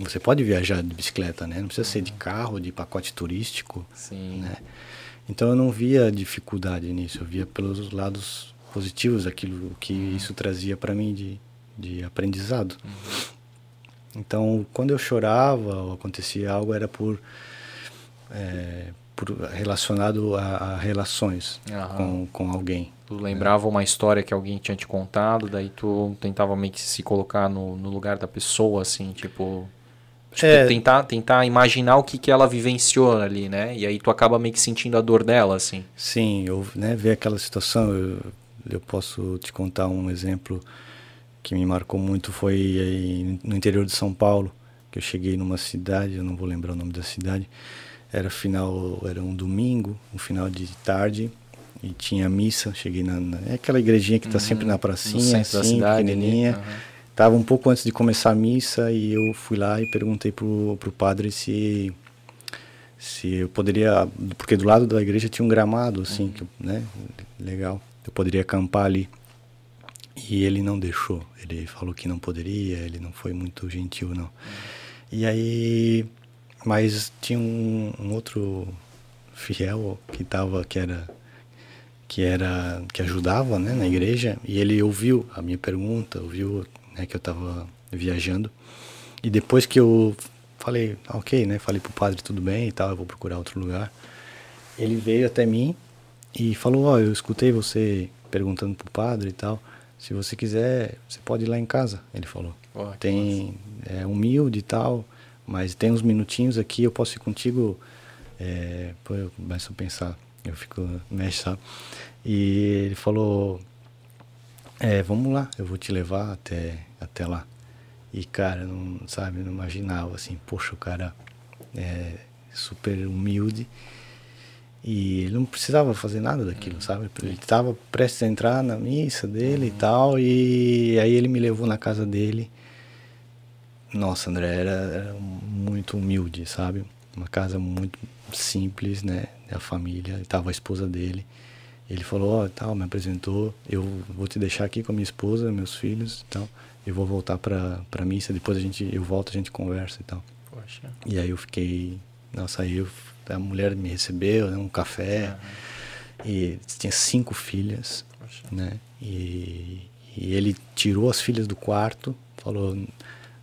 você pode viajar de bicicleta, né? Não precisa ser de carro, de pacote turístico. Sim. Né? Então eu não via dificuldade nisso, eu via pelos lados positivos aquilo que isso trazia para mim de, de aprendizado. Uhum. Então, quando eu chorava ou acontecia algo, era por, é, por relacionado a, a relações uhum. com, com alguém. Tu lembrava é. uma história que alguém tinha te contado, daí tu tentava meio que se colocar no, no lugar da pessoa, assim, tipo... Tipo, é. tentar, tentar imaginar o que, que ela vivenciou ali, né? E aí tu acaba meio que sentindo a dor dela, assim. Sim, eu né, ver aquela situação, eu, eu posso te contar um exemplo que me marcou muito, foi aí no interior de São Paulo, que eu cheguei numa cidade, eu não vou lembrar o nome da cidade, era final, era um domingo, um final de tarde, e tinha missa, cheguei na, na é aquela igrejinha que está uhum, sempre na pracinha, assim, cidade, pequenininha, uhum. Tava um pouco antes de começar a missa e eu fui lá e perguntei pro, pro padre se se eu poderia, porque do lado da igreja tinha um gramado assim, uhum. que, né, legal. Eu poderia acampar ali. E ele não deixou. Ele falou que não poderia, ele não foi muito gentil não. E aí mas tinha um, um outro fiel que tava que era que era que ajudava né, na igreja e ele ouviu a minha pergunta ouviu né, que eu estava viajando. E depois que eu falei, ah, ok, né, falei pro padre tudo bem e tal, eu vou procurar outro lugar. Ele veio até mim e falou, ó, oh, eu escutei você perguntando pro padre e tal. Se você quiser, você pode ir lá em casa, ele falou. Oh, tem é humilde e tal, mas tem uns minutinhos aqui, eu posso ir contigo. É, pô, eu começo a pensar, eu fico mexe, sabe? E ele falou, é, vamos lá, eu vou te levar até, até lá. E, cara, não, sabe, não imaginava, assim, poxa, o cara é super humilde e ele não precisava fazer nada daquilo, sabe? Ele estava prestes a entrar na missa dele e tal, e aí ele me levou na casa dele. Nossa, André, era, era muito humilde, sabe? Uma casa muito simples, né? Da família, estava a esposa dele. Ele falou, ó, oh, tal, me apresentou, eu vou te deixar aqui com a minha esposa, meus filhos e tal. Eu vou voltar para para missa, depois a gente eu volto, a gente conversa e tal. Poxa. E aí eu fiquei, nossa, aí eu, a mulher me recebeu, né, um café. Uhum. E tinha cinco filhas, Poxa. né? E, e ele tirou as filhas do quarto, falou,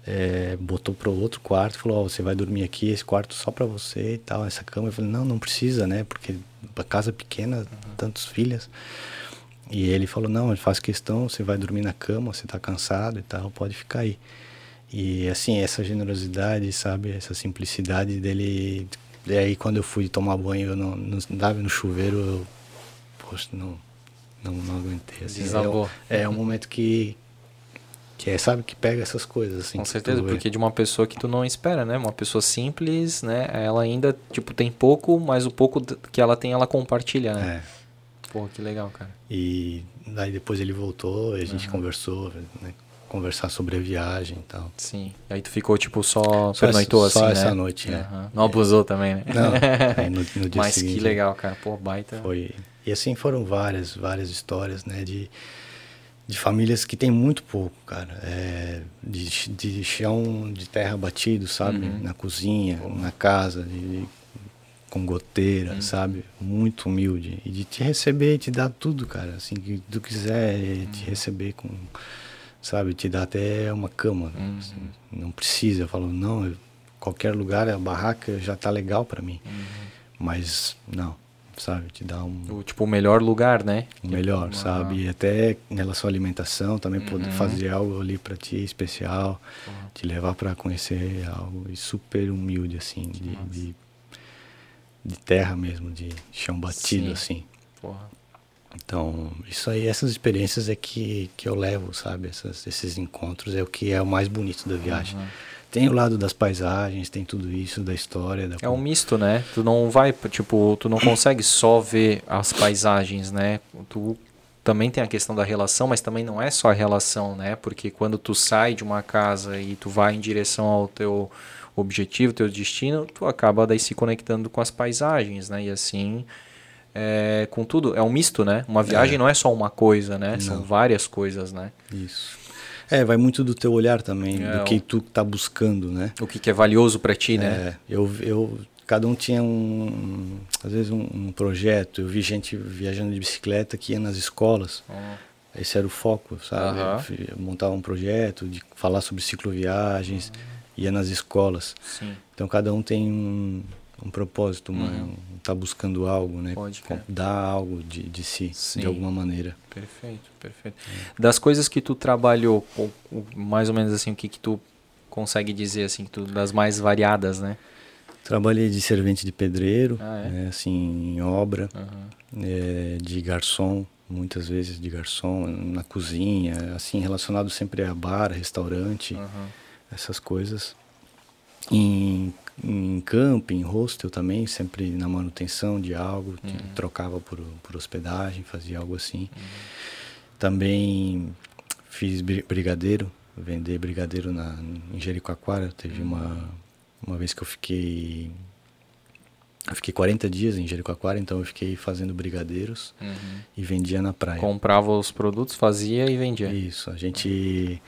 é, botou para outro quarto, falou, oh, você vai dormir aqui, esse quarto só para você e tal, essa cama. Eu falei, não, não precisa, né? Porque a casa pequena, uhum. tantos filhas. E ele falou, não, faço questão, você vai dormir na cama, você está cansado e tal, pode ficar aí. E assim, essa generosidade, sabe, essa simplicidade dele. E aí quando eu fui tomar banho, eu não, não dava no chuveiro, eu, poxa, não, não, não aguentei. Assim, é, é um momento que, que é, sabe, que pega essas coisas, assim. Com certeza, porque de uma pessoa que tu não espera, né? Uma pessoa simples, né? Ela ainda, tipo, tem pouco, mas o pouco que ela tem, ela compartilha, né? É. Pô, que legal, cara. E daí depois ele voltou, a gente uhum. conversou, né? Conversar sobre a viagem e tal. Sim. E aí tu ficou, tipo, só, só pernoitou assim, Só né? essa noite, né? Uhum. Não abusou é. também, né? Não, *laughs* aí no, no dia Mas seguinte, que legal, cara. Pô, baita. Foi... E assim foram várias, várias histórias, né? De de famílias que tem muito pouco, cara. É, de, de chão de terra batido, sabe? Uhum. Na cozinha, na casa, de, com goteira, uhum. sabe? Muito humilde. E de te receber, te dar tudo, cara. Assim, que tu quiser uhum. te receber com, sabe? Te dar até uma cama. Uhum. Assim, não precisa. Eu falo, não, eu, qualquer lugar, a barraca já tá legal para mim. Uhum. Mas, não sabe? Te dá um. O, tipo, o melhor lugar, né? O melhor, uma... sabe? E até em relação à alimentação, também uhum. poder fazer algo ali para ti especial, uhum. te levar para conhecer algo super humilde, assim, de, de, de, terra mesmo, de chão batido, Sim. assim. Porra. Então, isso aí, essas experiências é que, que eu levo, sabe? Essas, esses encontros é o que é o mais bonito da viagem. Uhum. Tem o lado das paisagens, tem tudo isso, da história. Da... É um misto, né? Tu não vai, tipo, tu não consegue só ver as paisagens, né? Tu também tem a questão da relação, mas também não é só a relação, né? Porque quando tu sai de uma casa e tu vai em direção ao teu objetivo, teu destino, tu acaba daí se conectando com as paisagens, né? E assim, é, com tudo, é um misto, né? Uma viagem é. não é só uma coisa, né? Não. São várias coisas, né? Isso. É, vai muito do teu olhar também, é, do que tu tá buscando, né? O que, que é valioso para ti, né? É, eu, eu, cada um tinha um, às vezes um, um, projeto. Eu vi gente viajando de bicicleta que ia nas escolas. Esse era o foco, sabe? Uhum. Montar um projeto, de falar sobre cicloviagens, uhum. ia nas escolas. Sim. Então cada um tem um, um propósito, uma, uhum. Tá buscando algo, né? Pode, Dar algo de, de si, Sim. de alguma maneira. Perfeito, perfeito. É. Das coisas que tu trabalhou, mais ou menos assim, o que que tu consegue dizer assim, tu, das mais variadas, né? Trabalhei de servente de pedreiro, ah, é? né, assim, em obra, uhum. é, de garçom, muitas vezes de garçom, na cozinha, assim, relacionado sempre a bar, restaurante, uhum. essas coisas. Em em camping, hostel também, sempre na manutenção de algo, uhum. trocava por, por hospedagem, fazia algo assim. Uhum. Também fiz brigadeiro, vender brigadeiro na, em Jericoacoara. Teve uhum. uma, uma vez que eu fiquei. Eu fiquei 40 dias em Jericoacoara, então eu fiquei fazendo brigadeiros uhum. e vendia na praia. Comprava os produtos, fazia e vendia. Isso, a gente.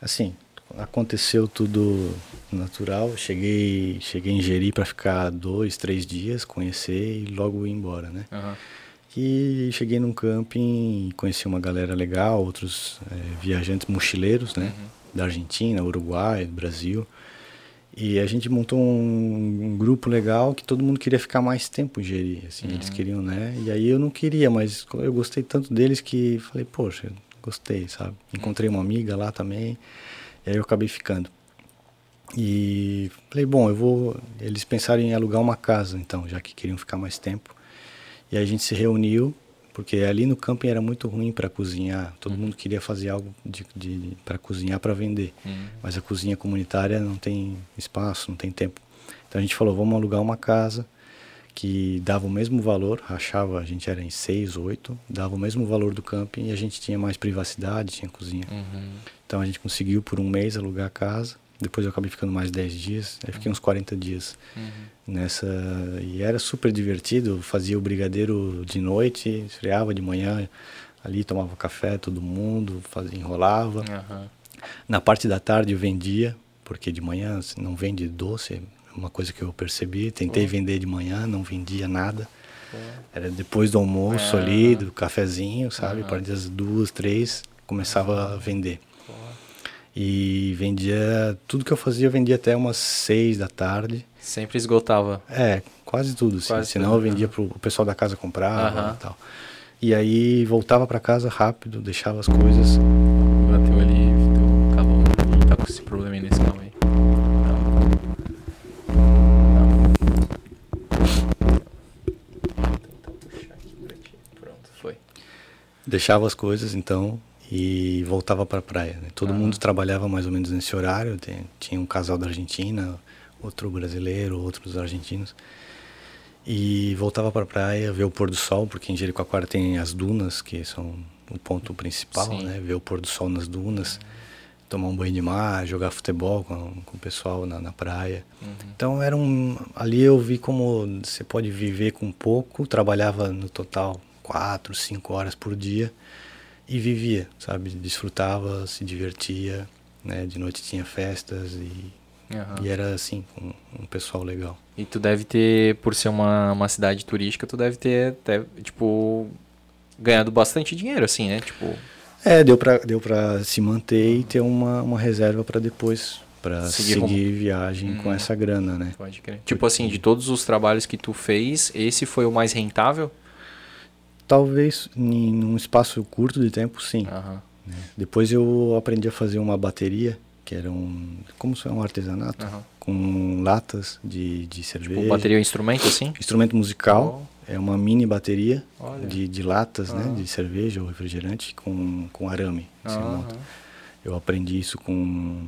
Assim, aconteceu tudo natural. Cheguei, cheguei em Jeri para ficar dois, três dias, conhecer e logo ir embora, né? Uhum. E cheguei num camping, conheci uma galera legal, outros é, viajantes mochileiros, né? Uhum. Da Argentina, Uruguai, Brasil. E a gente montou um, um, grupo legal que todo mundo queria ficar mais tempo em Jeri, assim, uhum. eles queriam, né? E aí eu não queria, mas eu gostei tanto deles que falei, poxa, gostei, sabe? Encontrei uma amiga lá também. E aí eu acabei ficando. E falei, bom, eu vou. Eles pensaram em alugar uma casa, então, já que queriam ficar mais tempo. E aí a gente se reuniu porque ali no camping era muito ruim para cozinhar. Todo mundo queria fazer algo de, de para cozinhar para vender, Uhum. mas a cozinha comunitária não tem espaço, não tem tempo. Então a gente falou, vamos alugar uma casa que dava o mesmo valor, rachava, a gente era em seis, oito, dava o mesmo valor do camping e a gente tinha mais privacidade, tinha cozinha. Uhum. Então a gente conseguiu por um mês alugar a casa. Depois eu acabei ficando mais 10 dias. Aí fiquei uns 40 dias nessa. E era super divertido. Fazia o brigadeiro de noite, esfriava de manhã. Ali tomava café, todo mundo, fazia, enrolava. Na parte da tarde vendia, porque de manhã não vende doce, uma coisa que eu percebi. Tentei vender de manhã, não vendia nada. Era depois do almoço ali, do cafezinho, sabe? A partir das duas, três, começava a vender. E vendia, tudo que eu fazia, eu vendia até umas seis da tarde. Sempre esgotava. É, quase tudo, sim. Quase Senão tudo, eu vendia pro o pessoal da casa comprava Aham. e tal. E aí voltava para casa rápido, deixava as coisas. Deixava as coisas, então, e voltava para a praia. né? Todo mundo trabalhava mais ou menos nesse horário. tinha um casal da Argentina, outro brasileiro, outros argentinos. E voltava para a praia, ver o pôr do sol, porque em Jericoacoara tem as dunas, que são o ponto principal, Sim. né? Ver o pôr do sol nas dunas, tomar um banho de mar, jogar futebol com, com o pessoal na, na praia. Então era um, ali eu vi como você pode viver com pouco, trabalhava no total quatro, cinco horas por dia e vivia, sabe? Desfrutava, se divertia, né? De noite tinha festas e, Aham. e era assim, com um pessoal legal. E tu deve ter, por ser uma, uma cidade turística, tu deve ter, até, tipo, ganhado bastante dinheiro, assim, né? Tipo, É, deu pra, deu pra se manter e ter uma, uma reserva para depois, para Seguir seguir, como- viagem com Hum. essa grana, né? pode crer. Tipo assim, de todos os trabalhos que tu fez, esse foi o mais rentável? Talvez em um espaço curto de tempo, sim. Né? Depois eu aprendi a fazer uma bateria, que era um. Como se é um artesanato, Aham. com latas de, de cerveja. Tipo, bateria é um instrumento, assim? Instrumento musical, é uma mini bateria Olha. de, de latas, né? Ah. De cerveja ou refrigerante com, com arame. monta. Eu aprendi isso com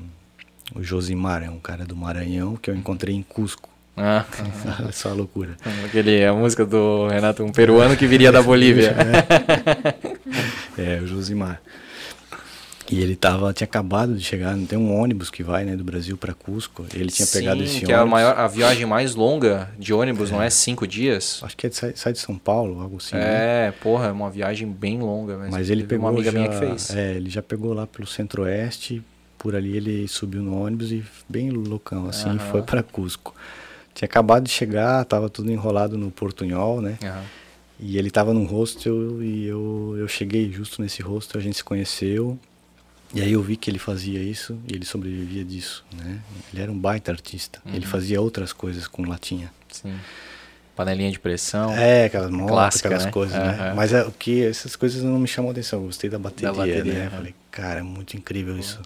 o Josimar, é um cara do Maranhão que eu encontrei em Cusco. Ah, *laughs* só loucura. aquele, a música do Renato, um peruano que viria da Bolívia. *laughs* É, o Josimar. E ele tava, tinha acabado de chegar, não tem um ônibus que vai, né, do Brasil para Cusco. Ele tinha pegado Sim, esse que ônibus. é a, maior, a viagem mais longa de ônibus, não é cinco dias? Acho que é de, sai, de São Paulo, algo assim. né? É, porra, é uma viagem bem longa. Mas, Mas ele pegou uma amiga já, minha que fez. É, ele já pegou lá pelo Centro-Oeste, por ali ele subiu no ônibus e bem loucão assim, Aham. foi para Cusco. Tinha acabado de chegar, tava tudo enrolado no Portunhol, né? Aham. E ele tava num hostel e eu, eu cheguei justo nesse hostel, a gente se conheceu. E aí eu vi que ele fazia isso e ele sobrevivia disso, né? Ele era um baita artista. Uhum. Ele fazia outras coisas com latinha. Sim. Panelinha de pressão. É, aquelas Clássica, aquelas né? coisas, né? Aham. Mas é, o que essas coisas não me chamam atenção. Eu gostei da bateria, bateria, né? aham. Falei, cara, é muito incrível isso.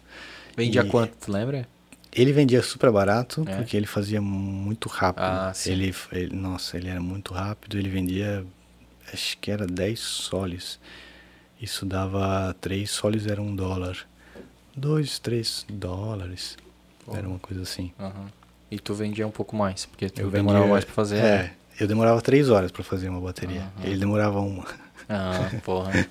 Vendia E- quanto, tu lembra? Ele vendia super barato É. porque ele fazia muito rápido. Ah, sim. Ele, ele, nossa, ele era muito rápido. Ele vendia, acho que era 10 soles. Isso dava 3 soles, era um dólar. 2, 3 dólares. Era uma coisa assim. Aham. E tu vendia um pouco mais, porque tu Eu demorava vendia- mais pra fazer. É, né? eu demorava 3 horas para fazer uma bateria. Aham. Ele demorava uma. Ah, porra. *laughs*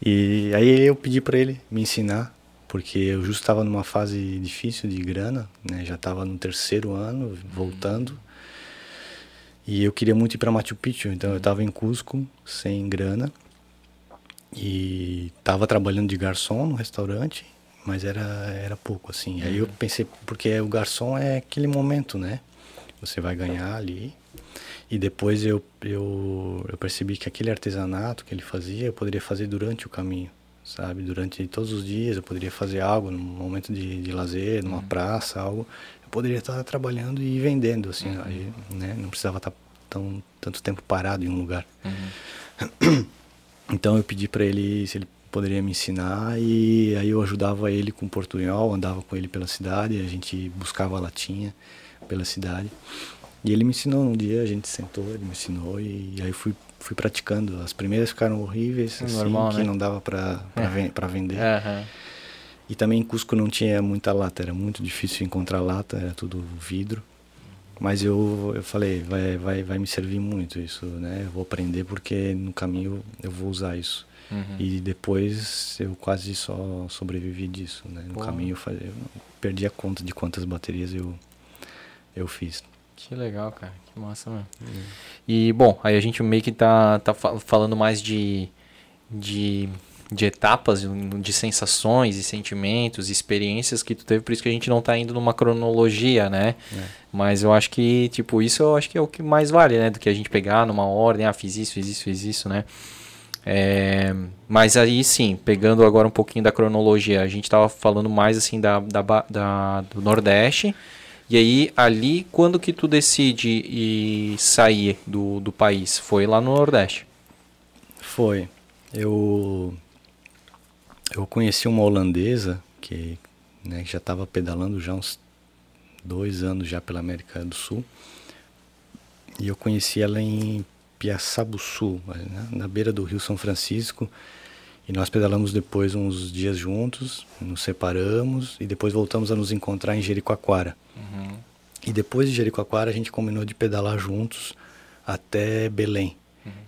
E aí eu pedi para ele me ensinar, porque eu justo estava numa fase difícil de grana, né? Já estava no terceiro ano, voltando. E eu queria muito ir para Machu Picchu, então eu estava em Cusco, sem grana. E estava trabalhando de garçom no restaurante, mas era era pouco assim. Aí eu pensei, porque o garçom é aquele momento, né? Você vai ganhar ali. E depois eu, eu, eu percebi que aquele artesanato que ele fazia, eu poderia fazer durante o caminho, sabe? Durante todos os dias eu poderia fazer algo, num momento de, de lazer, numa praça, algo. Eu poderia estar trabalhando e vendendo, assim, aí, né? Não precisava estar tão, tanto tempo parado em um lugar. *clears throat* Então eu pedi para ele se ele poderia me ensinar e aí eu ajudava ele com portunhol, andava com ele pela cidade, a gente buscava latinha pela cidade. E ele me ensinou um dia, a gente sentou, ele me ensinou e, aí fui, fui praticando. As primeiras ficaram horríveis, É assim, normal, que né? não dava pra, É. vender. Aham. E também em Cusco não tinha muita lata, era muito difícil encontrar lata, era tudo vidro. Mas eu, eu falei, vai, vai, vai me servir muito isso, né? Eu vou aprender porque no caminho eu vou usar isso. Uhum. E depois eu quase só sobrevivi disso, né? No Pô. caminho eu, fazia, eu perdi a conta de quantas baterias eu, eu fiz. Que legal, cara. Massa mesmo. E, bom, aí a gente meio que tá, tá fa- falando mais de, de, de etapas, de sensações e sentimentos, e experiências que tu teve, por isso que a gente não tá indo numa cronologia, né? É. Mas eu acho que, tipo, isso eu acho que é o que mais vale, né? Do que a gente pegar numa ordem, ah, fiz isso, fiz isso, fiz isso, né? É, mas aí sim, pegando agora um pouquinho da cronologia, a gente tava falando mais assim da, da, da- do Nordeste. E aí, ali, quando que tu decide ir sair do, do país? Foi lá no Nordeste. Foi. Eu eu conheci uma holandesa que, né, já estava pedalando já uns dois anos já pela América do Sul. E eu conheci ela em Piaçabuçu, né, na beira do Rio São Francisco. E nós pedalamos depois uns dias juntos, nos separamos e depois voltamos a nos encontrar em Jericoacoara. E depois de Jericoacoara a gente combinou de pedalar juntos até Belém.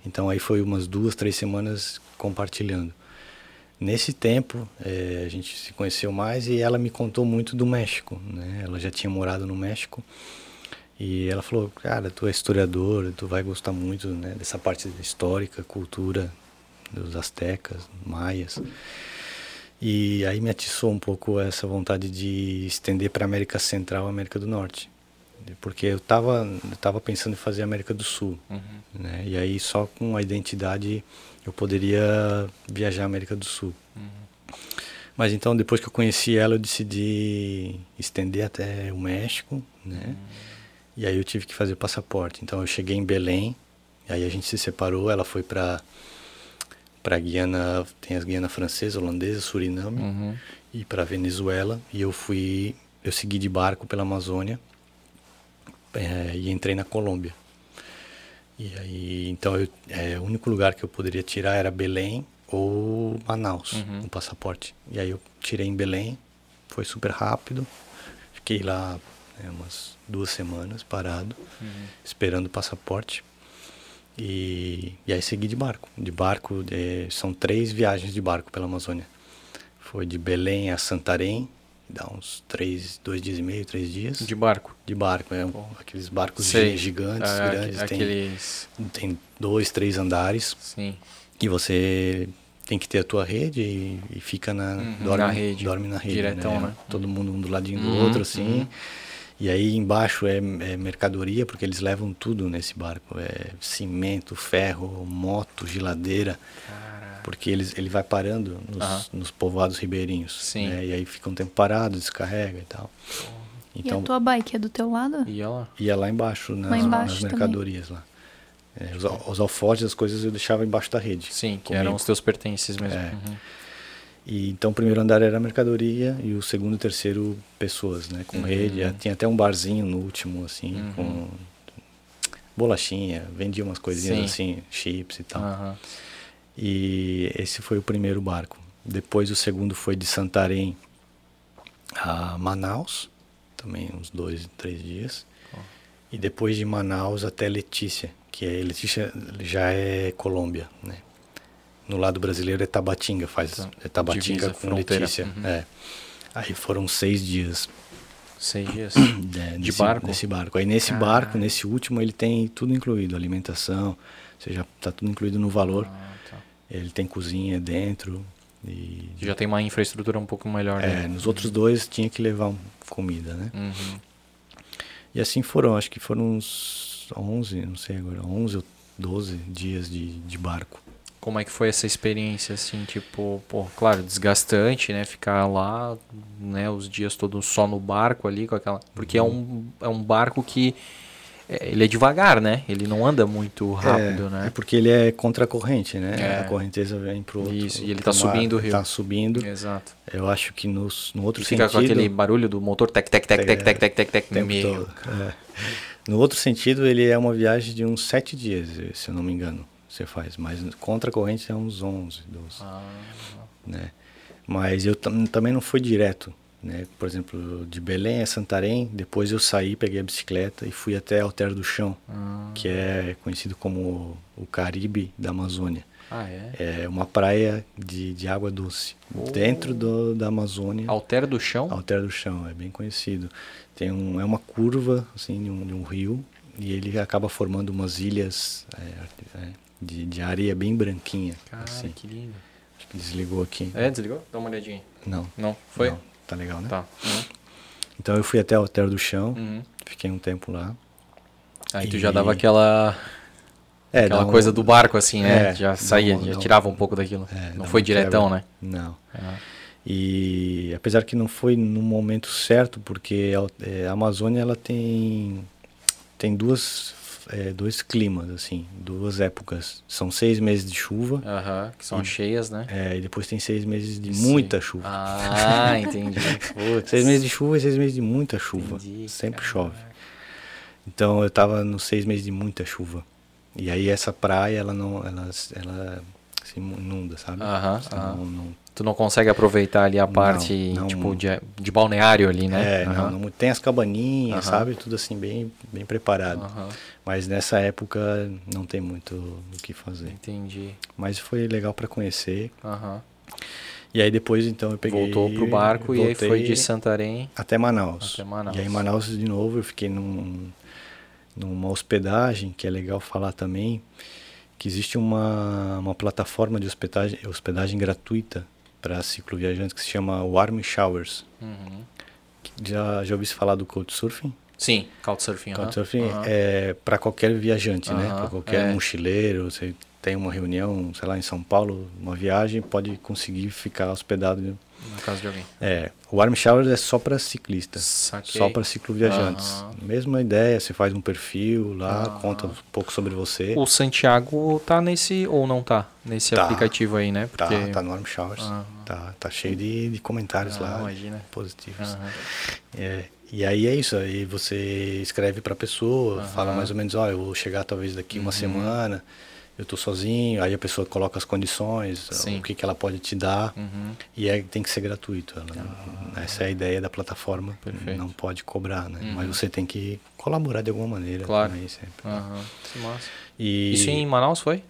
Então aí foi umas duas, três semanas compartilhando. Nesse tempo eh, a gente se conheceu mais e ela me contou muito do México, né? Ela já tinha morado no México e ela falou, cara, tu é historiador, tu vai gostar muito né, dessa parte histórica, cultura dos astecas, maias. E aí me atiçou um pouco essa vontade de estender para América Central, América do Norte, porque eu estava eu tava pensando em fazer América do Sul, né? E aí só com a identidade eu poderia viajar à América do Sul. Mas então depois que eu conheci ela eu decidi estender até o México, né? E aí eu tive que fazer passaporte. Então eu cheguei em Belém, aí a gente se separou, ela foi para para Guiana, tem as Guiana francesa, holandesa, Suriname Uhum. e para Venezuela. E eu fui eu segui de barco pela Amazônia eh, e entrei na Colômbia. E aí então eu, eh, o único lugar que eu poderia tirar era Belém ou Manaus Uhum. o passaporte. E aí eu tirei em Belém foi super rápido. Fiquei lá né, umas duas semanas parado esperando o passaporte e, e aí segui de barco de barco eh, são três viagens de barco pela Amazônia foi de Belém a Santarém, dá uns três, dois dias e meio, três dias. De barco. De barco, é um- aqueles barcos Sei. gigantes, Ah, grandes, Aqueles. tem, tem dois, três andares Sim. e você tem que ter a tua rede e, e fica na, Uhum, dorme, na rede. dorme na rede, Diretão, né? Todo mundo um do ladinho do Uhum, outro, assim. uhum. E aí embaixo é, é mercadoria, porque eles levam tudo nesse barco. É cimento, ferro, moto, geladeira. Porque eles, ele vai parando nos, Aham. nos povoados ribeirinhos. Sim. né? E aí fica um tempo parado, descarrega e tal. e Então, a tua bike é do teu lado? E ela. ia lá embaixo, nas, Lá embaixo nas também. mercadorias lá. É, os, os alforjes, as coisas eu deixava embaixo da rede. Sim, que comigo. eram os teus pertences mesmo. É. Uhum. E então o primeiro andar era mercadoria e o segundo e terceiro pessoas, né? Com Uhum. rede. Tinha até um barzinho no último, assim, Uhum. com bolachinha, vendia umas coisinhas Sim. assim, chips e tal. Aham. E esse foi o primeiro barco. Depois o segundo foi de Santarém a Manaus, também uns dois, três dias. E depois de Manaus até Letícia, que é Letícia já é Colômbia, né? No lado brasileiro é Tabatinga, faz Tá. é Tabatinga Divisa, com fronteira. Letícia. Uhum. É. Aí foram seis dias Seis *clears throat* dias. né, nesse, barco? Nesse barco. Aí nesse Caralho. barco, nesse último, ele tem tudo incluído, alimentação, ou seja, tá tudo incluído no valor. Ah, tá. Ele tem cozinha dentro e Já tem uma infraestrutura um pouco melhor, é, né? nos outros dois tinha que levar comida, né? Uhum. E assim foram, acho que foram uns 11, não sei agora, 11 ou 12 dias de, de barco. Como é que foi essa experiência, assim, tipo, pô, claro, desgastante, né? Ficar lá, né, os dias todos só no barco ali, com aquela. Porque é um, é um barco que é, ele é devagar, né? Ele não anda muito rápido, é, né? É porque ele é contra a corrente, né? É. A correnteza vem pro outro. Isso, e ele tá subindo o rio. Tá subindo. Exato. Eu acho que no, no outro fica sentido... com aquele barulho do motor tec tec tec tec tec tec tec tec tempo meu. É. No outro sentido, ele é uma viagem de uns sete dias, se eu não me engano, você faz. Mas contra a corrente é uns 11, 12, Ah, né? Mas eu tam- também não fui direto, né? Por exemplo, de Belém a Santarém, depois eu saí, peguei a bicicleta e fui até Alter do Chão, ah, que é conhecido como o Caribe da Amazônia. ah, é? É uma praia de, de água doce, dentro do, da Amazônia. Altera do chão? Alter do Chão, é bem conhecido. Tem um, é uma curva assim, de, um, de um rio e ele acaba formando umas ilhas é, é, de, de areia bem branquinha. Cara, assim. que lindo. Acho que desligou aqui. É, desligou? Dá uma olhadinha. Não. Não, foi? não. Tá legal, né? Tá. Então eu fui até Alter do Chão, Uhum. fiquei um tempo lá. Aí tu E- já dava aquela, É, aquela um- coisa do barco, assim, né? É, já saía, um- já tirava um pouco daquilo. é, não foi diretão, quebra. né? Não. Ah, E apesar que não foi no momento certo, porque a, é, a Amazônia ela tem tem duas é, dois climas assim, duas épocas. São seis meses de chuva que são E- as cheias, né? é, e depois tem seis meses de Sim. muita chuva. Ah, entendi. *laughs* Seis meses de chuva e seis meses de muita chuva. Entendi, Sempre caraca. chove. Então eu tava nos seis meses de muita chuva. E aí essa praia ela não ela ela se inunda, sabe? Aham, aham. não- não- Tu não consegue aproveitar ali a Não, parte, não. tipo, de, de balneário ali, né? É, não, não- tem as cabaninhas, sabe? Tudo assim bem bem preparado. Aham, Mas nessa época não tem muito o que fazer. entendi. Mas foi legal para conhecer. Aham. E aí depois então eu peguei Voltou pro barco e aí foi de Santarém. até Manaus. Até Manaus. E aí em Manaus de novo eu fiquei num, numa hospedagem, que é legal falar também, que existe uma, uma plataforma de hospedagem, hospedagem gratuita para cicloviajantes que se chama Warm Showers. Uhum. Já, já ouviu se falar do Couchsurfing? Sim, Couchsurfing. Couchsurfing Aham. é para qualquer viajante, né? Aham, Para qualquer é. mochileiro, você tem uma reunião, sei lá, em São Paulo, uma viagem, pode conseguir ficar hospedado. Na casa de alguém. É, o Warm Showers é só para ciclistas, Saquei. só para cicloviajantes. Aham. Mesma ideia, você faz um perfil lá, Aham. conta um pouco sobre você. O Santiago tá nesse, ou não tá? Nesse Tá. aplicativo aí, né? Tá, Porque... tá no Warm Showers. Aham. Tá, tá cheio de, de comentários Ah, lá, imagina. positivos. É, e aí é isso, aí você escreve para a pessoa, Aham. fala mais ou menos, ó, eu vou chegar talvez daqui uma Uhum. semana, eu tô sozinho, aí a pessoa coloca as condições, Sim. o que, que ela pode te dar, Uhum. e é, tem que ser gratuito. ela- Essa é a ideia da plataforma, Perfeito. não pode cobrar, né? Uhum. Mas você tem que colaborar de alguma maneira Claro. também sempre. Que massa. E Isso em Manaus foi?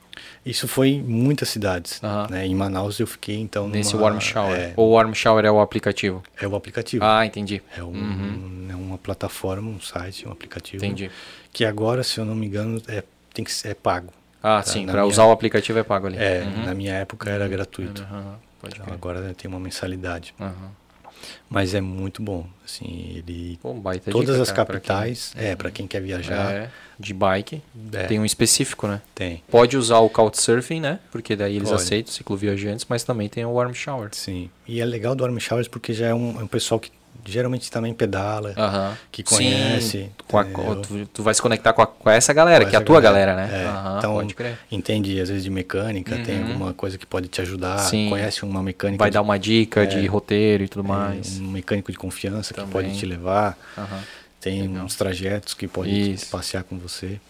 Isso foi em muitas cidades. Né? Em Manaus eu fiquei então Nesse numa- Warm Shower. É, Ou o Warm Shower é o aplicativo? é o aplicativo. Ah, entendi. É, um, Uhum. é uma plataforma, um site, um aplicativo. Entendi. Que agora, se eu não me engano, é, tem que ser, é pago. Ah, Tá, sim, minha- usar o aplicativo é pago ali. É, Uhum. na minha época era gratuito. Aham, Pode Então, agora tem uma mensalidade. Aham. Mas é muito bom. Assim, ele. Pô, baita Todas dica, as cara, pra quem- capitais, é, para quem quer viajar, É, de bike. É. Tem um específico, né? tem. Pode usar o Couchsurfing, né? Porque daí eles Pode. aceitam cicloviajantes, mas também tem o Warm Shower. Sim. E é legal do Warm Showers porque já é um, é um pessoal que geralmente também pedala, que conhece. A- tu, tu vai se conectar com, a- com essa galera, Com que é a tua galera, né? É, então, entende às vezes de mecânica, tem Uhum. alguma coisa que pode te ajudar, Sim. conhece uma mecânica. Vai de- dar uma dica de É. roteiro e tudo é, mais. um mecânico de confiança que Também. pode te levar. Tem Legal. uns trajetos que pode passear com você.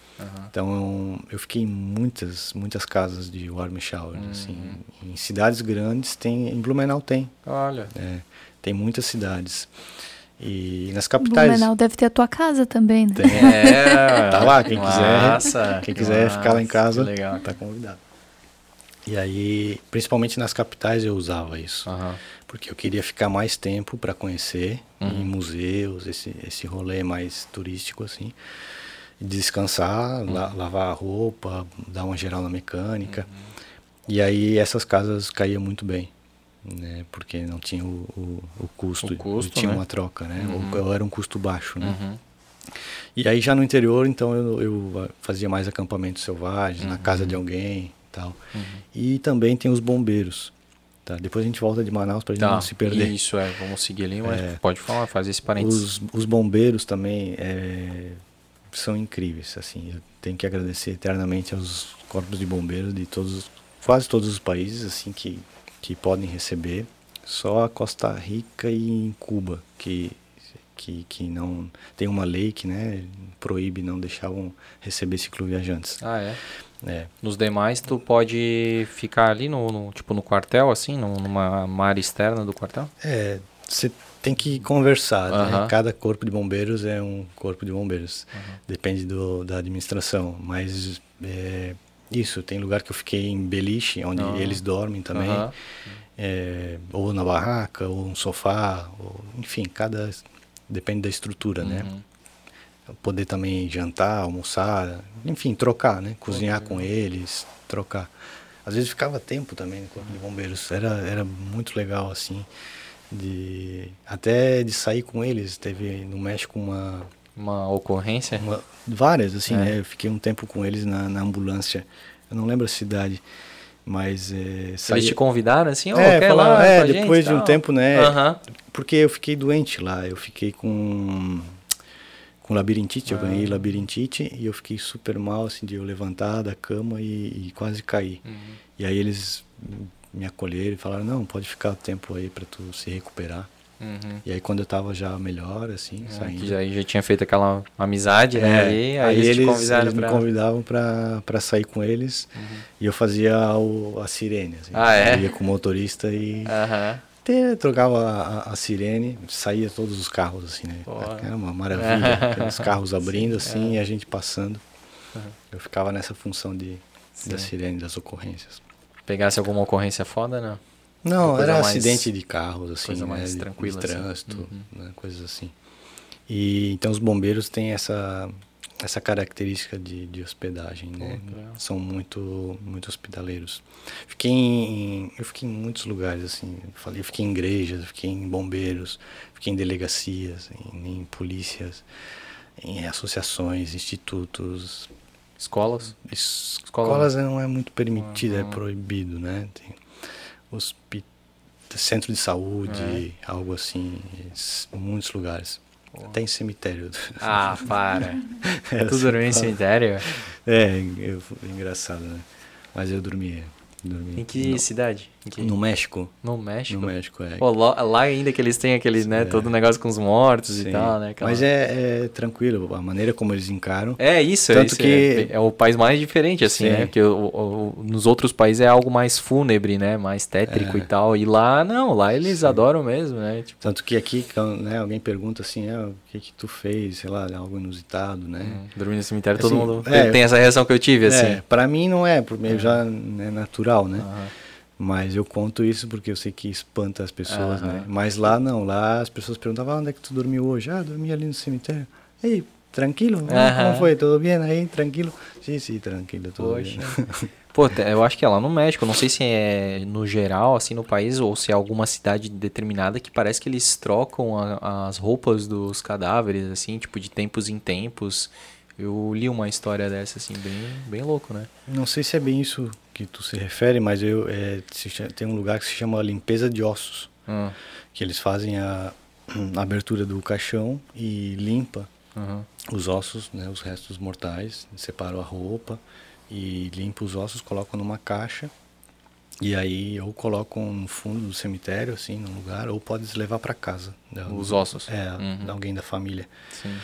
Então eu fiquei em muitas, muitas casas de warm shower. Uhum. Assim, em cidades grandes tem, em Blumenau tem, Olha. é, tem muitas cidades. E nas capitais Blumenau deve ter a tua casa também, né? tem. *laughs* É, Tá lá, quem massa, quiser, quem quiser ficar lá em casa, Legal. tá convidado. E aí, principalmente nas capitais eu usava isso, Aham. porque eu queria ficar mais tempo para conhecer Uhum. em museus, esse esse rolê mais turístico assim. Descansar, Uhum. la- lavar a roupa, dar uma geral na mecânica. E aí essas casas caíam muito bem, né? Porque não tinha o, o, o custo, O custo, tinha né? uma troca, né? Uhum. Ou, era um custo baixo, né? Uhum. E aí já no interior, então eu, eu fazia mais acampamentos selvagens, na Uhum. casa de alguém tal. E também tem os bombeiros. Tá? Depois a gente volta de Manaus pra gente Tá, não se perder. Isso, é. Vamos seguir ali, mas É. pode falar, faz esse parênteses. Os, os bombeiros também é, são incríveis, assim, eu tenho que agradecer eternamente aos corpos de bombeiros de todos, quase todos os países, assim, que, que podem receber, só a Costa Rica e Cuba, que, que, que não, tem uma lei que, né, proíbe não deixavam receber cicloviajantes. Ah, é? É, Nos demais, tu pode ficar ali no, no- tipo no quartel, assim, num- numa uma área externa do quartel? É, você tem que conversar, Aham. né? Cada corpo de bombeiros é um corpo de bombeiros. Depende do, da administração. Mas é, isso, tem lugar que eu fiquei em beliche, onde Ah. eles dormem também. Aham. É, ou na barraca, ou um sofá, ou, enfim, cada. Depende da estrutura, né? Uhum. Poder também jantar, almoçar, enfim, trocar, né? Cozinhar com eles, trocar. Às vezes ficava tempo também no corpo de bombeiros. Era, era muito legal, assim, de até de sair com eles. Teve no México uma, Uma ocorrência? uma- várias, assim, É. né? Eu fiquei um tempo com eles na, na ambulância. Eu não lembro a cidade, mas é, Eles saía- te convidaram assim? Ô, é, falaram, lá é, gente depois e de um tal? tempo, né? Aham. Porque eu fiquei doente lá, eu fiquei com com labirintite, eu Ah. ganhei labirintite e eu fiquei super mal, assim, de eu levantar da cama e, e quase cair. Uhum. E aí eles me acolheram e falaram, não, pode ficar o tempo aí para tu se recuperar. Uhum. E aí quando eu tava já melhor, assim, É, saindo... que já, já tinha feito aquela amizade, né? É, ali, aí, eles, te convidaram eles me pra... convidavam pra, pra sair com eles e eu fazia o, a sirene, assim. Ah, é? Eu ia com o motorista e até trocava a, a- sirene, saía todos os carros, assim, né? Pô. Era uma maravilha, *laughs* aqueles carros abrindo, assim, e a gente passando. Eu ficava nessa função de, da sirene, das ocorrências. Pegasse alguma ocorrência foda, não? Não, era mais- acidente de carros, assim, coisa né? mais de- tranquila, de assim. trânsito, Uhum. né? coisas assim. E então os bombeiros têm essa essa característica de, de hospedagem, né? São muito muito hospitaleiros. Fiquei em, eu fiquei em muitos lugares assim, eu falei, eu fiquei em igrejas, fiquei em bombeiros, fiquei em delegacias, em, em polícias, em associações, institutos, Escolas? Es- Escola- Escolas não é muito permitido, é Uhum. proibido, né? Tem hospi- centro de saúde, algo assim, muitos lugares. Até em cemitério. Ah, para. *laughs* É, tu dormiu em cemitério? É, eu- engraçado, né? Mas eu dormi. dormi Em que cidade? Que- no México. No México? No México, é. Pô, lá, ainda que eles têm aquele, né, É. todo negócio com os mortos e Sim. tal, né? aquela- Mas é, é tranquilo, a maneira como eles encaram. É isso, é Tanto isso, que- é, é o país mais diferente, assim, Sim. né? Porque o- o- nos outros países é algo mais fúnebre, né? Mais tétrico É. e tal. E lá, não, lá eles adoram mesmo, né? Tipo, Tanto que aqui, né, alguém pergunta assim, ah, o que que tu fez, sei lá, algo inusitado, né? hum, dormir no cemitério, todo Assim, mundo é, tem, essa reação que eu tive, assim. É, pra mim não é, porque já é natural, né? Aham. Mas eu conto isso porque eu sei que espanta as pessoas, Aham. né? Mas lá não, lá as pessoas perguntavam, ah, onde é que tu dormiu hoje? Ah, dormi ali no cemitério. Ei, tranquilo? Aham. Como foi? Tudo bem aí? Tranquilo? Sim, sim, tranquilo, tudo Poxa. bem. Pô, eu acho que é lá no México, não sei se é no geral, assim, no país, ou se é alguma cidade determinada que parece que eles trocam a- as roupas dos cadáveres, assim, tipo, de tempos em tempos. Eu li uma história dessa, assim, bem, bem louco, né? Não sei se é bem isso que tu se refere, mas eu é, tem um lugar que se chama limpeza de ossos, Ah, que eles fazem a, a abertura do caixão e limpa aham. os ossos, né, os restos mortais, separam a roupa e limpa os ossos, colocam numa caixa e aí ou colocam no fundo do cemitério, assim, num lugar, ou pode levar para casa. da- Os ossos. É, Uhum. de alguém da família. Sim.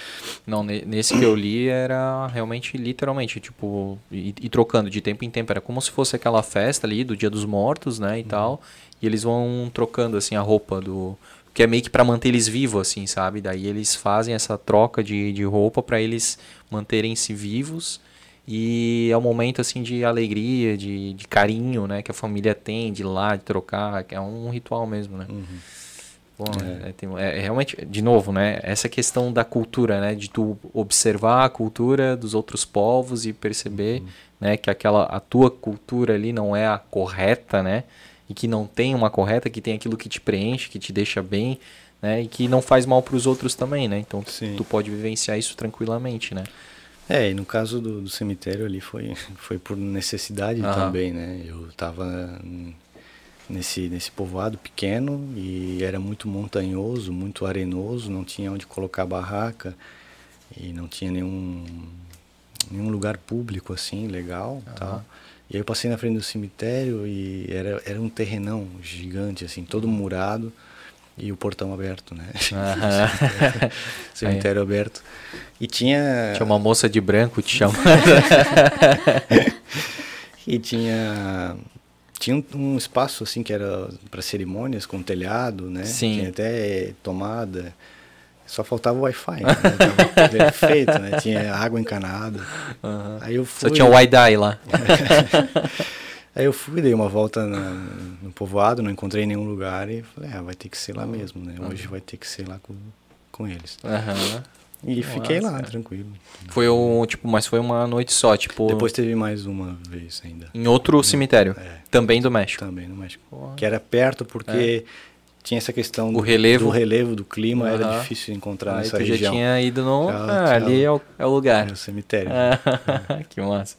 Não, ne- nesse que eu li era realmente, literalmente, tipo, e, e trocando de tempo em tempo. Era como se fosse aquela festa ali do Dia dos Mortos, né, e tal. E eles vão trocando, assim, a roupa do... Que é meio que pra manter eles vivos, assim, sabe? Daí eles fazem essa troca de, de roupa pra eles manterem-se vivos. E é um momento, assim, de alegria, de, de carinho, né? Que a família tem, de ir lá, de trocar. que É um ritual mesmo, né? Bom, é. tem- é- é realmente, de novo, né? Essa questão da cultura, né? De tu observar a cultura dos outros povos e perceber, né? Que aquela, a tua cultura ali não é a correta, né? E que não tem uma correta, que tem aquilo que te preenche, que te deixa bem, né? E que não faz mal para os outros também, né? Então, tu- Sim. tu pode vivenciar isso tranquilamente, né? É, e no caso do, do cemitério ali foi, foi por necessidade Aham. também, né? Eu tava hum, nesse, nesse povoado pequeno e era muito montanhoso, muito arenoso, não tinha onde colocar barraca. e não tinha nenhum nenhum lugar público assim legal tal e aí eu passei na frente do cemitério e era era um terrenão gigante assim todo murado e o portão aberto né *laughs* Aham. *laughs* cemitério aberto e tinha Tinha uma moça de branco te chamando. *laughs* E tinha tinha um, espaço assim que era para cerimônias com telhado, né? Sim. Tinha até tomada. Só faltava o Wi-Fi, né? Perfeito, né? Tinha água encanada. Aí eu fui. Só tinha o Waidai lá. Aí eu fui, dei uma volta na- no povoado, não encontrei nenhum lugar e falei, ah, vai ter que ser lá mesmo, né? Hoje vai ter que ser lá com, com eles. Aham. E fiquei lá, cara. tranquilo. Foi um, tipo, mas foi uma noite só, tipo, Depois teve mais uma vez ainda. em outro cemitério, É. também do México. Também no México. Que era perto porque tinha essa questão do, relevo. do relevo, do clima, era Aham. difícil encontrar Aí nessa tu já região. tinha ido no... Ah, já- ali é o, é o lugar. Era o cemitério. Ah, *laughs* que massa.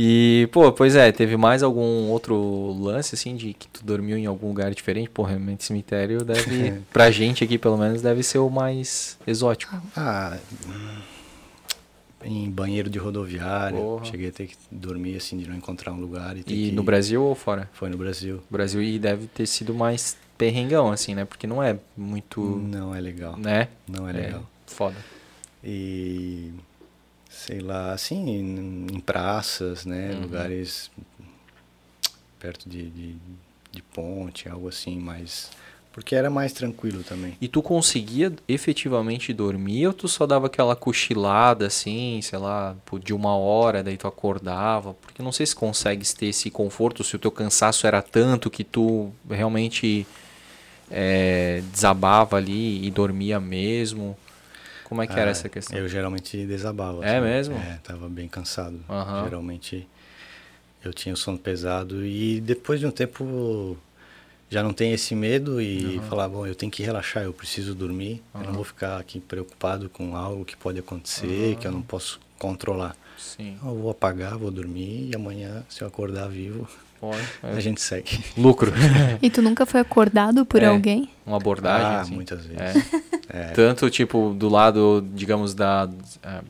E, pô, pois é, teve mais algum outro lance, assim, de que tu dormiu em algum lugar diferente? Pô, realmente cemitério deve, *laughs* pra gente aqui pelo menos, deve ser o mais exótico. Ah, hum, em banheiro de rodoviária. Porra. Cheguei a ter que dormir assim, de não encontrar um lugar. E, E que... no Brasil ou fora? Foi no Brasil. Brasil e deve ter sido mais perrengão, assim, né? Porque não é muito, Não é legal. né? Não é legal. foda. E sei lá, assim, em, praças, né? Uhum. Lugares perto de, de, de ponte, algo assim, mas. Porque era mais tranquilo também. E tu conseguia efetivamente dormir ou tu só dava aquela cochilada assim, sei lá, de uma hora, daí tu acordava? Porque não sei se consegues ter esse conforto, se o teu cansaço era tanto que tu realmente é, desabava ali e dormia mesmo. Como é que era Ah, essa questão? Eu geralmente desabava. É mesmo? É, tava bem cansado. Aham. Geralmente eu tinha o sono pesado e depois de um tempo já não tem esse medo e falar, bom, eu tenho que relaxar, eu preciso dormir, eu não vou ficar aqui preocupado com algo que pode acontecer, que eu não posso controlar. Sim. Eu vou apagar, vou dormir e amanhã, se eu acordar vivo, Pode. a gente segue. Lucro. *laughs* E tu nunca foi acordado por É. alguém? Uma abordagem. Ah, assim. muitas vezes. É. É. *laughs* Tanto, tipo, do lado, digamos, da. é,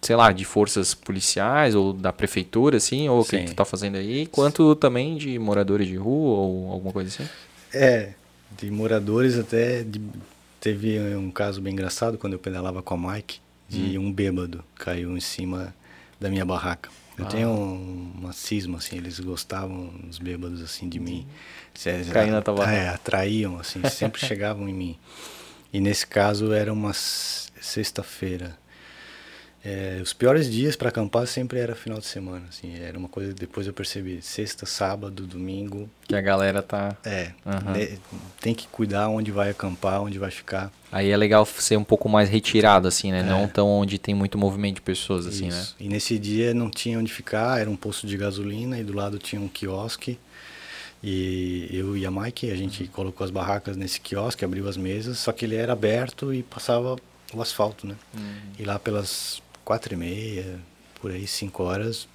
sei lá, de forças policiais ou da prefeitura, assim, ou o que tu tá fazendo aí, quanto também de moradores de rua ou alguma coisa assim. É, de moradores até. de- teve um caso bem engraçado quando eu pedalava com a Mike, de um bêbado caiu em cima da minha barraca. Eu tenho um- uma cisma, assim, eles gostavam, os bêbados, assim, de mim. Cair na. É, atraíam, assim, sempre *laughs* chegavam em mim. E nesse caso era uma sexta-feira. É, os piores dias para acampar sempre era final de semana, assim, era uma coisa depois eu percebi, sexta, sábado, domingo, Que a galera tá. é, né, tem que cuidar onde vai acampar, onde vai ficar. Aí é legal ser um pouco mais retirado, assim, né? Não tão onde tem muito movimento de pessoas, assim, né? Isso. E nesse dia não tinha onde ficar, era um posto de gasolina e do lado tinha um quiosque. E eu e a Mike, a gente Uhum. colocou as barracas nesse quiosque, abriu as mesas, só que ele era aberto e passava o asfalto, né? Uhum. E lá pelas quatro e meia, por aí, cinco horas,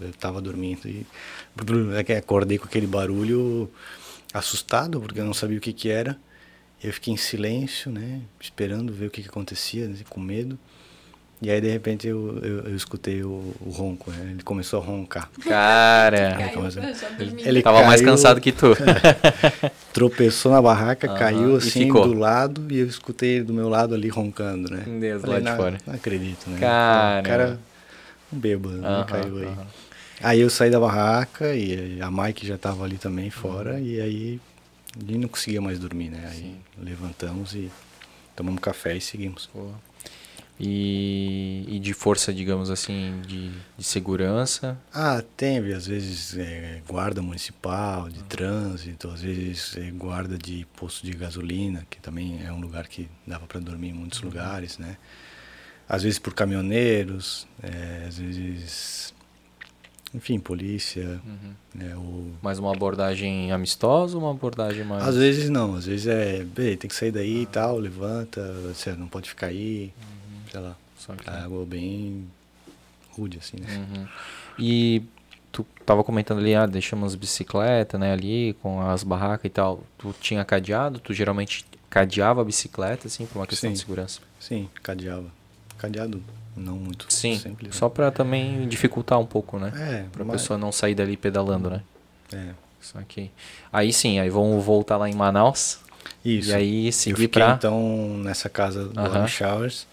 eu tava dormindo e *laughs* é acordei com aquele barulho assustado, porque eu não sabia o que que era. Eu fiquei em silêncio, né? Esperando ver o que que acontecia, né, com medo. E aí, de repente, eu, eu, eu escutei o, o ronco, né? Ele começou a roncar. Cara, Ele começou- ele tava mais caiu, cansado que tu. *laughs* Tropeçou na barraca, Aham, caiu assim do lado e eu escutei ele do meu lado ali roncando, né? Meu Deus, Falei, lá de não, fora. Não acredito, né? Caramba. O cara, um bêbado, né? Aham, caiu aí. aham. Aí eu saí da barraca e a Mike já tava ali também fora Uhum. e aí gente não conseguia mais dormir, né? Aí levantamos e tomamos café e seguimos. Pô. E, e de força, digamos assim, de, de segurança. Ah, teve às vezes é, guarda municipal, de trânsito, às vezes é, guarda de posto de gasolina, que também é um lugar que dava para dormir em muitos lugares, né? Às vezes por caminhoneiros, é, às vezes, enfim, polícia, né? Ou, Mais uma abordagem amistosa ou uma abordagem mais. às vezes não, às vezes é, bem, tem que sair daí e tal, levanta, você não pode ficar aí, sei lá, Só que- água bem rude assim, né? Uhum. E tu tava comentando ali, ah, deixamos bicicleta, né, ali com as barracas e tal. Tu tinha cadeado? Tu geralmente cadeava a bicicleta, assim, por uma questão de Sim. segurança? Sim, cadeava. cadeado não muito Sim, simples. né? só pra também dificultar um pouco, né? É, Pra mas- pessoa não sair dali pedalando, né? é. Isso aqui. Aí sim, aí vamos voltar lá em Manaus. Isso. E aí seguir pra. então nessa casa do Aham. Army Showers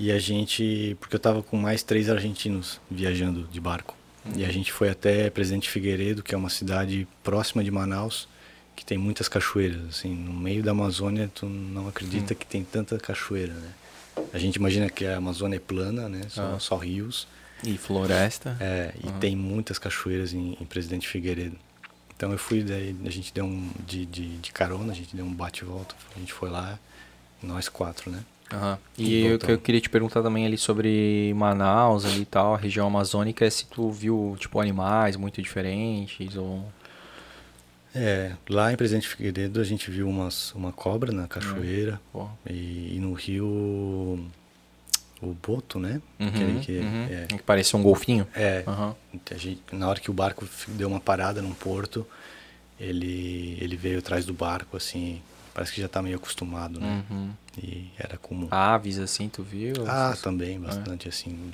e a gente, porque eu tava com mais três argentinos viajando de barco. E Uhum. a gente foi até Presidente Figueiredo, que é uma cidade próxima de Manaus, que tem muitas cachoeiras, assim, no meio da Amazônia, tu não acredita que tem tanta cachoeira, né? A gente imagina que a Amazônia é plana, né? Só, Ah. só rios. E floresta. É, e Aham. tem muitas cachoeiras em, em Presidente Figueiredo. Então eu fui, daí a gente deu um de, de, de carona, a gente deu um bate e volta, a gente foi lá, nós quatro, né? Aham. E E eu, voltamos. eu queria te perguntar também ali sobre Manaus ali e tal, a região amazônica, é se tu viu, tipo, animais muito diferentes ou... É, lá em Presidente Figueiredo a gente viu umas, uma cobra na cachoeira Pô. e, e no rio o boto, né? Uhum, que uhum. é, Que parecia um golfinho. é, gente, na hora que o barco deu uma parada num porto, ele, ele veio atrás do barco, assim, parece que já tá meio acostumado, né? Uhum. E era comum. Aves, assim, tu viu? Ah, Essas- também, bastante assim,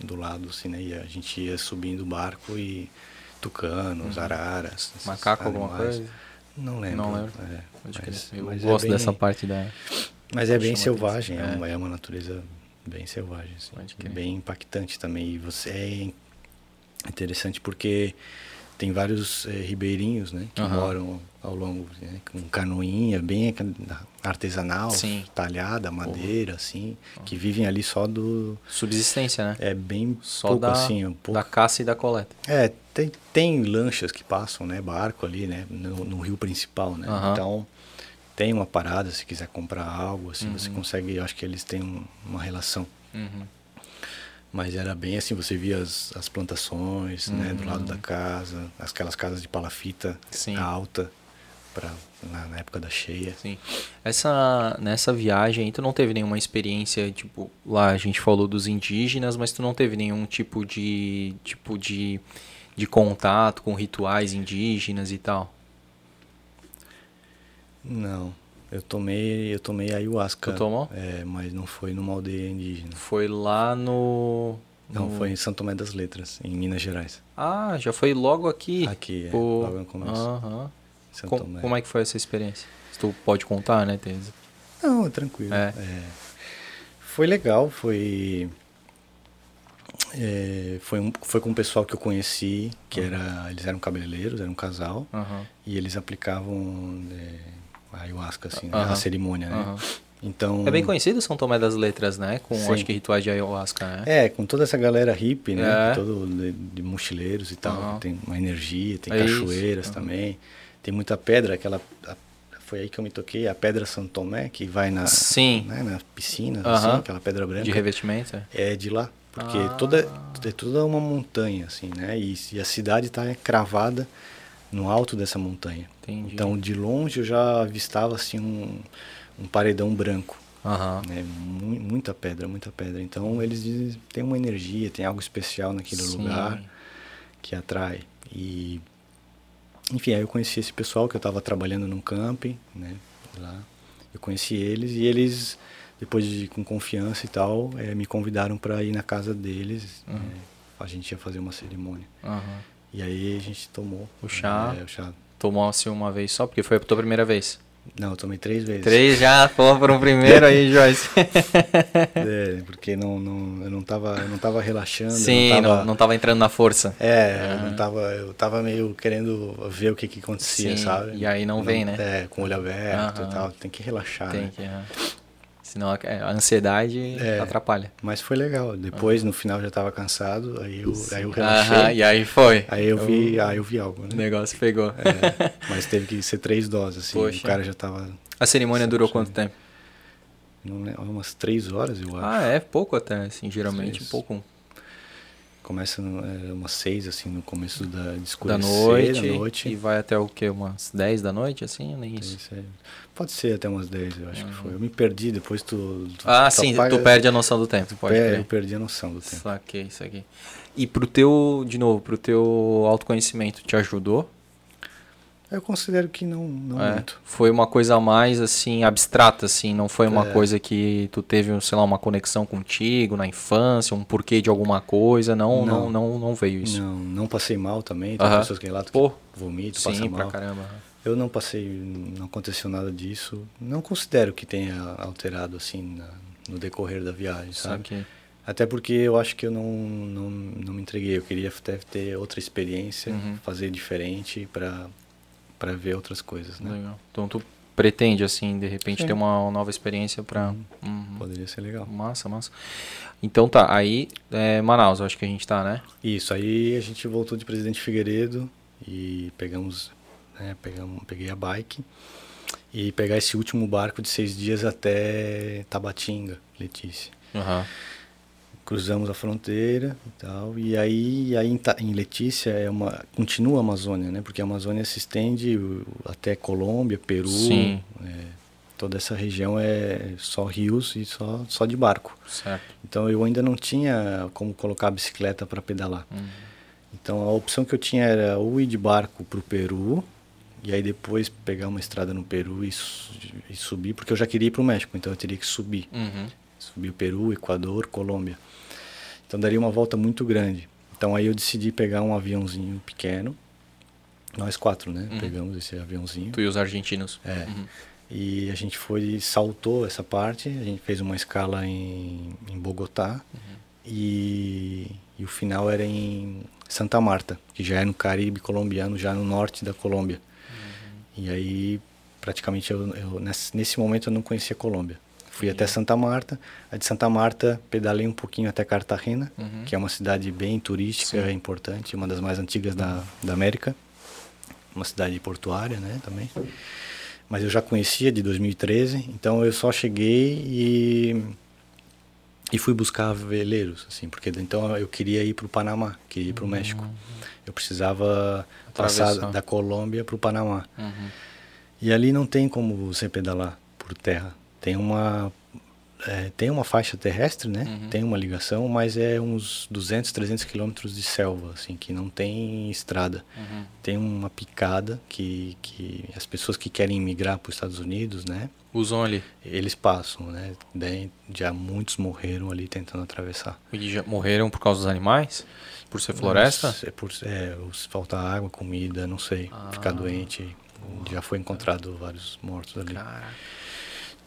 do lado, assim, né? E a gente ia subindo o barco e tucanos, araras. Uhum. Macaco, alguma animais. coisa? Não lembro. Não lembro. é, mas. Eu mas é gosto bem- dessa parte da... Mas é bem selvagem, é, uma, é uma natureza bem selvagem, assim, bem impactante também. E você é interessante porque tem vários eh, ribeirinhos, né, que Aham. moram ao longo, né, com canoinha bem artesanal, Sim. talhada, madeira, assim, que vivem ali só do Subsistência, né? é bem Só pouco da, assim, um pouco. da caça e da coleta. É, tem, tem lanchas que passam, né, barco ali, né, no, no rio principal, né. Aham. Então tem uma parada se quiser comprar algo, assim, Uhum. você consegue, eu acho que eles têm um- uma relação. Uhum. Mas era bem assim, você via as, as plantações, né, do lado da casa, aquelas casas de palafita Uhum. Sim. alta para na, na época da cheia. Sim. Essa, nessa viagem tu não teve nenhuma experiência, tipo, lá a gente falou dos indígenas, mas tu não teve nenhum tipo de, tipo de, de contato com rituais indígenas e tal? Não, eu tomei, eu tomei ayahuasca. Tu tomou? É, mas não foi numa aldeia indígena. Foi lá no... Não, no- foi em Santo Tomé das Letras, em Minas Gerais. Ah, já foi logo aqui. Aqui, é, Pô, logo no começo. Aham. Santo Com- Tomé. como é que foi essa experiência? Se tu pode contar, né, Teresa? Não, é tranquilo. É. É. Foi legal, foi. é, foi, um, foi com um pessoal que eu conheci, que era. Eles eram cabeleireiros, era um casal, Aham. e eles aplicavam é, a ayahuasca, assim, né, Aham. a cerimônia, né? Aham. Então. É bem conhecido São Tomé das Letras, né? Com, Sim. acho que, rituais de ayahuasca, né? É, com toda essa galera hippie, né? É. Todo de, de mochileiros e tal. Aham. Tem uma energia, tem É cachoeiras Aham. também. Tem muita pedra, aquela. a- foi aí que eu me toquei, a pedra Santo Tomé, que vai na, Sim. né, na piscina, Aham. assim, aquela pedra branca. De revestimento? é? É de lá, porque Ah. toda é toda uma montanha assim, né? E, e a cidade está cravada no alto dessa montanha. Entendi. Então, de longe eu já avistava assim um, um paredão branco, Aham. né? Mu- muita pedra, muita pedra. Então, eles dizem tem uma energia, tem algo especial naquele Sim. lugar que atrai. E enfim, aí eu conheci esse pessoal que eu estava trabalhando num camping, né? Lá. Eu conheci eles e eles, depois de com confiança e tal, eh, me convidaram para ir na casa deles. Uhum. eh, a gente ia fazer uma cerimônia. Aham. E aí a gente tomou O chá? É, o chá. Tomou assim uma vez só, porque foi a tua primeira vez. Não, eu tomei três vezes. Três já, pô, por um primeiro aí, Joyce. *laughs* É, porque não, não, eu não tava, eu não tava relaxando. Sim, não não, tava, não tava entrando na força. É, eu não tava, eu tava meio querendo ver o que que acontecia, Sim, sabe? e aí não vem, né? É, com o olho aberto e tal, tem que relaxar, Tem né? que. aham. Senão a, a ansiedade É. atrapalha. Mas foi legal. Depois, no final, já tava cansado, aí eu, aí eu relaxei. e aí foi. Aí eu vi, aí eu vi algo, O né? negócio pegou. É, mas teve que ser três doses, assim. Poxa. O cara já tava, A cerimônia durou quanto tempo? não umas três horas, eu acho. Ah, é pouco até, assim, geralmente Três. pouco. Começa é, umas seis, assim, no começo da, de Da escurecer, noite, da noite. E vai até o que? Umas 10 da noite, assim? Nem isso. Isso aí. Pode ser até umas 10, eu acho que foi. Eu me perdi, depois tu... tu Ah, tu sim, apaga- tu perde a noção do tempo, pode É, eu perdi a noção do tempo. Saquei isso aqui. E pro teu, de novo, pro teu autoconhecimento, te ajudou? Eu considero que não, não É, muito. foi uma coisa mais assim abstrata assim, não foi uma É. coisa que tu teve, sei lá, uma conexão contigo na infância, um porquê de alguma coisa, não, não, Não. não, não veio isso. Não, não passei mal também. Tem Aham. pessoas que relatam Pô, que vomito, Sim, passa mal. caramba. Eu não passei, não aconteceu nada disso. Não considero que tenha alterado assim na- no decorrer da viagem, sabe? Sabe? Até porque eu acho que eu não, não, não me entreguei. Eu queria até ter outra experiência, Uhum. fazer diferente para para ver outras coisas, né? Legal. Então tu pretende assim, de repente Sim. ter uma nova experiência pra. Uhum. Poderia ser legal. Massa, massa. Então tá, aí é, Manaus, acho que a gente tá, né? Isso, aí a gente voltou de Presidente Figueiredo e pegamos, né, pegamos, peguei a bike e pegar esse último barco de seis dias até Tabatinga, Letícia. Aham. Cruzamos a fronteira e tal, e aí, aí em, em Letícia é uma, continua a Amazônia, né? Porque a Amazônia se estende até Colômbia, Peru, Sim. é, toda essa região é só rios e só, só de barco. Certo. Então eu ainda não tinha como colocar a bicicleta para pedalar. Uhum. Então a opção que eu tinha era ou ir de barco para o Peru e aí depois pegar uma estrada no Peru e, e subir, porque eu já queria ir para o México, então eu teria que subir. Uhum. Subir o Peru, Equador, Colômbia. Então daria uma volta muito grande. Então aí eu decidi pegar um aviãozinho pequeno. Nós quatro, né? Uhum. Pegamos esse aviãozinho. Tu e os argentinos. É. Uhum. E a gente foi, saltou essa parte, a gente fez uma escala em, em Bogotá e, e o final era em Santa Marta, que já é no Caribe colombiano, já no norte da Colômbia. E aí, praticamente, eu, eu- nesse, nesse momento eu não conhecia a Colômbia. Fui até Santa Marta, aí de Santa Marta pedalei um pouquinho até Cartagena, Uhum. que é uma cidade bem turística, Sim. importante, uma das mais antigas da, da América. Uma cidade portuária, né, também mas eu já conhecia de 2013, então eu só cheguei e e fui buscar veleiros, assim, porque então eu queria ir para o Panamá, queria ir para o México. Eu precisava passar Atravessar. da Colômbia para o Panamá. Uhum. E ali não tem como você pedalar por terra. Tem uma é, tem uma faixa terrestre, né? Uhum. Tem uma ligação, mas é uns 200, 300 quilômetros de selva, assim, que não tem estrada Uhum. tem uma picada que, que as pessoas que querem migrar para os Estados Unidos, né, Usam ali. eles passam, né, daí já muitos morreram ali tentando atravessar. E já morreram por causa dos animais? Por ser floresta? É por é, os- falta água, comida, não sei, Ah. ficar doente, já foi encontrado vários mortos ali. Cara.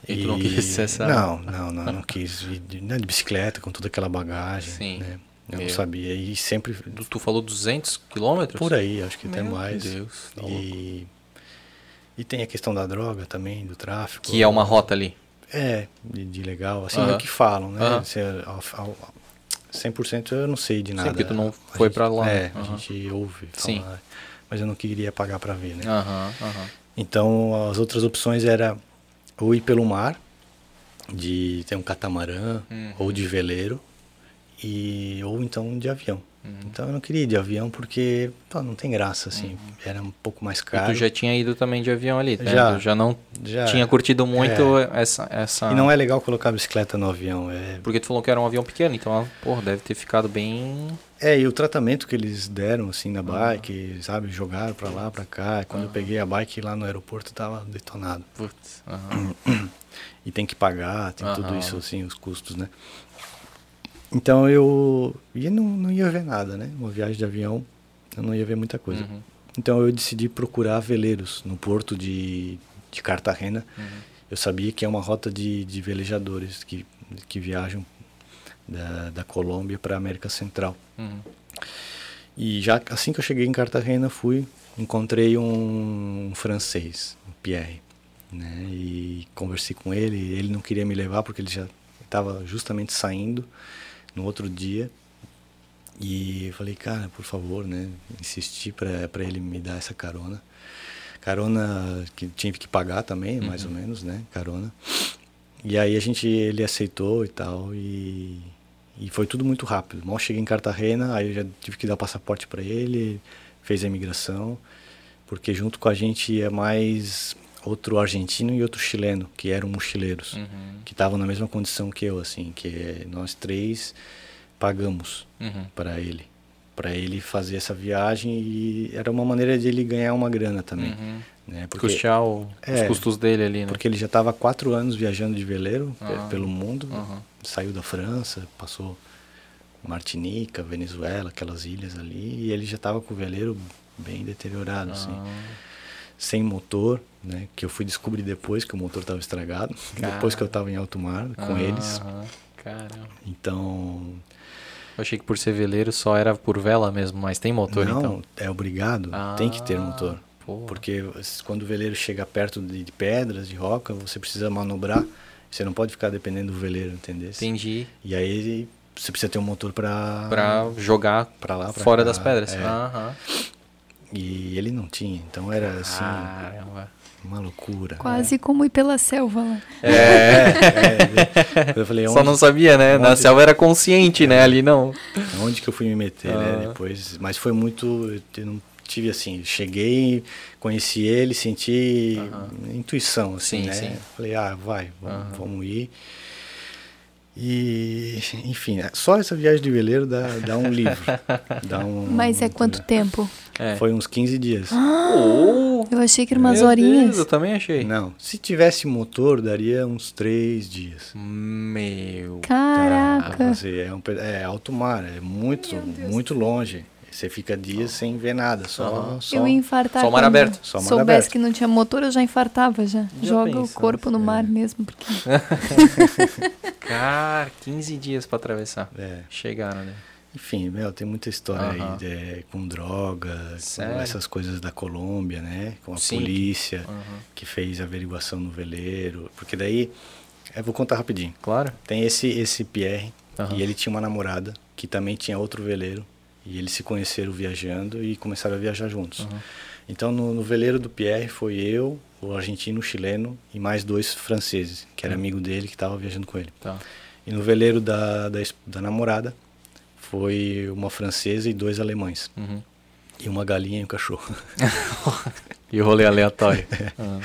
E tu não quis essa... Não, não, não, não quis de, né, de bicicleta com toda aquela bagagem, Sim. né, eu Meu. não sabia, e sempre Tu- falou 200 quilômetros? por aí, acho que até Meu mais. Deus, tá e, e tem a questão da droga também, do tráfico. Que é uma rota ali. É, de, de legal, assim, Aham. é o que falam, né? É ao- ao- 100% eu não sei de nada. porque tu não foi gente- pra lá, É, aham. a gente ouve Sim. falar, mas eu não queria pagar para ver, né? Então, as outras opções era ou ir pelo mar, de ter um catamarã, Uhum. ou de veleiro, e ou então de avião. Uhum. Então eu não queria ir de avião porque pô, não tem graça, assim, era um pouco mais E caro. tu já tinha ido também de avião ali, né? Já. Tu já não Já. tinha curtido muito essa, essa... E não é legal colocar bicicleta no avião, é Porque tu falou que era um avião pequeno, então, porra, deve ter ficado bem... É, e o tratamento que eles deram, assim, na bike, sabe, jogaram pra lá, pra cá. Quando eu peguei a bike lá no aeroporto, tava detonado. Putz, aham. *clears throat* E tem que pagar, tem tudo isso, assim, os custos, né? Então eu ia, não, não ia ver nada, né? Uma viagem de avião, eu não ia ver muita coisa. Uhum. Então eu decidi procurar veleiros no porto de, de Cartagena. Uhum. Eu sabia que é uma rota de, de velejadores que, que viajam da, da Colômbia para a América Central. Uhum. E já assim que eu cheguei em Cartagena, fui, encontrei um, francês, o Pierre, né? E conversei com ele, ele não queria me levar porque ele já estava justamente saindo no outro dia. E falei, cara, por favor, né? Insisti para ele me dar essa carona. Carona que tive que pagar também, mais ou menos, né? Carona. E aí a gente, ele aceitou e tal, e, e foi tudo muito rápido. Mal cheguei em Cartagena, aí eu já tive que dar o passaporte para ele, fez a imigração, porque junto com a gente ia mais outro argentino e outro chileno, que eram mochileiros, Uhum. que estavam na mesma condição que eu, assim, que nós três pagamos Uhum. para ele, para ele fazer essa viagem e era uma maneira de ele ganhar uma grana também. Uhum. Né? Porque, Custear o- os É, custos dele ali, né? porque ele já estava quatro anos viajando de veleiro Ah. pelo mundo. Saiu da França, passou Martinica, Venezuela, aquelas ilhas ali, e ele já estava com o veleiro bem deteriorado, assim, Ah, sem motor, né? Que eu fui descobrir depois que o motor estava estragado, depois que eu estava em alto mar com eles. aham. Caramba. Então, Eu achei que por ser veleiro só era por vela mesmo, mas tem motor não, então. é obrigado, tem que ter Ah, motor. pô. Porque quando o veleiro chega perto de pedras, de roca, você precisa manobrar. Você não pode ficar dependendo do veleiro, entendeu? Entendi. E aí você precisa ter um motor para Pra jogar pra lá, pra fora cá, das pedras. é. Aham. E ele não tinha, então era assim, Caramba. uma loucura. Quase como ir pela selva lá. É, é, eu falei, Só onde, não sabia, né? Na onde- selva era consciente, né? Ali não. onde que eu fui me meter, né? Depois, mas foi muito, eu não tive assim, cheguei, conheci ele, senti intuição, assim, Sim, né? sim. Falei, ah, vai, vamos, Aham. vamos ir. E, enfim, só essa viagem de veleiro dá, dá um livro. dá um, *laughs* Mas é quanto tempo? É. Foi uns 15 dias. Oh, Eu achei que eram umas horinhas. Deus, eu também achei. Não, se tivesse motor, daria uns 3 dias. Meu. Caraca. É, um, é alto mar, é muito, muito longe. Você fica dias sem ver nada, só, só Eu infartar. Só mar aberto. Só mar soubesse aberto. que não tinha motor, eu já infartava já. Já Joga o pensou, corpo no é. mar mesmo. Porque... *laughs* Cara, 15 dias pra atravessar. É. Chegaram, né? Enfim, meu, tem muita história aí é, com droga, Sério? com essas coisas da Colômbia, né? Com a Sim. polícia que fez averiguação no veleiro. Porque daí, eu vou contar rapidinho. Claro. Tem esse, esse Pierre, e ele tinha uma namorada que também tinha outro veleiro. E eles se conheceram viajando e começaram a viajar juntos. Aham. Então, no, no veleiro do Pierre foi eu, o argentino, o chileno e mais dois franceses, que era amigo dele, que estava viajando com ele. Tá. E no veleiro da, da, da namorada foi uma francesa e dois alemães. Uhum. E uma galinha e um cachorro. *laughs* E o rolê aleatório. *laughs* É. Ah.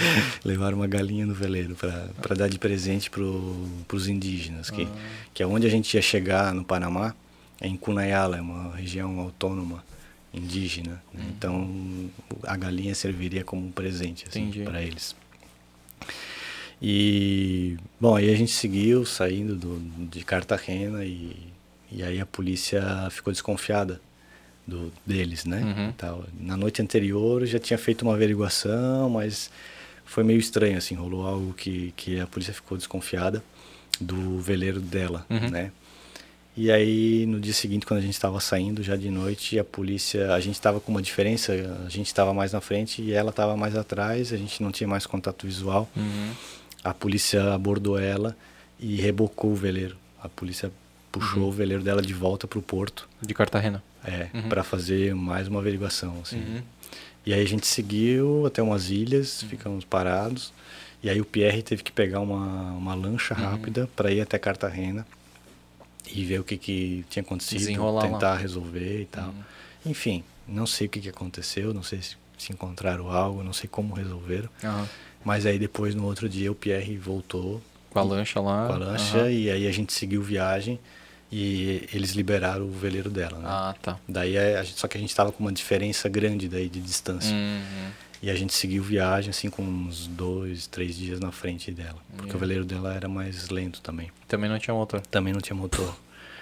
Levaram uma galinha no veleiro para dar de presente para os indígenas, que, que é onde a gente ia chegar no Panamá, é em Cunayala, é uma região autônoma indígena. né? Então a galinha serviria como um presente assim, para eles. E bom, aí a gente seguiu saindo do, de Cartagena e, e aí a polícia ficou desconfiada do, deles, né? Uhum. Tal. Na noite anterior já tinha feito uma averiguação, mas foi meio estranho, assim, rolou algo que, que a polícia ficou desconfiada do veleiro dela, Uhum. né? E aí, no dia seguinte, quando a gente estava saindo, já de noite, a polícia, a gente estava com uma diferença, a gente estava mais na frente e ela estava mais atrás, a gente não tinha mais contato visual. Uhum. A polícia abordou ela e rebocou o veleiro. A polícia puxou Uhum. o veleiro dela de volta para o porto, De Cartagena. é, Uhum. para fazer mais uma averiguação, assim. Uhum. E aí a gente seguiu até umas ilhas, Uhum. ficamos parados. E aí o Pierre teve que pegar uma, uma lancha Uhum. rápida para ir até Cartagena e ver o que, que tinha acontecido, Desenrolar lá. tentar resolver e tal. Uhum. Enfim, não sei o que, que aconteceu, não sei se, se encontraram algo, não sei como resolveram. Aham. Mas aí depois, no outro dia, o Pierre voltou Com a lancha lá. com a lancha Aham. e aí a gente seguiu viagem e eles liberaram o veleiro dela, né? Ah, tá. Daí é, a gente- só que a gente tava com uma diferença grande daí de distância. Uhum. E a gente seguiu viagem assim com uns dois, três dias na frente dela. Porque o veleiro dela era mais lento também. Também não tinha motor. Também não tinha motor.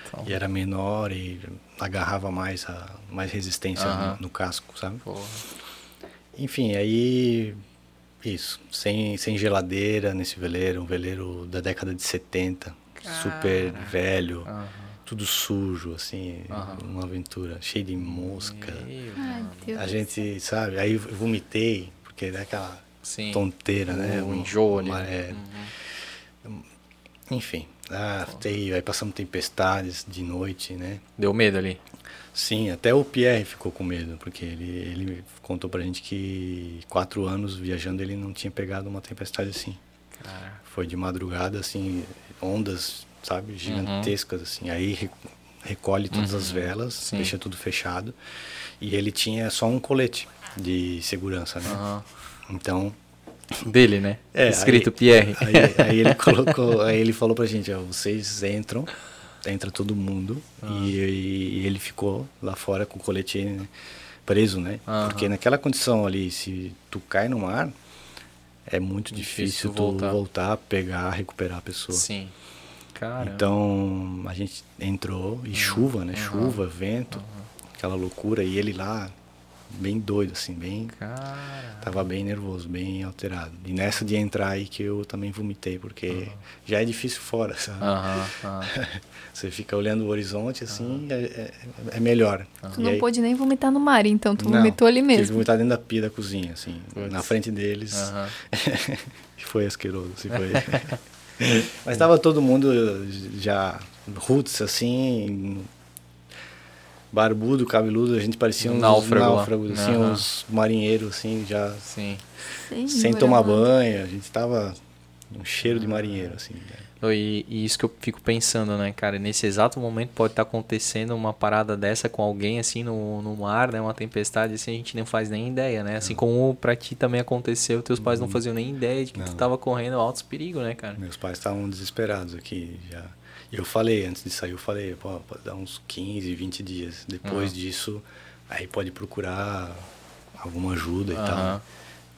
Então, E era menor e agarrava mais, a, mais resistência Aham. no, no casco, sabe? porra. Enfim, aí. Isso. Sem, sem geladeira nesse veleiro. Um veleiro da década de 70. Super velho. Aham. Tudo sujo, assim. Aham. Uma aventura. Cheio de mosca. Meu, Ai. A gente, sabe? Aí eu vomitei. Porque é aquela Sim. tonteira, né? O Um- enjoo né? é, Uhum. Enfim, ah, tem, aí passamos tempestades de noite, né? Deu medo ali. Sim, até o Pierre ficou com medo, porque ele, ele contou pra gente que quatro anos viajando ele não tinha pegado uma tempestade assim. Cara. Foi de madrugada, assim, ondas, sabe, gigantescas, assim. Aí re- recolhe todas as velas, Sim. deixa tudo fechado. E ele tinha só um colete de segurança, né? Aham. Então, Dele, né? É, Escrito aí- Pierre. Aí, aí ele *laughs* colocou, aí ele falou pra gente, ó, vocês entram entra todo mundo e, e ele ficou lá fora com o colete né, preso, né? Porque naquela condição ali, se tu cai no mar, é muito Difícil difícil, voltar. tu voltar, pegar, recuperar a pessoa. Sim. Cara. Então a gente entrou e chuva, né? Chuva, vento, aquela loucura e ele lá bem doido assim, bem Cara. tava bem nervoso, bem alterado. E nessa de entrar aí que eu também vomitei, porque já é difícil fora, sabe? *laughs* Você fica olhando o horizonte assim, é, é- é melhor. Tu não aí- pôde nem vomitar no mar, então tu Não, vomitou ali Tive que mesmo. vomitar dentro da pia da cozinha, assim, Putz. na frente deles. Aham. *laughs* Foi asqueroso, assim, foi. *laughs* *laughs* Mas tava todo mundo já roots, assim, barbudo, cabeludo, a gente parecia uns Náufrago náufragos, assim, Aham. uns marinheiros, assim, já Sim. Senhor sem tomar banho, a gente tava um cheiro de marinheiro, assim. E, e isso que eu fico pensando, né, cara? Nesse exato momento pode estar acontecendo uma parada dessa com alguém, assim, no, no mar, né? Uma tempestade, assim, a gente não faz nem ideia, né? Assim como pra ti também aconteceu, teus pais não faziam nem ideia de que tu Não. tava correndo altos perigos, né, cara? Meus pais estavam desesperados aqui já. E eu falei, antes de sair, eu falei, pô, pode dar uns 15, 20 dias. Depois Aham. disso, aí pode procurar alguma ajuda e Aham. tal.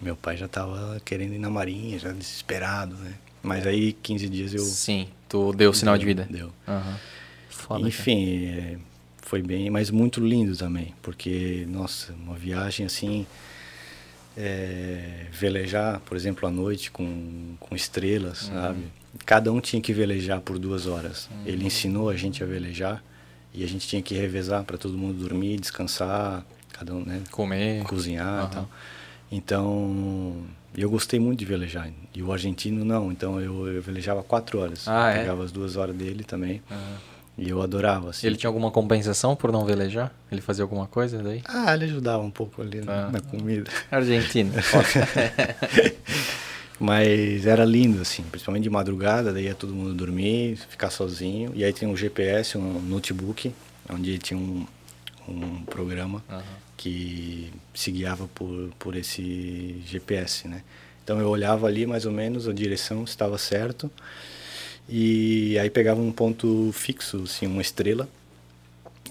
Meu pai já tava querendo ir na marinha, já desesperado, né? Mas aí 15 dias eu... Sim, tu deu sinal de vida. Deu. Aham. Foda. Enfim, é, foi bem, mas muito lindo também, porque, nossa, uma viagem assim, é, velejar, por exemplo, à noite com, com estrelas, Uhum. sabe? Cada um tinha que velejar por duas horas. Ele ensinou a gente a velejar e a gente tinha que revezar para todo mundo dormir, descansar, cada um, né? Comer. cozinhar Aham. e tal. Então, eu gostei muito de velejar. E o argentino não, então eu, eu velejava quatro horas. Ah, é? Pegava as duas horas dele também. Aham. E eu adorava, assim. Ele tinha alguma compensação por não velejar? Ele fazia alguma coisa daí? Ah, ele ajudava um pouco ali na- Ah. na comida. Argentina. *laughs* Mas era lindo, assim, principalmente de madrugada, daí ia todo mundo dormir, ficar sozinho. E aí tinha um GPS, um notebook, onde tinha um, um programa Aham. que se guiava por, por esse GPS, né? Então eu olhava ali mais ou menos a direção, estava certo. E aí pegava um ponto fixo, assim, uma estrela,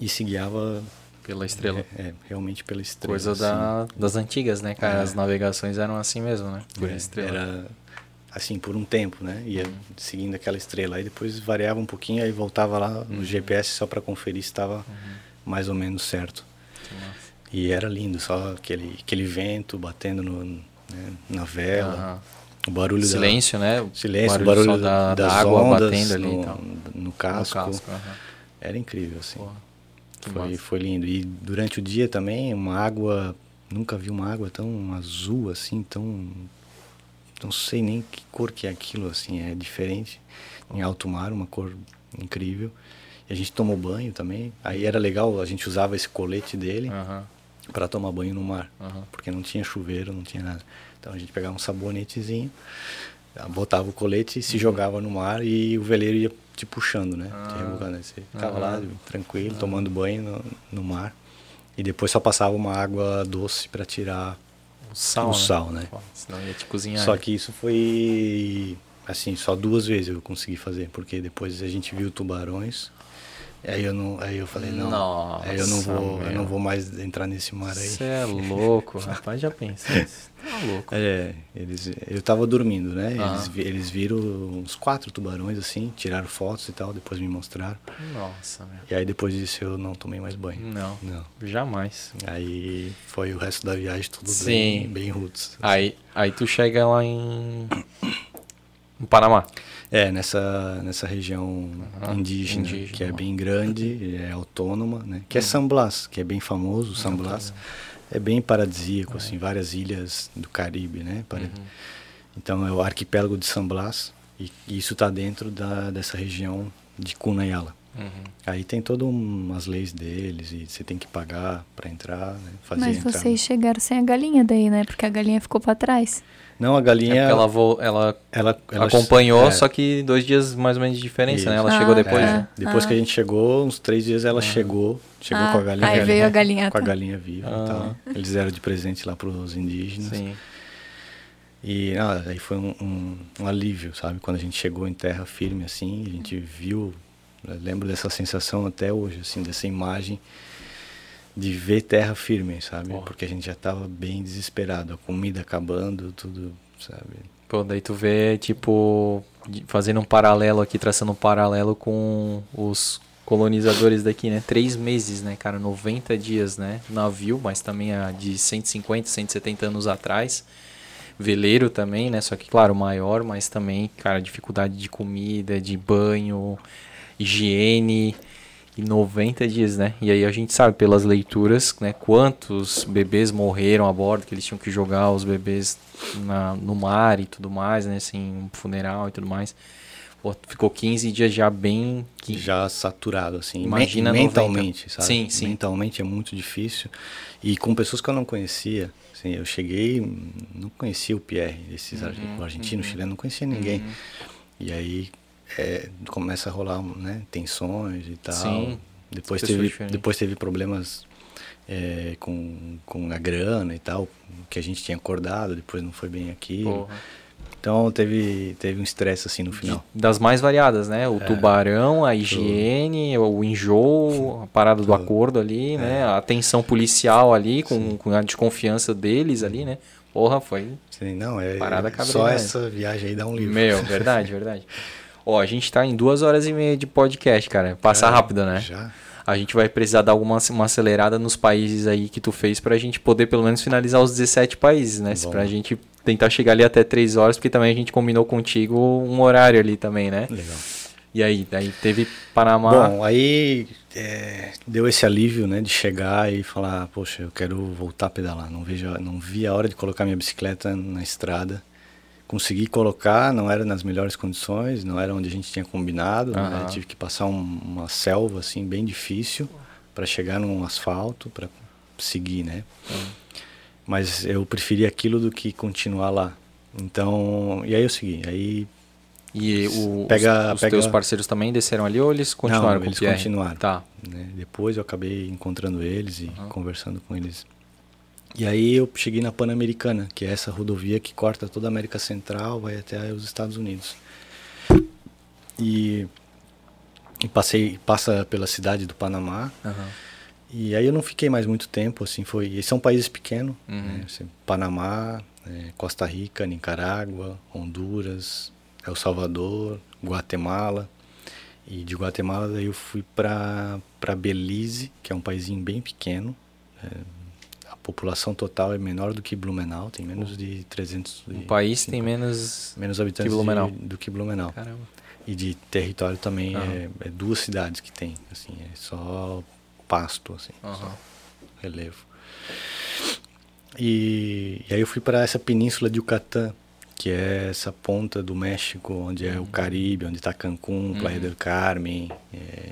e se guiava Pela estrela. É, é, realmente pela estrela. Coisa assim. da, das antigas, né, cara? É. As navegações eram assim mesmo, né? Por É, estrela. Era assim por um tempo, né? Ia Uhum. seguindo aquela estrela. Aí depois variava um pouquinho, aí voltava lá Uhum. no GPS só para conferir se estava mais ou menos certo. Que massa. E era lindo, só aquele, aquele vento batendo no, né, na vela, Aham. o barulho da- Silêncio, né? silêncio, o barulho barulho só da, das da água ondas batendo ali no, e tal. no No casco. casco. aham. Era incrível, assim. Porra, Foi, massa. foi lindo. E durante o dia também, uma água. Nunca vi uma água tão azul assim, tão. Não sei nem que cor que é aquilo, assim. É diferente. Em alto mar, uma cor incrível. E a gente tomou banho também. Aí era legal, a gente usava esse colete dele Aham, para tomar banho no mar. aham. Porque não tinha chuveiro, não tinha nada. Então a gente pegava um sabonetezinho, botava o colete e se jogava no mar e o veleiro ia te puxando, né? Te Uhum. Ah. rebocando. Aí Você ficava lá Aham. tranquilo, tomando banho no, no mar. E depois só passava uma água doce para tirar O sal, o né? sal, né? Pô, senão ia te cozinhar. Só né? que isso foi assim, só duas vezes eu consegui fazer, porque depois a gente viu tubarões. Aí eu não, aí eu falei, não, Nossa, aí eu não vou, eu meu. não vou mais entrar nesse mar aí. Você é louco, rapaz, já. Você tá louco. É, eles, eu tava dormindo, né? Aham. Eles, eles viram uns quatro tubarões assim, tiraram fotos e tal, depois me mostraram. Nossa, meu. E aí depois disso eu não tomei mais banho. Não, Não. jamais. Aí foi o resto da viagem tudo Sim. bem, bem roots. Aí, aí tu chega lá em. No Panamá. É, nessa, nessa região Aham, indígena, indígena. que é bem grande, é autônoma, né? Que é San Blas, que é bem famoso, Uhum. San Blas. É bem paradisíaco, assim, várias ilhas do Caribe, né? Para- Uhum. Então é o arquipélago de San Blas e e isso está dentro da, dessa região de Cunayala. Uhum. Aí tem todas umas leis deles e você tem que pagar para entrar, né? fazer Mas entrar. vocês chegaram sem a galinha daí, né? Porque a galinha ficou pra trás. Não, a É galinha... porque ela, vo... ela ela, ela- acompanhou, é, só que dois dias mais ou menos de diferença, né? Isso. Ela chegou Ah, depois, é, né? Depois Ah. que a gente chegou, uns três dias ela chegou, chegou Ah, com a galinha. aí veio a galinha, Com a tá. galinha viva Ah. e tal. Eles deram de presente lá para os indígenas. Sim. E ah, aí foi um, um, um alívio, sabe? Quando a gente chegou em terra firme assim, a gente viu lembro dessa sensação até hoje, assim, dessa imagem de ver terra firme, sabe? Porra. Porque a gente já estava bem desesperado, a comida acabando, tudo, sabe? Pô, daí tu vê, tipo, fazendo um paralelo aqui, traçando um paralelo com os colonizadores daqui, né? Três meses, né, cara? 90 dias, né? Navio, mas também a de 150, 170 anos atrás. Veleiro também, né? Só que, claro, maior, mas também, cara, dificuldade de comida, de banho, higiene. E 90 dias, né? E aí a gente sabe pelas leituras, né? Quantos bebês morreram a bordo, que eles tinham que jogar os bebês na, no mar e tudo mais, né? Assim, um funeral e tudo mais. Pô, ficou 15 dias já bem... Que, já saturado, assim, Imagina men- 90. mentalmente, sabe? Sim, sim. Mentalmente é muito difícil. E com pessoas que eu não conhecia, assim, eu cheguei, não conhecia o Pierre, esses Uhum, argen- o argentino, o chileno, não conhecia ninguém. E aí é, começa a rolar, né, tensões e tal. Sim, Depois teve, diferentes. depois teve problemas é, com, com a grana e tal, que a gente tinha acordado, depois não foi bem aquilo. porra, Então teve, teve um estresse assim no final. das mais variadas, né? É. O tubarão, a higiene, o enjoo, a parada do Tudo. acordo ali, É. né? A tensão policial ali, com, com a desconfiança deles ali, né? Porra, foi Assim, não, é Parada só cabreira. essa viagem aí dá um livro. Meu, verdade, verdade. *laughs* Ó, a gente tá em duas horas e meia de podcast, cara. Passa Já- rápido, né? Já. A gente vai precisar dar alguma uma acelerada nos países aí que tu fez pra gente poder pelo menos finalizar os 17 países, né? Bom. Pra gente tentar chegar ali até 3 horas, porque também a gente combinou contigo um horário ali também, né? Legal. E aí, daí teve Panamá. Bom, aí é, deu esse alívio, né, de chegar e falar, poxa, eu quero voltar a pedalar. Não vejo, não vi a hora de colocar minha bicicleta na estrada. Consegui colocar, não era nas melhores condições, não era onde a gente tinha combinado. né. Tive que passar um- uma selva assim bem difícil para chegar num asfalto para seguir, né? Mas eu preferi aquilo do que continuar lá. Então, e aí eu segui. Aí e o, pega- os, os pega- teus parceiros também desceram ali ou eles continuaram Não, com eles o Pierre? continuaram. Tá. né? Depois eu acabei encontrando eles e conversando com eles. E aí eu cheguei na Pan-Americana, que é essa rodovia que corta toda a América Central, vai até os Estados Unidos. E, e passei, passa pela cidade do Panamá. Aham. E aí eu não fiquei mais muito tempo, assim, foi... E são países pequenos, Uhum. né? Assim, Panamá, eh, Costa Rica, Nicarágua, Honduras, El Salvador, Guatemala. E de Guatemala daí eu fui para para Belize, que é um paísinho bem pequeno. a população total é menor do que Blumenau, tem menos de 300... O país tem menos. menos habitantes que Blumenau. de- do que Blumenau. Caramba. E de território também Aham. é, é duas cidades que tem, assim, é só pasto, assim, Aham. só relevo. E, e aí eu fui para essa península de Yucatán, que é essa ponta do México, onde é o Caribe, onde está Cancún, Playa del Carmen, é,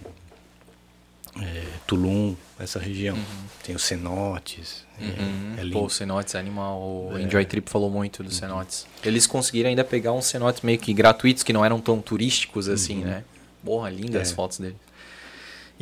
é, Tulum, essa região. Tem os cenotes, é- Uhum. é, lindo. Pô, o cenotes é animal. O É. Enjoy Trip falou muito dos cenotes. Eles conseguiram ainda pegar uns cenotes meio que gratuitos, que não eram tão turísticos assim, né? Porra, lindas as É. fotos dele.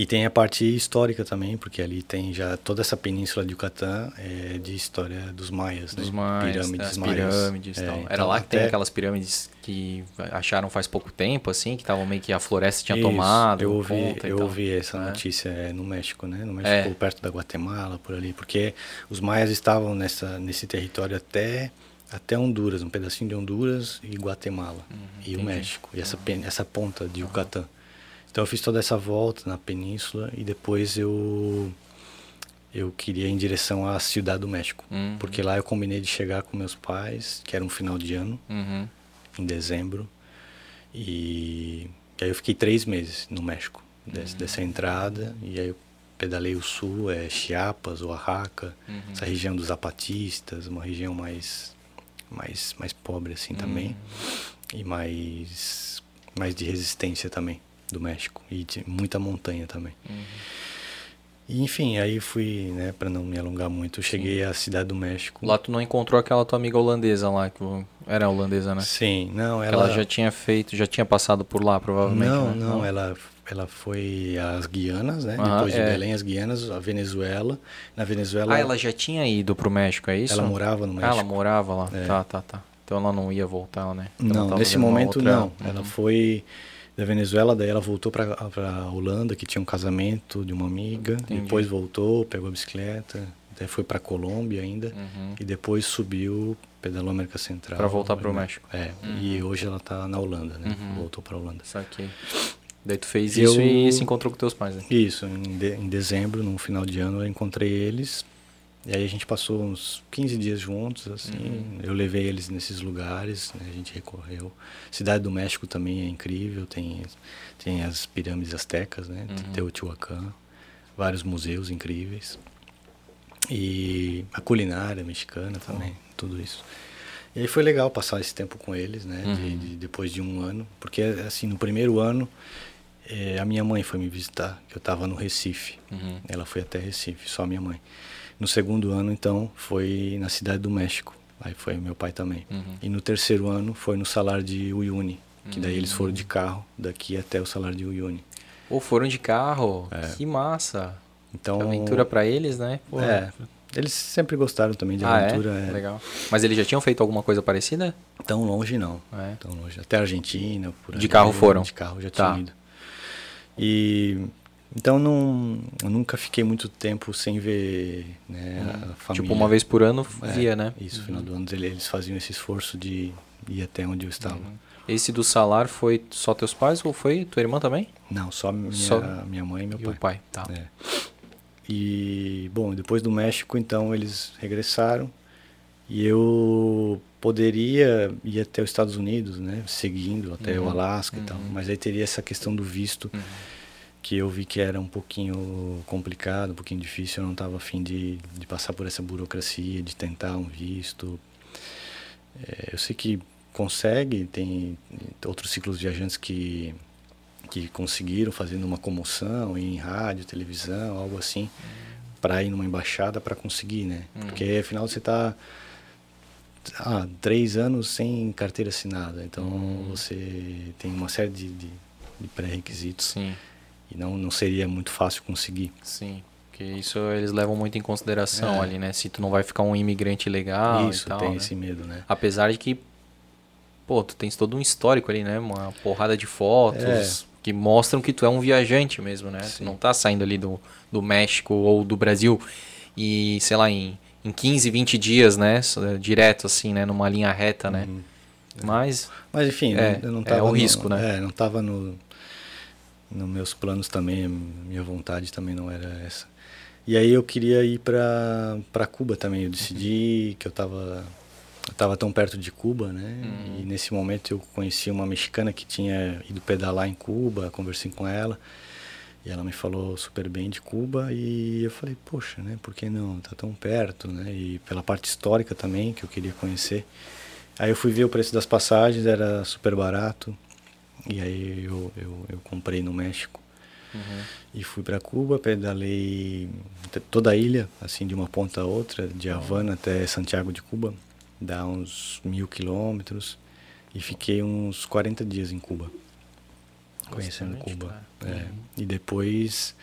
E tem a parte histórica também, porque ali tem já toda essa península de Yucatán é de história dos maias, Dos né? maias, pirâmides as maias. pirâmides e É, tal. então Era lá que tem até- aquelas pirâmides que acharam faz pouco tempo, assim, que estavam meio que a floresta tinha Isso, tomado. Eu ouvi, e eu ouvi essa É. notícia é, no México, né? No É. México, perto da Guatemala, por ali, porque os maias estavam nessa nesse território até até Honduras, um pedacinho de Honduras e Guatemala e o Uhum, entendi. México e essa pen- essa ponta de Yucatán. Então eu fiz toda essa volta na península e depois eu eu queria ir em direção à Cidade do México, Uhum. porque lá eu combinei de chegar com meus pais, que era um final de ano, Uhum. em dezembro. E, e aí eu fiquei três meses no México, desse- dessa entrada. E aí eu pedalei o sul, é Chiapas, Oaxaca, Uhum. essa região dos zapatistas, uma região mais, mais, mais pobre assim também. E mais, mais de resistência também do México. E de muita montanha também. E, enfim, aí fui, né, para não me alongar muito, cheguei à cidade do México. Lá tu não encontrou aquela tua amiga holandesa lá, que era holandesa, né? Sim, não, Ela... ela, já tinha feito, já tinha passado por lá, provavelmente. Não, né? não, ela, ela foi às Guianas, né? Aham, Depois de é. Belém, as Guianas, a Venezuela. Na Venezuela, Ah, ela já tinha ido pro México, é isso? ela morava no Ah, México. ela morava lá. É. Tá, tá, tá. Então ela não ia voltar, né? Então não, nesse momento outra- não. Uhum. Ela foi da Venezuela, daí ela voltou para Holanda, que tinha um casamento de uma amiga, Entendi. depois voltou, pegou a bicicleta, daí foi para Colômbia ainda, Uhum. e depois subiu, pedalou a América Central. Pra voltar pro México. É, e hoje ela tá na Holanda, né? Uhum. Voltou para Holanda. Saquei. Daí tu fez Eu- isso e se encontrou com teus pais, né? Isso, em, de- em dezembro, no final de ano, eu encontrei eles. E aí a gente passou uns 15 dias juntos, assim. Uhum. Eu levei eles nesses lugares, né, a gente recorreu. Cidade do México também é incrível, tem, tem as pirâmides astecas, né? Uhum. Teotihuacan, vários museus incríveis. E a culinária mexicana também, tudo isso. E aí foi legal passar esse tempo com eles, né? Uhum. de- depois de um ano. Porque, assim, no primeiro ano, eh, a minha mãe foi me visitar, que eu estava no Recife. Uhum. Ela foi até Recife, só a minha mãe. No segundo ano, então, foi na cidade do México. Aí foi meu pai também. Uhum. E no terceiro ano foi no salar de Uyuni, que daí eles Hum. foram de carro daqui até o salar de Uyuni. Ou foram de carro. É. Que massa. Então, Que aventura pra eles, né? Pô. É, eles sempre gostaram também de Ah, aventura. é? é. Legal. Mas eles já tinham feito alguma coisa parecida? Tão longe não. É. Tão longe. Até a Argentina, por De ali, carro foram? De carro já Tá. tinham ido. E então não, eu nunca fiquei muito tempo sem ver né, a família. Tipo, uma vez por ano É, via, né? Isso, no final do ano ele- eles faziam esse esforço de ir até onde eu estava. Esse do salar foi só teus pais ou foi tua irmã também? Não, só minha, Só- minha mãe e meu e pai. o pai, tá. É. E, bom, depois do México, então, eles regressaram e eu poderia ir até os Estados Unidos, né, seguindo até Uhum, o Alasca e tal, uhum. mas aí teria essa questão do visto, Uhum. Que eu vi que era um pouquinho complicado, um pouquinho difícil, eu não estava afim de, de passar por essa burocracia, de tentar um visto. É, eu sei que consegue, tem outros ciclos viajantes que que conseguiram fazendo uma comoção em rádio, televisão, algo assim, para ir numa embaixada para conseguir, né? Uhum. Porque afinal você está ah, três anos sem carteira assinada, então Uhum. você tem uma série de, de, de pré-requisitos Sim, e não não seria muito fácil conseguir. sim. Porque isso eles levam muito em consideração É. ali, né? Se tu não vai ficar um imigrante legal Isso tal, tem né? esse medo, né? Apesar de que, pô, tu tens todo um histórico ali, né? Uma porrada de fotos É. que mostram que tu é um viajante mesmo, né? Tu Sim. não tá saindo ali do, do México ou do Brasil e, sei lá, em, em 15, 20 dias, né? S- Direto assim, né? Numa linha reta, né? Uhum. Mas, Mas enfim, É, eu não é tava o no- risco, né? É, não estava no nos meus planos também, minha vontade também não era essa. E aí eu queria ir para para Cuba também. Eu decidi que eu estava eu tava tão perto de Cuba, né? Uhum. E nesse momento eu conheci uma mexicana que tinha ido pedalar em Cuba, conversei com ela. E ela me falou super bem de Cuba e eu falei, poxa, né? Por que não? Tá tão perto, né? E pela parte histórica também que eu queria conhecer. Aí eu fui ver o preço das passagens, era super barato. E aí eu, eu, eu comprei no México. uhum, E fui para Cuba, pedalei toda a ilha, assim, de uma ponta a outra, de Havana até Santiago de Cuba. Dá uns mil quilômetros. E fiquei uns 40 dias em Cuba, conhecendo Cuba. É. E depois,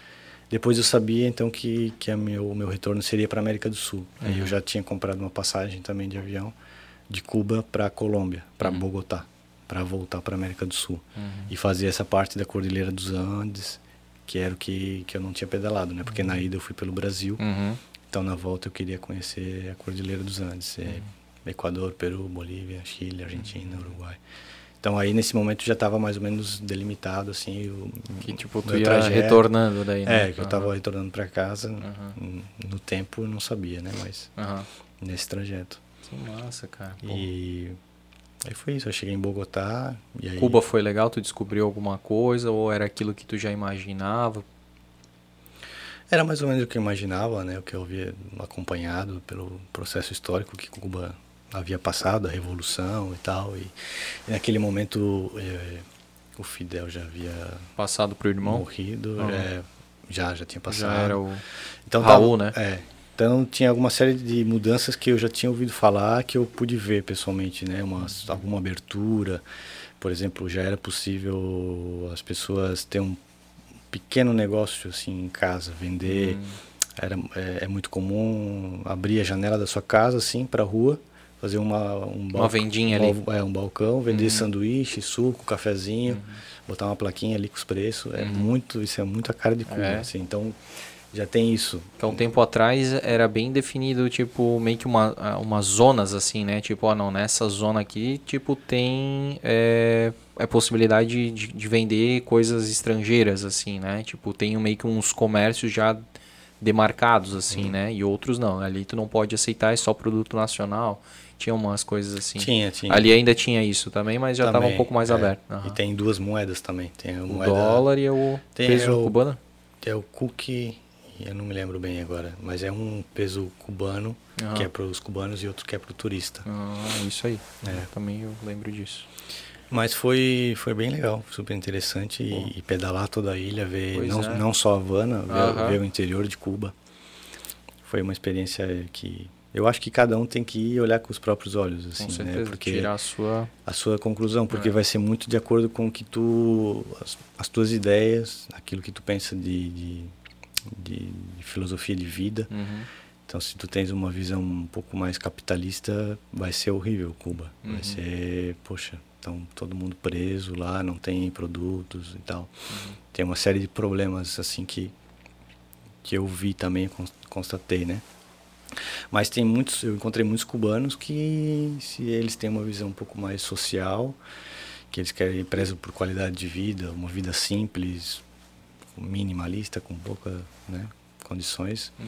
depois eu sabia então que, que a meu, o meu retorno seria para América do Sul. Aí Uhum. eu já tinha comprado uma passagem também de avião de Cuba para Colômbia, para Uhum. Bogotá, para voltar para América do Sul uhum. e fazer essa parte da Cordilheira dos Andes, que era o que, que eu não tinha pedalado, né? Porque na ida eu fui pelo Brasil, Uhum. então na volta eu queria conhecer a Cordilheira dos Andes, é, Equador, Peru, Bolívia, Chile, Argentina, Uruguai. Então aí nesse momento já estava mais ou menos delimitado assim o Que tipo, tu ia trajeto. retornando daí, né? É, que eu estava retornando para casa n- no tempo eu não sabia, né? Mas aham. nesse trajeto. Que massa, cara. Pô. E aí foi isso. Eu cheguei em Bogotá e aí Cuba foi legal? Tu descobriu alguma coisa? Ou era aquilo que tu já imaginava? Era mais ou menos o que eu imaginava, né? O que eu havia acompanhado pelo processo histórico que Cuba havia passado, a revolução e tal. E, e naquele momento eh, o Fidel já havia Passado pro irmão? morrido, Ah. eh, já já tinha passado. Já era o. Então Raul, tava- né? É. Então tinha alguma série de mudanças que eu já tinha ouvido falar que eu pude ver pessoalmente, né? Uma, alguma abertura, por exemplo, já era possível as pessoas ter um pequeno negócio assim em casa, vender. Hum, Era, é, é muito comum abrir a janela da sua casa assim para a rua, fazer uma um Uma vendinha ali. É, um balcão, vender sanduíche, suco, cafezinho, botar uma plaquinha ali com os preços. É muito, isso é muito a cara de Cuba, É. assim. Então, já tem isso. Que há um tempo atrás era bem definido, tipo, meio que uma, umas zonas assim, né? Tipo, ah não, nessa zona aqui, tipo, tem é, é possibilidade de, de vender coisas estrangeiras, assim, né? Tipo, tem meio que uns comércios já demarcados, assim, né? E outros não. Ali tu não pode aceitar, é só produto nacional. Tinha umas coisas assim. Tinha, tinha. Ali ainda tinha isso também, mas já estava um pouco mais é. aberto. E Aham. tem duas moedas também. Tem a O moeda... dólar e o Tem peso o- cubano. É o cookie, eu não me lembro bem agora, mas é um peso cubano, que é para os cubanos e outro que é para o turista. Ah, isso aí. É. Também eu lembro disso. Mas foi, foi bem legal, super interessante e, e pedalar toda a ilha, ver Pois não, é. não só Havana, ver, ver o interior de Cuba. Foi uma experiência que eu acho que cada um tem que ir olhar com os próprios olhos, assim, Com né? certeza. Porque Tirar a sua. a sua conclusão, porque É. vai ser muito de acordo com o que tu as, as tuas ideias, aquilo que tu pensa de, de, de- de filosofia de vida. Uhum. Então, se tu tens uma visão um pouco mais capitalista, vai ser horrível Cuba. Uhum. Vai ser, poxa, então todo mundo preso lá, não tem produtos e tal. Uhum. Tem uma série de problemas assim que que eu vi também, cons- constatei, né? Mas tem muitos, eu encontrei muitos cubanos que se eles têm uma visão um pouco mais social, que eles querem prezam por qualidade de vida, uma vida simples, minimalista, com pouca, né, condições, Uhum.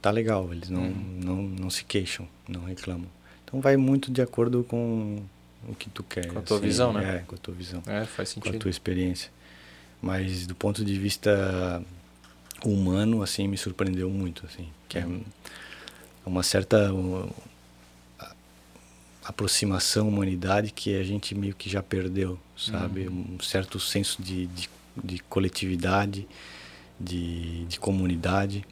tá legal, eles não, não, não se queixam, não reclamam. Então vai muito de acordo com o que tu quer. Com a tua visão, né? É, com a tua visão, É, faz com a sentido. tua experiência. Mas do ponto de vista humano, assim, me surpreendeu muito, assim, que é uma certa aproximação à humanidade que a gente meio que já perdeu, sabe? Um certo senso de, de, de coletividade, de, de comunidade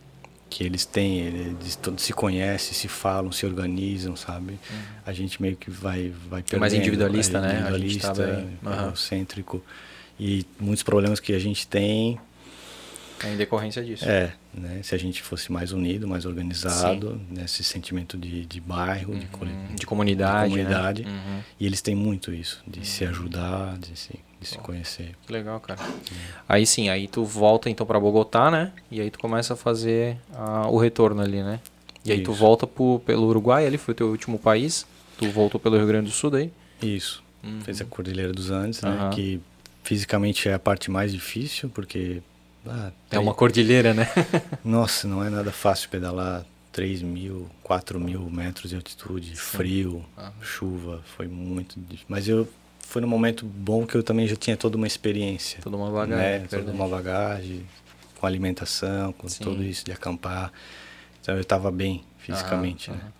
que eles têm, eles todos se conhecem, se falam, se organizam, sabe? A gente meio que vai vai É mais perdendo, individualista, é né? Individualista, tá egocêntrico e muitos problemas que a gente tem É em decorrência disso. é, né? Se a gente fosse mais unido, mais organizado, né? esse sentimento de, de bairro, de, Uhum. De comunidade. de comunidade. Né? Uhum. E eles têm muito isso, de se ajudar, de se, de se conhecer. Que legal, cara. Aí sim, aí tu volta então pra Bogotá, né? E aí tu começa a fazer ah, o retorno ali, né? E aí tu Isso. volta pro, pelo Uruguai, ali foi o teu último país. Tu voltou pelo Rio Grande do Sul daí. Isso. Uhum. Fez a Cordilheira dos Andes, né? Aham. Que fisicamente é a parte mais difícil, porque... ah, É uma cordilheira, né? *laughs* Nossa, não é nada fácil pedalar 3 mil, 4 mil metros de altitude, frio, Aham. chuva, foi muito difícil. Mas eu foi num momento bom que eu também já tinha toda uma experiência. Toda uma bagagem. né? Toda uma bagagem, com alimentação, com Sim. tudo isso de acampar. Então eu estava bem fisicamente, Aham, né?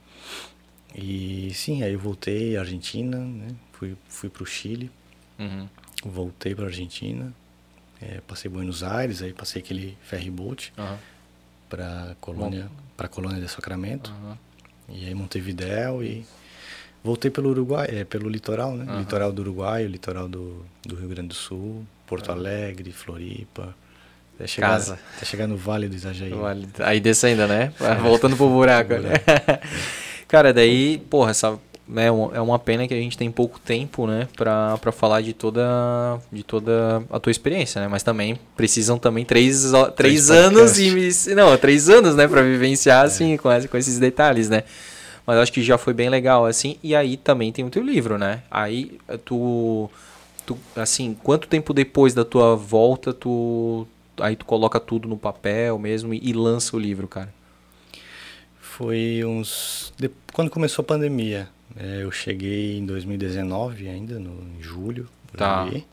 E sim, aí eu voltei à Argentina, né? Fui, fui para o Chile, Uhum. voltei para a Argentina, eh, passei Buenos Aires, aí passei aquele ferry boat Aham. para colônia, para colônia de Sacramento. Aham. E aí Montevidéu e voltei pelo Uruguai, é, pelo litoral, né? Aham. Litoral do Uruguai, o litoral do, do Rio Grande do Sul, Porto Alegre, Floripa. Até chegar, Casa. até chegar no Vale do Itajaí. Vale. Aí descendo, né? *laughs* Voltando pro buraco. né? *laughs* Cara, daí, porra, essa é uma, é uma pena que a gente tem pouco tempo, né, pra, pra falar de toda, de toda a tua experiência, né? Mas também precisam também três, três Três anos e... Não, três anos, né, pra vivenciar, assim, com, com esses detalhes, né? Mas acho que já foi bem legal, assim. E aí também tem o teu livro, né? Aí eh, tu... tu assim, quanto tempo depois da tua volta, tu... Aí tu coloca tudo no papel mesmo e, e lança o livro, cara. Foi uns. de- Quando começou a pandemia. é, eu cheguei em 2019 ainda, no, em julho. Tá. ali.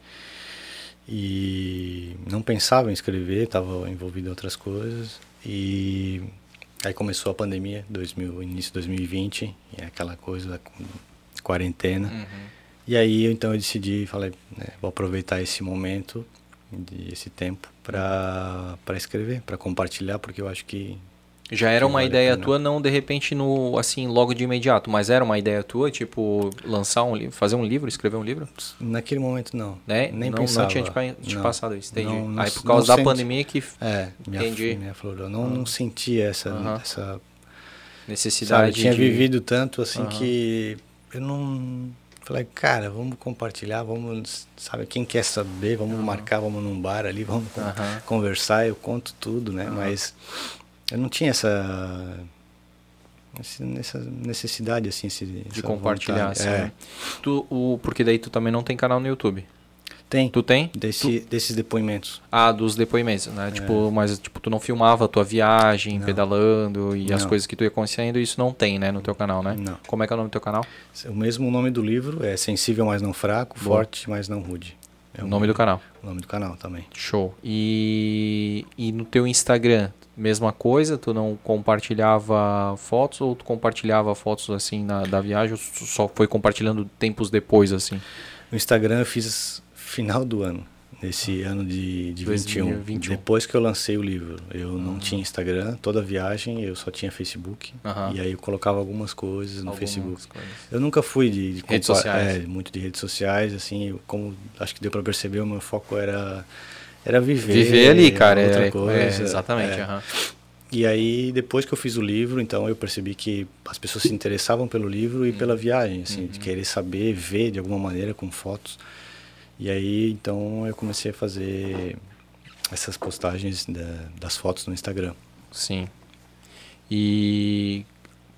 E não pensava em escrever, estava envolvido em outras coisas. E aí começou a pandemia, 2000, início de 2020, e aquela coisa da quarentena. E aí então eu decidi, falei, né, vou aproveitar esse momento, esse tempo, para escrever, para compartilhar, porque eu acho que Já era uma vale ideia tua, não de repente no assim logo de imediato, mas era uma ideia tua, tipo lançar um livro, fazer um livro, escrever um livro, Naquele momento não. né? Nem não, pensava. não tinha te, te Não. passado isso, entendi. Não, não Aí por causa da senti- pandemia que É, Entendi. af, me aflorou. Não, não senti essa, Aham. essa, necessidade. Sabe, eu tinha de... vivido tanto assim Aham. que eu não. Falei, cara, vamos compartilhar, vamos, sabe, quem quer saber, vamos marcar, vamos num bar ali, vamos conversar, eu conto tudo, né? Mas eu não tinha essa, essa necessidade, assim, esse, de compartilhar, vontade. assim, É, né? Tu, o, porque daí tu também não tem canal no YouTube. tem, Tu tem? desse, desses depoimentos. Ah, dos depoimentos, né? Tipo, mas tipo, tu não filmava a tua viagem, É. Não. pedalando e as Não. coisas que tu ia conhecendo, isso não tem, né, no teu canal, né? Não. Como é que é o nome do teu canal? O mesmo nome do livro é Sensível, mas não fraco. Forte, mas não rude. É o nome do canal. O nome do canal também. Show. E, e no teu Instagram, mesma coisa? Tu não compartilhava fotos ou tu compartilhava fotos assim na, da viagem ou tu só foi compartilhando tempos depois, assim? No Instagram eu fiz final do ano, nesse ano de, de 21. 2021. Depois que eu lancei o livro, eu não tinha Instagram, toda viagem eu só tinha Facebook. E aí eu colocava algumas coisas no Algumas Facebook. coisas. Eu nunca fui de, de Redes sociais. É, muito de redes sociais, assim, eu, como acho que deu para perceber, o meu foco era era viver. Viver ali, cara. outra É, é, coisa. exatamente. É. aham. E aí, depois que eu fiz o livro, então eu percebi que as pessoas se interessavam pelo livro e pela viagem, assim, de querer saber, ver de alguma maneira com fotos. E aí, então, eu comecei a fazer essas postagens da- das fotos no Instagram. Sim. E.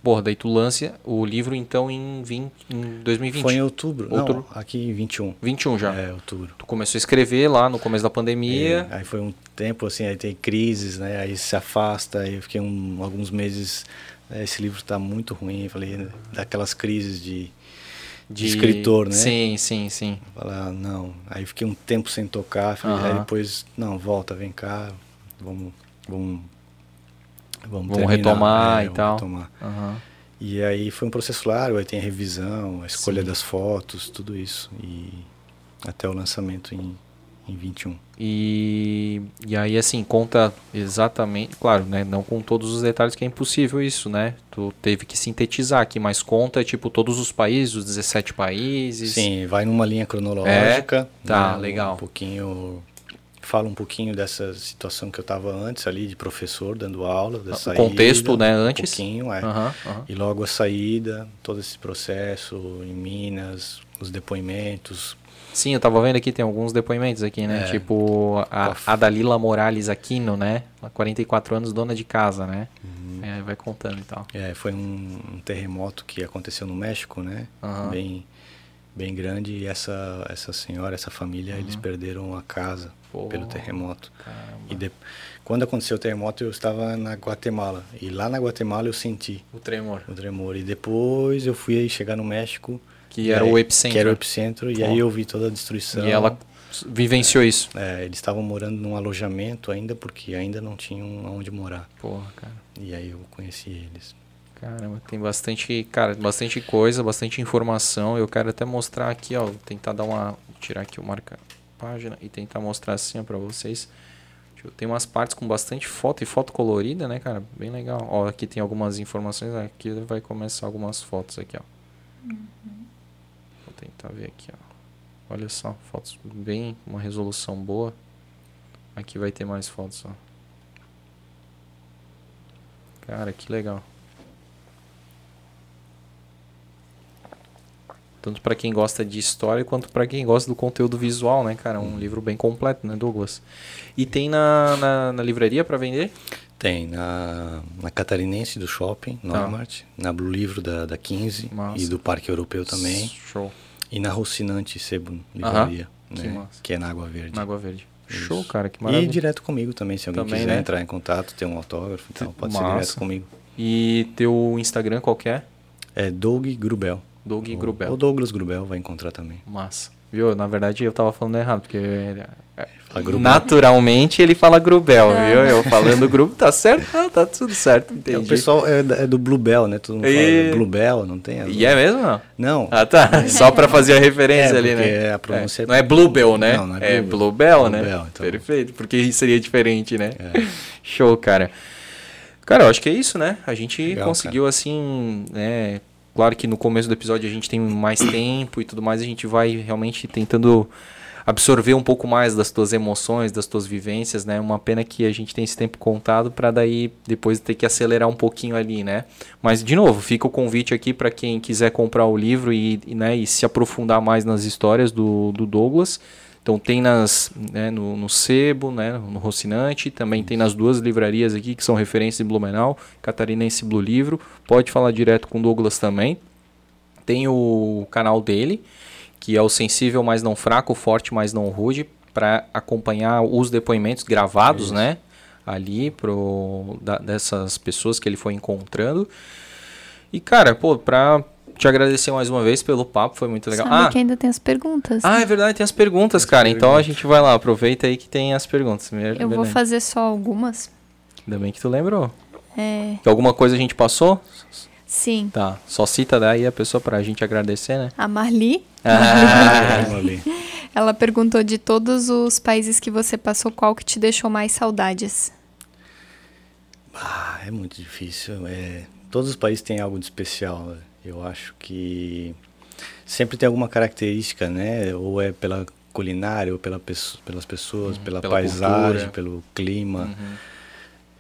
Porra, daí tu lança o livro então em, 20, em 2020. Foi em outubro, Outubro? não, aqui em 21. 21 já. É, outubro. Tu começou a escrever lá no começo da pandemia. É, aí foi um tempo assim, aí tem crises, né? Aí se afasta, aí eu fiquei um- alguns meses. né, esse livro está muito ruim, eu falei, né, daquelas crises de, de escritor, né? Sim, sim, sim. Falar, não. Aí fiquei um tempo sem tocar, falei, Aham. aí depois, não, volta, vem cá, vamos. Vamos, vamos, Vamos retomar é, e tal. retomar. Aham. E aí foi um processo largo, aí tem a revisão, a escolha Sim. das fotos, tudo isso. E até o lançamento em, em 21. E, e aí, assim, conta exatamente, claro, né? Não com todos os detalhes, que é impossível isso, né? Tu teve que sintetizar aqui, mas conta, tipo, todos os países, os 17 países. Sim, vai numa linha cronológica. Tá, né, legal. Um pouquinho. Fala um pouquinho dessa situação que eu estava antes ali, de professor, dando aula, da O saída. contexto, né, antes. Um pouquinho, é. Aham, aham. E logo a saída, todo esse processo em Minas, os depoimentos. Sim, eu tava vendo aqui, tem alguns depoimentos aqui, né? É. Tipo, a, a Dalila Morales Aquino, né? Ela, 44 anos, dona de casa, né? Uhum. É, vai contando e tal. É, foi um, um terremoto que aconteceu no México, né? Bem, bem grande. E essa, essa senhora, essa família, eles perderam a casa Uhum. Pô, pelo terremoto. Caramba. E de- quando aconteceu o terremoto, eu estava na Guatemala. E lá na Guatemala eu senti O tremor. o tremor. E depois eu fui chegar no México. Que era aí- o epicentro. Que era o epicentro. E aí eu vi toda a destruição. E ela vivenciou isso. É, eles estavam morando num alojamento ainda, porque ainda não tinham aonde morar. Porra, cara. E aí eu conheci eles. Caramba, tem bastante, cara, bastante coisa, bastante informação. Eu quero até mostrar aqui, ó, tentar dar uma, tirar aqui o marca página e tentar mostrar assim para vocês. Tem umas partes com bastante foto e foto colorida, né, cara? Bem legal. Ó, aqui tem algumas informações, aqui vai começar algumas fotos aqui, ó. Vou tentar ver aqui, ó. Olha só, fotos bem, uma resolução boa. Aqui vai ter mais fotos, ó. Cara, que legal. Tanto pra quem gosta de história quanto pra quem gosta do conteúdo visual, né, cara? Um livro bem completo, né, Douglas? E tem na, na, na livraria pra vender? Tem na, na Catarinense do Shopping, Tá. Normart, na Blue Livro da, da 15 Massa. e do Parque Europeu também. Show. E na Rocinante Sebo Livraria, que né, massa. que é na Água Verde. Na Água Verde. Isso. Show, cara, que E maravilha. direto comigo também, se alguém Também, quiser né? entrar em contato, ter um autógrafo, então pode ser Massa. direto comigo. E teu Instagram qual que é? É Doug Grubel. Doug Ou- Grubel. Ou Douglas Grubel vai encontrar também. Massa. Viu? Na verdade eu tava falando errado, porque é, Fala Grubel. naturalmente ele fala Grubel, viu? Eu falando grupo, tá certo? Ah, tá tudo certo, É, entendi. o pessoal é, é do Bluebell, né? Todo mundo fala E- do Bluebell, não tem? E é mesmo não? Não. Ah, tá. Só pra fazer a referência É, ali, porque né? a pronúncia É. é- Não é Bluebell, né? Não, não é é Bluebell. Bluebell, né? Bluebell, então. Perfeito, porque seria diferente, né? É. *laughs* Show, cara. Cara, eu acho que é isso, né? A gente Legal, conseguiu, assim, né? Claro que no começo do episódio a gente tem mais tempo e tudo mais, a gente vai realmente tentando absorver um pouco mais das tuas emoções, das tuas vivências, né? Uma pena que a gente tem esse tempo contado para daí depois ter que acelerar um pouquinho ali, né? Mas de novo, fica o convite aqui para quem quiser comprar o livro e, e, né, e se aprofundar mais nas histórias do, do Douglas. Então tem nas, né, no, no Sebo, né, no Rocinante, também tem nas duas livrarias aqui que são referências em Blumenau, Catarinense Blue Livro. Pode falar direto com o Douglas também. Tem o canal dele, que é o sensível, mas não fraco, forte, mas não rude, para acompanhar os depoimentos gravados, Isso. né? Ali pro, da, dessas pessoas que ele foi encontrando. E, cara, pô, pra te agradecer mais uma vez pelo papo, foi muito legal. Sabe ah, que ainda tem as perguntas. Ah, é verdade, tem as perguntas, cara. Então a gente vai lá, aproveita aí que tem as perguntas. Eu vou fazer só algumas. Ainda bem que tu lembrou. É. alguma coisa a gente passou? Sim. Tá, só cita daí a pessoa pra gente agradecer, né? A Marli. Ah, *laughs* Marli. Ela perguntou de todos os países que você passou, qual que te deixou mais saudades? Ah, é muito difícil. É, todos os países têm algo de especial. Eu acho que sempre tem alguma característica, né? Ou é pela culinária, ou pela, pelas pessoas, uhum, pela, pela, paisagem, cultura. pelo clima. Uhum.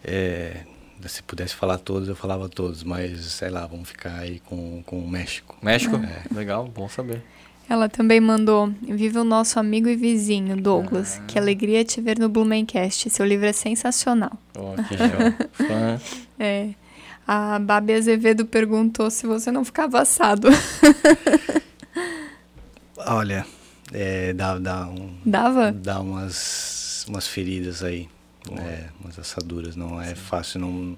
É, se pudesse falar todos, eu falava todos, mas sei lá, vamos ficar aí com, com o México. México? É. Legal, bom saber. Ela também mandou: Viva o nosso amigo e vizinho, Douglas. Ah. Que alegria te ver no Blumencast. Seu livro é sensacional. Oh, que *laughs* Fã. é. A Babi Azevedo perguntou se você não ficava assado. *laughs* Olha, é, dá, dá um, Dava? Dá umas, umas feridas aí. É, umas assaduras. Não é Sim. fácil. Não,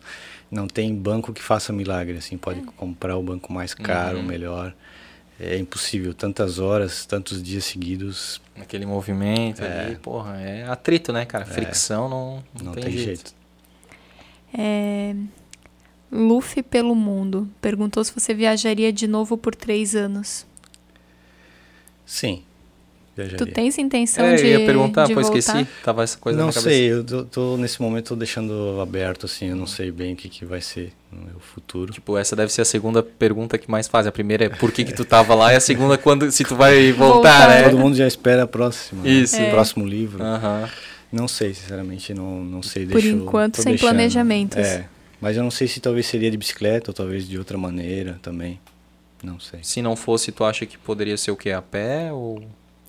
não tem banco que faça milagre. Assim, pode é. comprar o banco mais caro, uhum. melhor. É impossível. Tantas horas, tantos dias seguidos. Aquele movimento é. ali, porra, é atrito, né, cara? É. Fricção não, não, não tem, tem, jeito. jeito. É, Luffy pelo mundo. Perguntou se você viajaria de novo por três anos. Sim. Viajaria. Tu tens intenção é, de. Eu ia perguntar, pois esqueci. Tava essa coisa não na sei, eu tô, tô, nesse momento tô deixando aberto, assim, eu não sei bem o que, que vai ser no futuro. Tipo, essa deve ser a segunda pergunta que mais faz. A primeira é por que, que tu tava lá, e a segunda quando se tu vai *laughs* voltar, voltar. né? Todo mundo já espera a próxima. Isso. Né? É. O próximo livro. Uhum. Não sei, sinceramente, não, não sei. Por enquanto, sem deixando. planejamentos. É. Mas eu não sei se talvez seria de bicicleta ou talvez de outra maneira também. Não sei. Se não fosse, tu acha que poderia ser o que? A pé ou.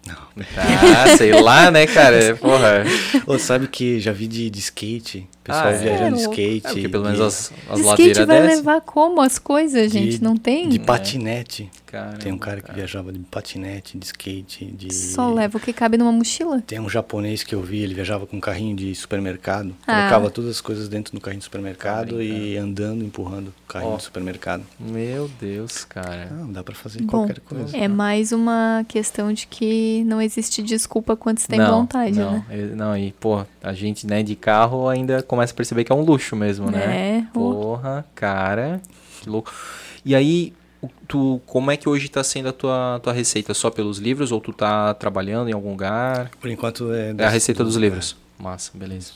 Não. Ah, sei lá, né, cara? *laughs* Porra. Ou sabe que já vi de, de skate, pessoal ah, é? viajando de skate. É, porque pelo menos as, as ladeiras vai levar como as coisas, gente? De, não tem? De patinete. Caramba, Tem um cara que cara. viajava de patinete, de skate, de... Só leva o que cabe numa mochila? Tem um japonês que eu vi, ele viajava com um carrinho de supermercado. Ah. Colocava todas as coisas dentro do carrinho de supermercado e andando, empurrando o carrinho oh. de supermercado. Meu Deus, cara. Não, dá para fazer Bom, qualquer coisa. É mais uma questão de que não existe desculpa quando você tem não, vontade, não, né? Não, e, pô, a gente, né, de carro ainda começa a perceber que é um luxo mesmo, né? É. Porra, cara, que louco. E aí, tu, como é que hoje está sendo a tua, tua receita? Só pelos livros ou tu tá trabalhando em algum lugar? Por enquanto é... É a receita dos livros. É. Massa, beleza.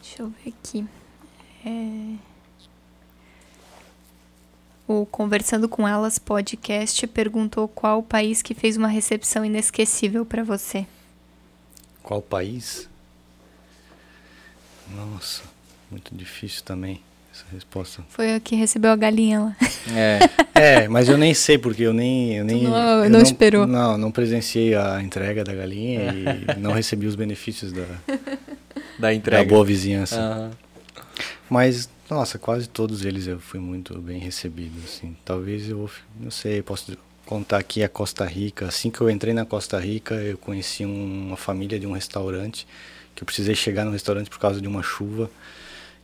Deixa eu ver aqui. É... O Conversando com Elas podcast perguntou qual o país que fez uma recepção inesquecível para você. Qual país? Nossa, muito difícil também essa resposta. Foi o que recebeu a galinha lá. É, *laughs* é mas eu nem sei porque eu nem eu nem não, eu não, não, esperou. Não, não presenciei a entrega da galinha e *laughs* não recebi os benefícios da *laughs* da entrega. Da boa vizinhança. Uhum. Mas nossa, quase todos eles eu fui muito bem recebido, assim. Talvez eu não sei, posso contar aqui a Costa Rica. Assim que eu entrei na Costa Rica, eu conheci uma família de um restaurante que eu precisei chegar no restaurante por causa de uma chuva.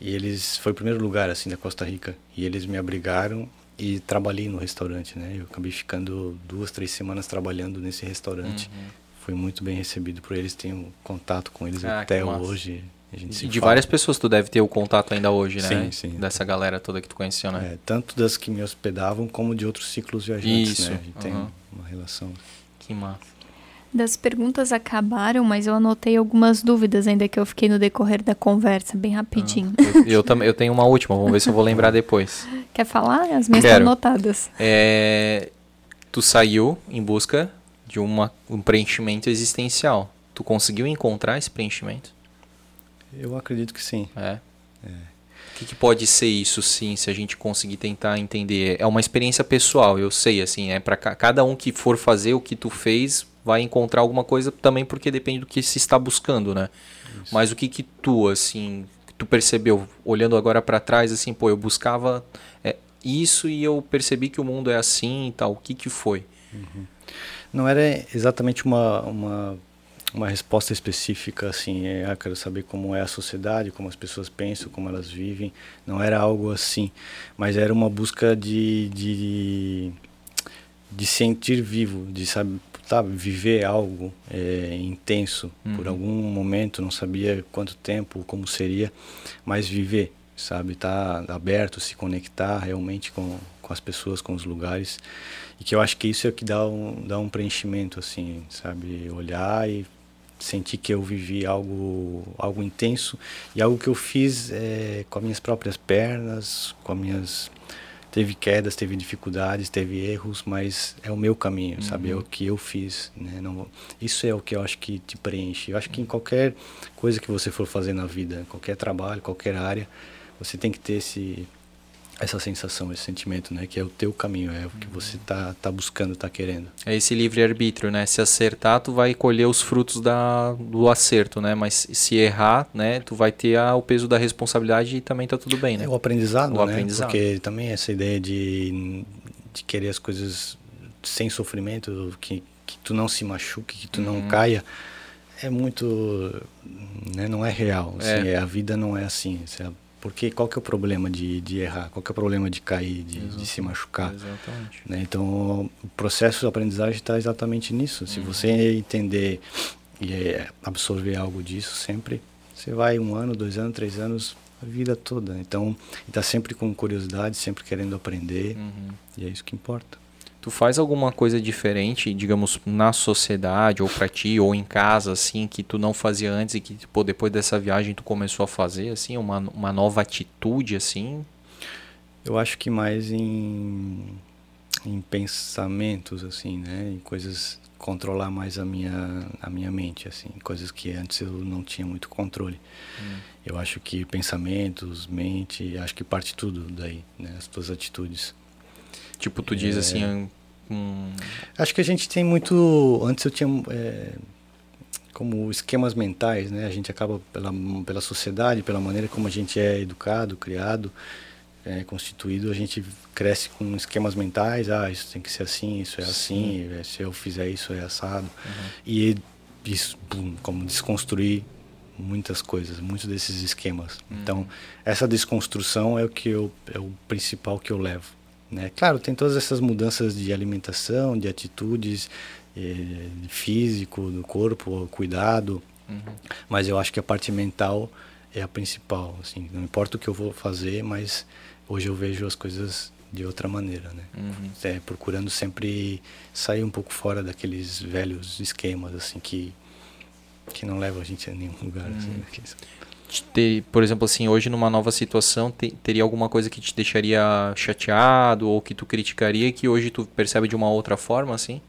E eles foi o primeiro lugar assim da Costa Rica e eles me abrigaram e trabalhei no restaurante, né? Eu acabei ficando duas, três semanas trabalhando nesse restaurante. Uhum. Fui muito bem recebido por eles, tenho contato com eles ah, até hoje. de fala. várias pessoas tu deve ter o contato ainda hoje, né? Sim, sim. Dessa galera toda que tu conheceu, né? É, tanto das que me hospedavam como de outros ciclos viajantes, Isso. né? A gente tem uma relação. Que massa. Das perguntas acabaram, mas eu anotei algumas dúvidas ainda que eu fiquei no decorrer da conversa, bem rapidinho. Ah, eu, eu também eu tenho uma última, vamos ver se eu vou lembrar depois. *laughs* Quer falar? As minhas estão anotadas. É, tu saiu em busca de uma, um preenchimento existencial. Tu conseguiu encontrar esse preenchimento? Eu acredito que sim. É. é. O que, que, pode ser isso, sim, se a gente conseguir tentar entender? É uma experiência pessoal, eu sei, assim, é para cada um que for fazer o que tu fez vai encontrar alguma coisa também porque depende do que se está buscando, né? Isso. Mas o que que tu, assim, tu percebeu olhando agora para trás, assim, pô, eu buscava é, isso e eu percebi que o mundo é assim e tal. O que que foi? Uhum. Não era exatamente uma, uma uma resposta específica assim, é, ah, quero saber como é a sociedade, como as pessoas pensam, como elas vivem. Não era algo assim, mas era uma busca de de, de sentir vivo, de saber sabe, viver algo é, intenso uhum. por algum momento, não sabia quanto tempo, como seria, mas viver, sabe, estar tá aberto, se conectar realmente com, com as pessoas, com os lugares, e que eu acho que isso é o que dá um, dá um preenchimento, assim, sabe, olhar e sentir que eu vivi algo algo intenso e algo que eu fiz é, com as minhas próprias pernas, com as minhas teve quedas, teve dificuldades, teve erros, mas é o meu caminho, uhum. sabe? É o que eu fiz, né? Não, isso é o que eu acho que te preenche. Eu acho que em qualquer coisa que você for fazer na vida, qualquer trabalho, qualquer área, você tem que ter esse essa sensação, esse sentimento, né? Que é o teu caminho, é o que você tá, tá buscando, tá querendo. É esse livre-arbítrio, né? Se acertar, tu vai colher os frutos da, do acerto, né? Mas se errar, né? Tu vai ter a, o peso da responsabilidade e também tá tudo bem, né? É o aprendizado, o né? Aprendizado. Porque também essa ideia de, de querer as coisas sem sofrimento, que, que tu não se machuque, que tu uhum. não caia, é muito... Né? Não é real, assim, é. é. a vida não é assim, porque qual que é o problema de, de errar? Qual que é o problema de cair, de, de se machucar? Exatamente. Né? Então, o processo de aprendizagem está exatamente nisso. Se uhum. você entender e é, absorver algo disso sempre, você vai um ano, dois anos, três anos, a vida toda. Então, está sempre com curiosidade, sempre querendo aprender. Uhum. E é isso que importa. Tu faz alguma coisa diferente, digamos, na sociedade ou para ti ou em casa assim que tu não fazia antes e que pô, depois dessa viagem tu começou a fazer assim, uma, uma nova atitude assim? Eu acho que mais em em pensamentos assim, né, em coisas controlar mais a minha a minha mente assim, coisas que antes eu não tinha muito controle. Hum. Eu acho que pensamentos, mente, acho que parte tudo daí, né, as tuas atitudes. Tipo, tu diz assim. É. Um... Acho que a gente tem muito. Antes eu tinha. É, como esquemas mentais, né? A gente acaba pela, pela sociedade, pela maneira como a gente é educado, criado, é, constituído, a gente cresce com esquemas mentais. Ah, isso tem que ser assim, isso é assim. Sim. Se eu fizer isso é assado. Uhum. E isso, boom, como desconstruir muitas coisas, muitos desses esquemas. Uhum. Então, essa desconstrução é o que eu, é o principal que eu levo. Né? Claro, tem todas essas mudanças de alimentação, de atitudes, eh, físico, do corpo, cuidado, uhum. mas eu acho que a parte mental é a principal. Assim, não importa o que eu vou fazer, mas hoje eu vejo as coisas de outra maneira, né? Uhum. É, procurando sempre sair um pouco fora daqueles velhos esquemas assim que que não levam a gente a nenhum lugar. Assim, uhum. Assim, ter, por exemplo, assim, hoje numa nova situação, te, teria alguma coisa que te deixaria chateado ou que tu criticaria que hoje tu percebe de uma outra forma, assim?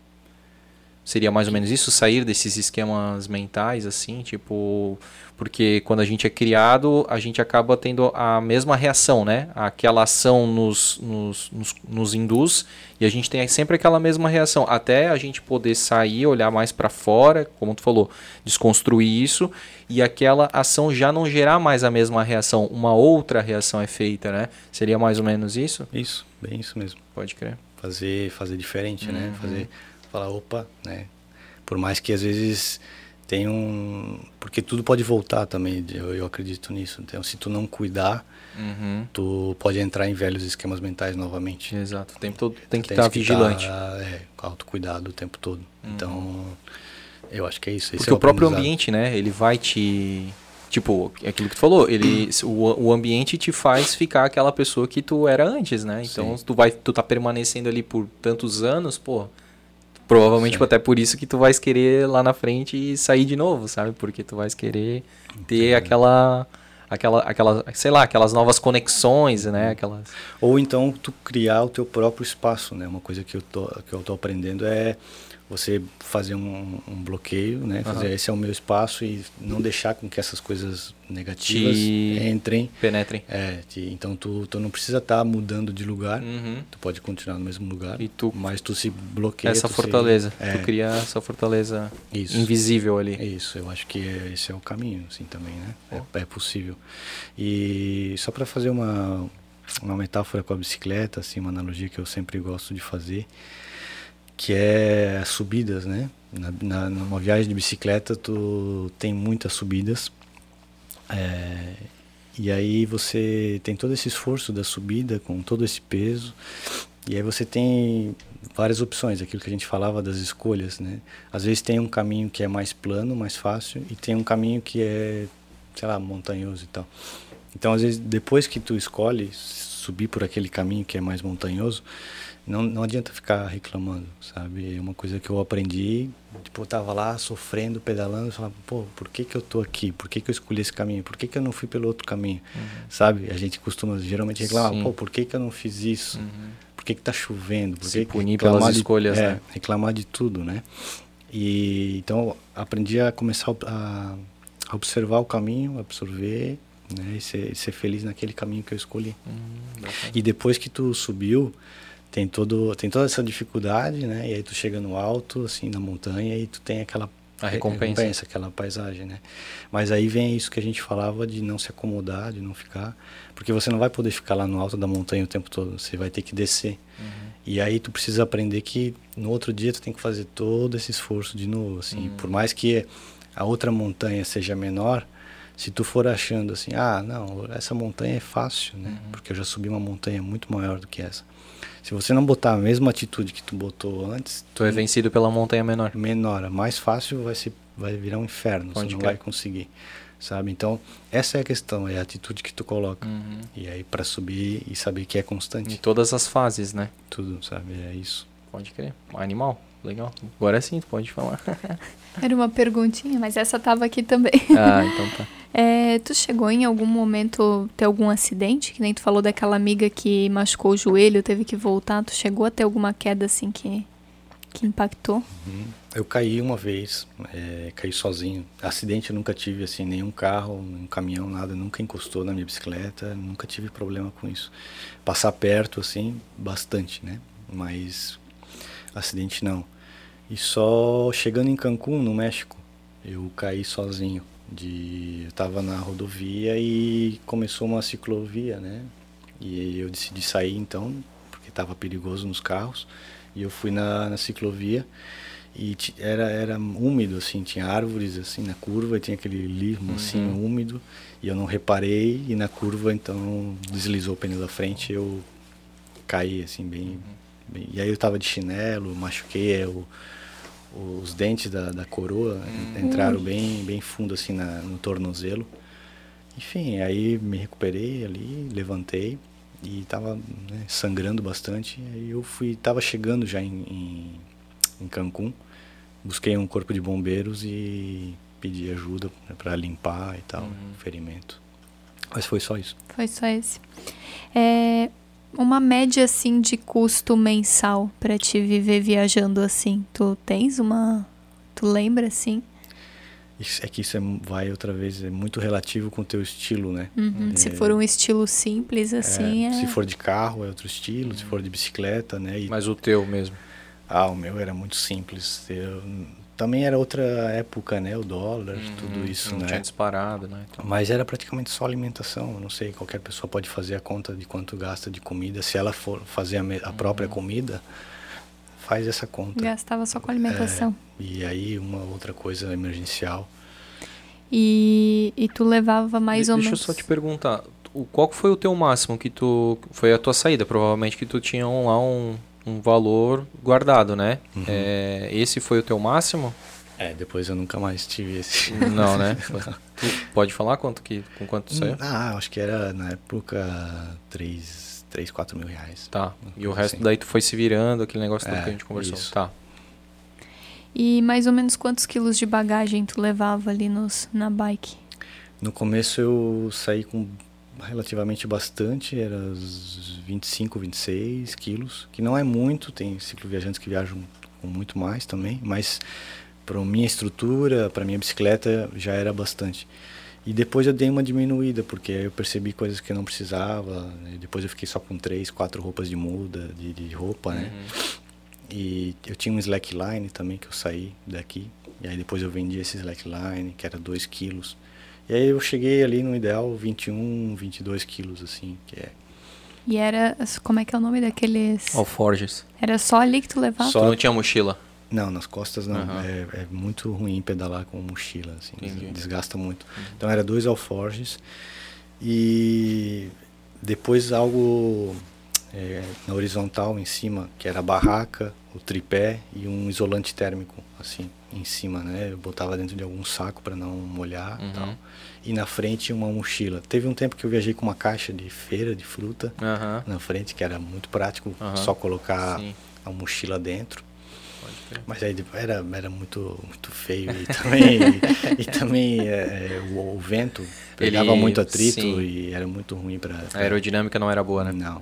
Seria mais ou menos isso, sair desses esquemas mentais, assim, tipo. Porque quando a gente é criado, a gente acaba tendo a mesma reação, né? Aquela ação nos, nos, nos, nos induz e a gente tem sempre aquela mesma reação. Até a gente poder sair, olhar mais para fora, como tu falou, desconstruir isso e aquela ação já não gerar mais a mesma reação. Uma outra reação é feita, né? Seria mais ou menos isso? Isso, bem isso mesmo. Pode crer. Fazer, fazer diferente, né? uhum. né? Fazer falar, opa, né? Por mais que às vezes tem um... Porque tudo pode voltar também, eu, eu acredito nisso. Então, se tu não cuidar, uhum. tu pode entrar em velhos esquemas mentais novamente. Exato, o tempo todo tem que estar tá vigilante. Tá, é, autocuidado o tempo todo. Uhum. Então, eu acho que é isso. Porque é o, o próprio ambiente, né, ele vai te... Tipo, aquilo que tu falou, ele, o, o ambiente te faz ficar aquela pessoa que tu era antes, né? Então, Sim. tu vai, tu tá permanecendo ali por tantos anos, pô, Provavelmente tipo, até por isso que tu vais querer lá na frente sair de novo, sabe? Porque tu vais querer ter aquela aquela aquela, sei lá, aquelas novas conexões, né? Aquelas Ou então tu criar o teu próprio espaço, né? Uma coisa que eu tô que eu tô aprendendo é você fazer um, um bloqueio, né? Fazer esse é o meu espaço e não deixar com que essas coisas negativas Te entrem. Penetrem. É, te- então tu, tu não precisa estar mudando de lugar. Uhum. Tu pode continuar no mesmo lugar, E tu- mas tu se bloqueia. Essa tu se- fortaleza. é, Tu cria essa fortaleza Isso. invisível ali. É isso, eu acho que é- esse é o caminho, assim, também, né? É, é possível. E só para fazer uma, uma metáfora com a bicicleta, assim, uma analogia que eu sempre gosto de fazer, que é as subidas, né? Na, na, numa viagem de bicicleta, tu tem muitas subidas. é, e aí você tem todo esse esforço da subida, com todo esse peso. E aí você tem várias opções, aquilo que a gente falava das escolhas, né? Às vezes tem um caminho que é mais plano, mais fácil, e tem um caminho que é, sei lá, montanhoso e tal. Então, às vezes, depois que tu escolhe subir por aquele caminho que é mais montanhoso, não, não adianta ficar reclamando, sabe? É uma coisa que eu aprendi, tipo, eu tava lá sofrendo, pedalando, falava, pô, por que que eu tô aqui? Por que que eu escolhi esse caminho? Por que que eu não fui pelo outro caminho? Sabe? A gente costuma geralmente reclamar, Sim. pô, por que que eu não fiz isso? Por que que tá chovendo? Por Se que que punir reclamar pelas de- escolhas, é, né? reclamar de tudo, né? E então aprendi a começar a, a observar o caminho, absorver, né? E ser, ser feliz naquele caminho que eu escolhi. Hum, E depois que tu subiu, tem todo tem toda essa dificuldade, né? E aí tu chega no alto, assim, na montanha e tu tem aquela A recompensa. aquela paisagem, né? Mas aí vem isso que a gente falava de não se acomodar, de não ficar, porque você não vai poder ficar lá no alto da montanha o tempo todo, você vai ter que descer. E aí tu precisa aprender que no outro dia tu tem que fazer todo esse esforço de novo, assim, por mais que a outra montanha seja menor, se tu for achando assim, ah, não, essa montanha é fácil, né? Porque eu já subi uma montanha muito maior do que essa. Se você não botar a mesma atitude que tu botou antes, Tu é vencido pela montanha menor. menor, a mais fácil vai ser vai virar um inferno, Pode você não vai conseguir, sabe? Então, essa é a questão, é a atitude que tu coloca. Uhum. E aí para subir e saber que é Em constante, todas as fases, né? tudo, sabe? É isso. Pode crer. Animal. Legal. Agora sim, tu pode falar. *laughs* Era uma perguntinha, mas essa tava aqui também. *laughs* ah, então tá. É, tu chegou em algum momento ter algum acidente? Que nem tu falou daquela amiga que machucou o joelho, teve que voltar. Tu chegou a ter alguma queda assim que, que impactou? Eu caí uma vez, é, caí sozinho. Acidente eu nunca tive, assim, nenhum carro, nenhum caminhão, nada, nunca encostou na minha bicicleta, nunca tive problema com isso. Passar perto, assim, bastante, né? Mas acidente não. E só chegando em Cancún, no México, eu caí sozinho. De, eu tava na rodovia e começou uma ciclovia, né? E eu decidi sair então, porque estava perigoso nos carros. E eu fui na, na ciclovia e era, era úmido, assim, tinha árvores assim na curva e tinha aquele limo assim Uhum. úmido. E eu não reparei e na curva então deslizou o pneu da frente e eu caí assim bem, bem- E aí eu tava de chinelo, machuquei é, o, os dentes da, da coroa entraram bem, bem fundo assim na, no tornozelo. Enfim, aí me recuperei ali, levantei e tava né, sangrando bastante. Aí eu fui, tava chegando já em, em, em Cancún, busquei um corpo de bombeiros e pedi ajuda para limpar e tal, o ferimento. Mas foi só isso. Foi só esse. É, uma média assim de custo mensal pra te viver viajando assim. Tu tens uma. Tu lembra assim? Isso- é que isso é, vai outra vez, é muito relativo com o teu estilo, né? Uhum, Se É, for um estilo simples assim, é. Se for de carro é outro estilo, se for de bicicleta, né? E, Mas o teu mesmo. Ah, o meu era muito simples. Eu, também era outra época, né? O dólar, tudo isso, Uhum. Não né? tinha disparado, né? Então, Mas era praticamente só alimentação. Eu não sei, qualquer pessoa pode fazer a conta de quanto gasta de comida. Se ela for fazer a, me- a Uhum. própria comida, faz essa conta. Gastava só com alimentação. E aí uma outra coisa emergencial. E, e tu levava mais De- ou Deixa menos. eu só te perguntar. O, qual que foi o teu máximo que tu... Foi a tua saída, provavelmente, que tu tinha um- lá um, um valor guardado, né? Uhum. É, esse foi o teu máximo? É, depois eu nunca mais tive esse. *laughs* Não, né? *laughs* Tu pode falar quanto que, com quanto saiu? Ah, acho que era na época 3, 3 4 mil reais. Tá. E o coisa resto assim. daí tu foi se virando, aquele negócio É, que a gente conversou. isso. Tá. E mais ou menos quantos quilos de bagagem tu levava ali nos, na bike? No começo eu saí com relativamente bastante, era uns 25, 26 quilos, que não é muito, tem cicloviajantes que viajam com muito mais também, mas para minha estrutura, para minha bicicleta já era bastante. E depois eu dei uma diminuída, porque eu percebi coisas que eu não precisava. depois eu fiquei só com três, quatro roupas de muda, de, de roupa, né? Uhum. E eu tinha um slackline também que eu saí daqui. E aí depois eu vendi esse slackline, que era 2 quilos. E aí eu cheguei ali no ideal 21, 22 quilos, assim, que é... E era, como é que é o nome daqueles... Alforges. Era só ali que tu levava? Só... Tu não tinha mochila? Não, nas costas não. Uhum. É, é, muito ruim pedalar com mochila, assim, Entendi. desgasta muito. Uhum. Então era dois alforges e depois algo é, na horizontal em cima, que era a barraca, o tripé e um isolante térmico, assim, em cima, né? Eu botava dentro de algum saco para não molhar uhum. tal. E na frente uma mochila. Teve um tempo que eu viajei com uma caixa de feira de fruta uhum. na frente, que era muito prático, uhum. só colocar Sim. a mochila dentro. Mas aí era, era muito, muito feio e *laughs* também, e, e também é, é, o, o, vento pegava Ele, muito atrito sim. e era muito ruim para. A aerodinâmica não era boa, né? Não.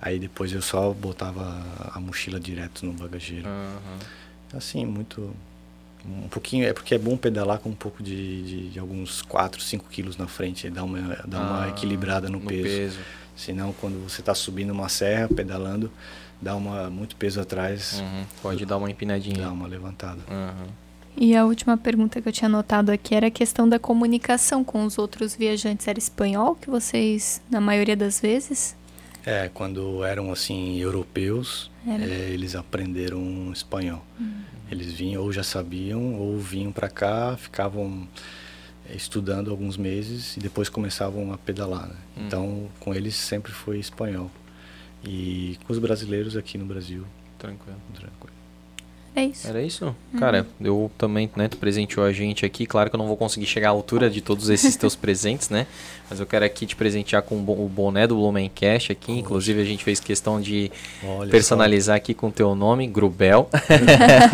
Aí depois eu só botava a mochila direto no bagageiro. Uhum. Assim, muito. Um pouquinho. É porque é bom pedalar com um pouco de, de, de alguns 4, 5 quilos na frente. Dá uma, dá ah, uma equilibrada no, no peso. peso. Senão, quando você está subindo uma serra, pedalando, dá uma, muito peso atrás. Uhum. Pode dar uma empinadinha. Dá uma levantada. Uhum. E a última pergunta que eu tinha anotado aqui era a questão da comunicação com os outros viajantes. Era espanhol que vocês, na maioria das vezes? É, quando eram assim europeus, é, eles aprenderam espanhol. Uhum. Eles vinham ou já sabiam ou vinham para cá, ficavam é, estudando alguns meses e depois começavam a pedalar. Né? Uhum. Então, com eles sempre foi espanhol. E com os brasileiros aqui no Brasil, tranquilo. tranquilo. É isso. Era isso? Uhum. Cara, eu também, né, tu presenteou a gente aqui. Claro que eu não vou conseguir chegar à altura de todos esses teus *laughs* presentes, né? Mas eu quero aqui te presentear com o boné do Blumencast aqui. Inclusive, a gente fez questão de Olha personalizar só. aqui com o teu nome, Grubel.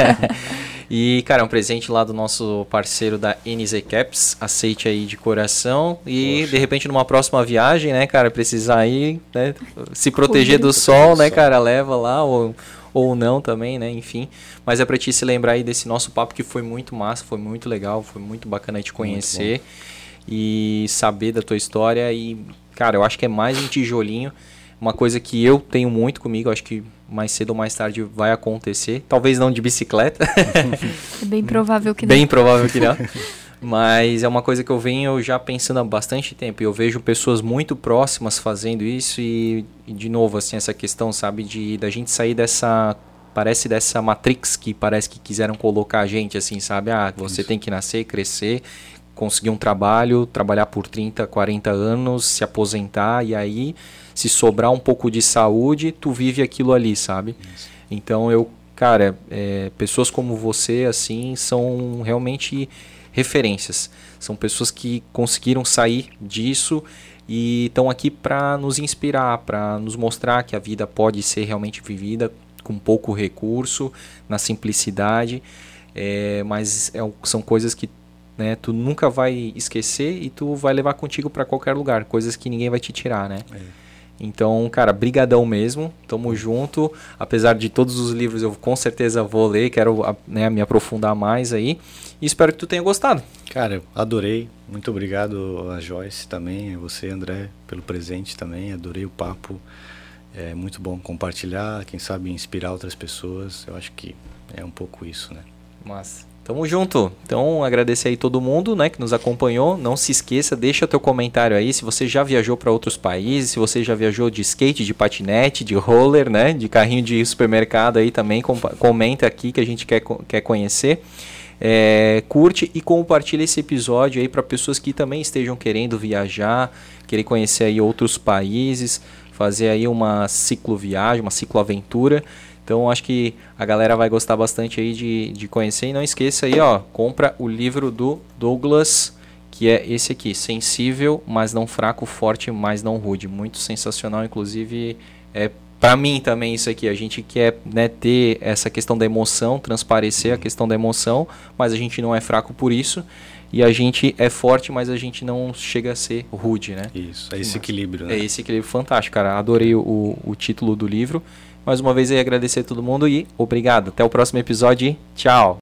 *laughs* e, cara, é um presente lá do nosso parceiro da NZ Caps. Aceite aí de coração. E, Poxa. de repente, numa próxima viagem, né, cara, precisar aí, né, se proteger do sol, né, cara, leva lá ou ou não também, né? Enfim. Mas é para ti se lembrar aí desse nosso papo que foi muito massa, foi muito legal, foi muito bacana te conhecer e saber da tua história. E, cara, eu acho que é mais um tijolinho. Uma coisa que eu tenho muito comigo, acho que mais cedo ou mais tarde vai acontecer. Talvez não de bicicleta. *laughs* É bem provável que não. Bem provável que não. Mas é uma coisa que eu venho já pensando há bastante tempo. E eu vejo pessoas muito próximas fazendo isso e, e, de novo, assim, essa questão, sabe, de da gente sair dessa parece dessa matrix que parece que quiseram colocar a gente assim, sabe? Ah, você isso. tem que nascer, crescer, conseguir um trabalho, trabalhar por 30, 40 anos, se aposentar e aí se sobrar um pouco de saúde, tu vive aquilo ali, sabe? Isso. Então eu, cara, é, pessoas como você assim são realmente referências. São pessoas que conseguiram sair disso e estão aqui para nos inspirar, para nos mostrar que a vida pode ser realmente vivida com pouco recurso, na simplicidade, é, mas é, são coisas que né, tu nunca vai esquecer e tu vai levar contigo para qualquer lugar, coisas que ninguém vai te tirar, né? É. Então, cara, brigadão mesmo, tamo junto. Apesar de todos os livros eu com certeza vou ler, quero né, me aprofundar mais aí. E espero que tu tenha gostado. Cara, adorei. Muito obrigado a Joyce também, a você, André, pelo presente também. Adorei o papo. É muito bom compartilhar, quem sabe inspirar outras pessoas. Eu acho que é um pouco isso, né? Massa. Tamo junto. Então, agradecer aí todo mundo, né, que nos acompanhou. Não se esqueça, deixa teu comentário aí se você já viajou para outros países, se você já viajou de skate, de patinete, de roller, né, de carrinho de supermercado aí também, comenta aqui que a gente quer, quer conhecer. É, curte e compartilha esse episódio aí para pessoas que também estejam querendo viajar, querer conhecer aí outros países, fazer aí uma cicloviagem, uma cicloaventura. Então acho que a galera vai gostar bastante aí de, de conhecer. E não esqueça aí, ó, compra o livro do Douglas, que é esse aqui, Sensível, mas não fraco, forte, mas não rude. Muito sensacional, inclusive é para mim também isso aqui. A gente quer né, ter essa questão da emoção, transparecer a questão da emoção, mas a gente não é fraco por isso. e a gente é forte, mas a gente não chega a ser rude, né? Isso, é esse equilíbrio, né? É esse equilíbrio fantástico, cara. Adorei o, o título do livro. Mais uma vez aí agradecer a todo mundo e obrigado. Até o próximo episódio e tchau!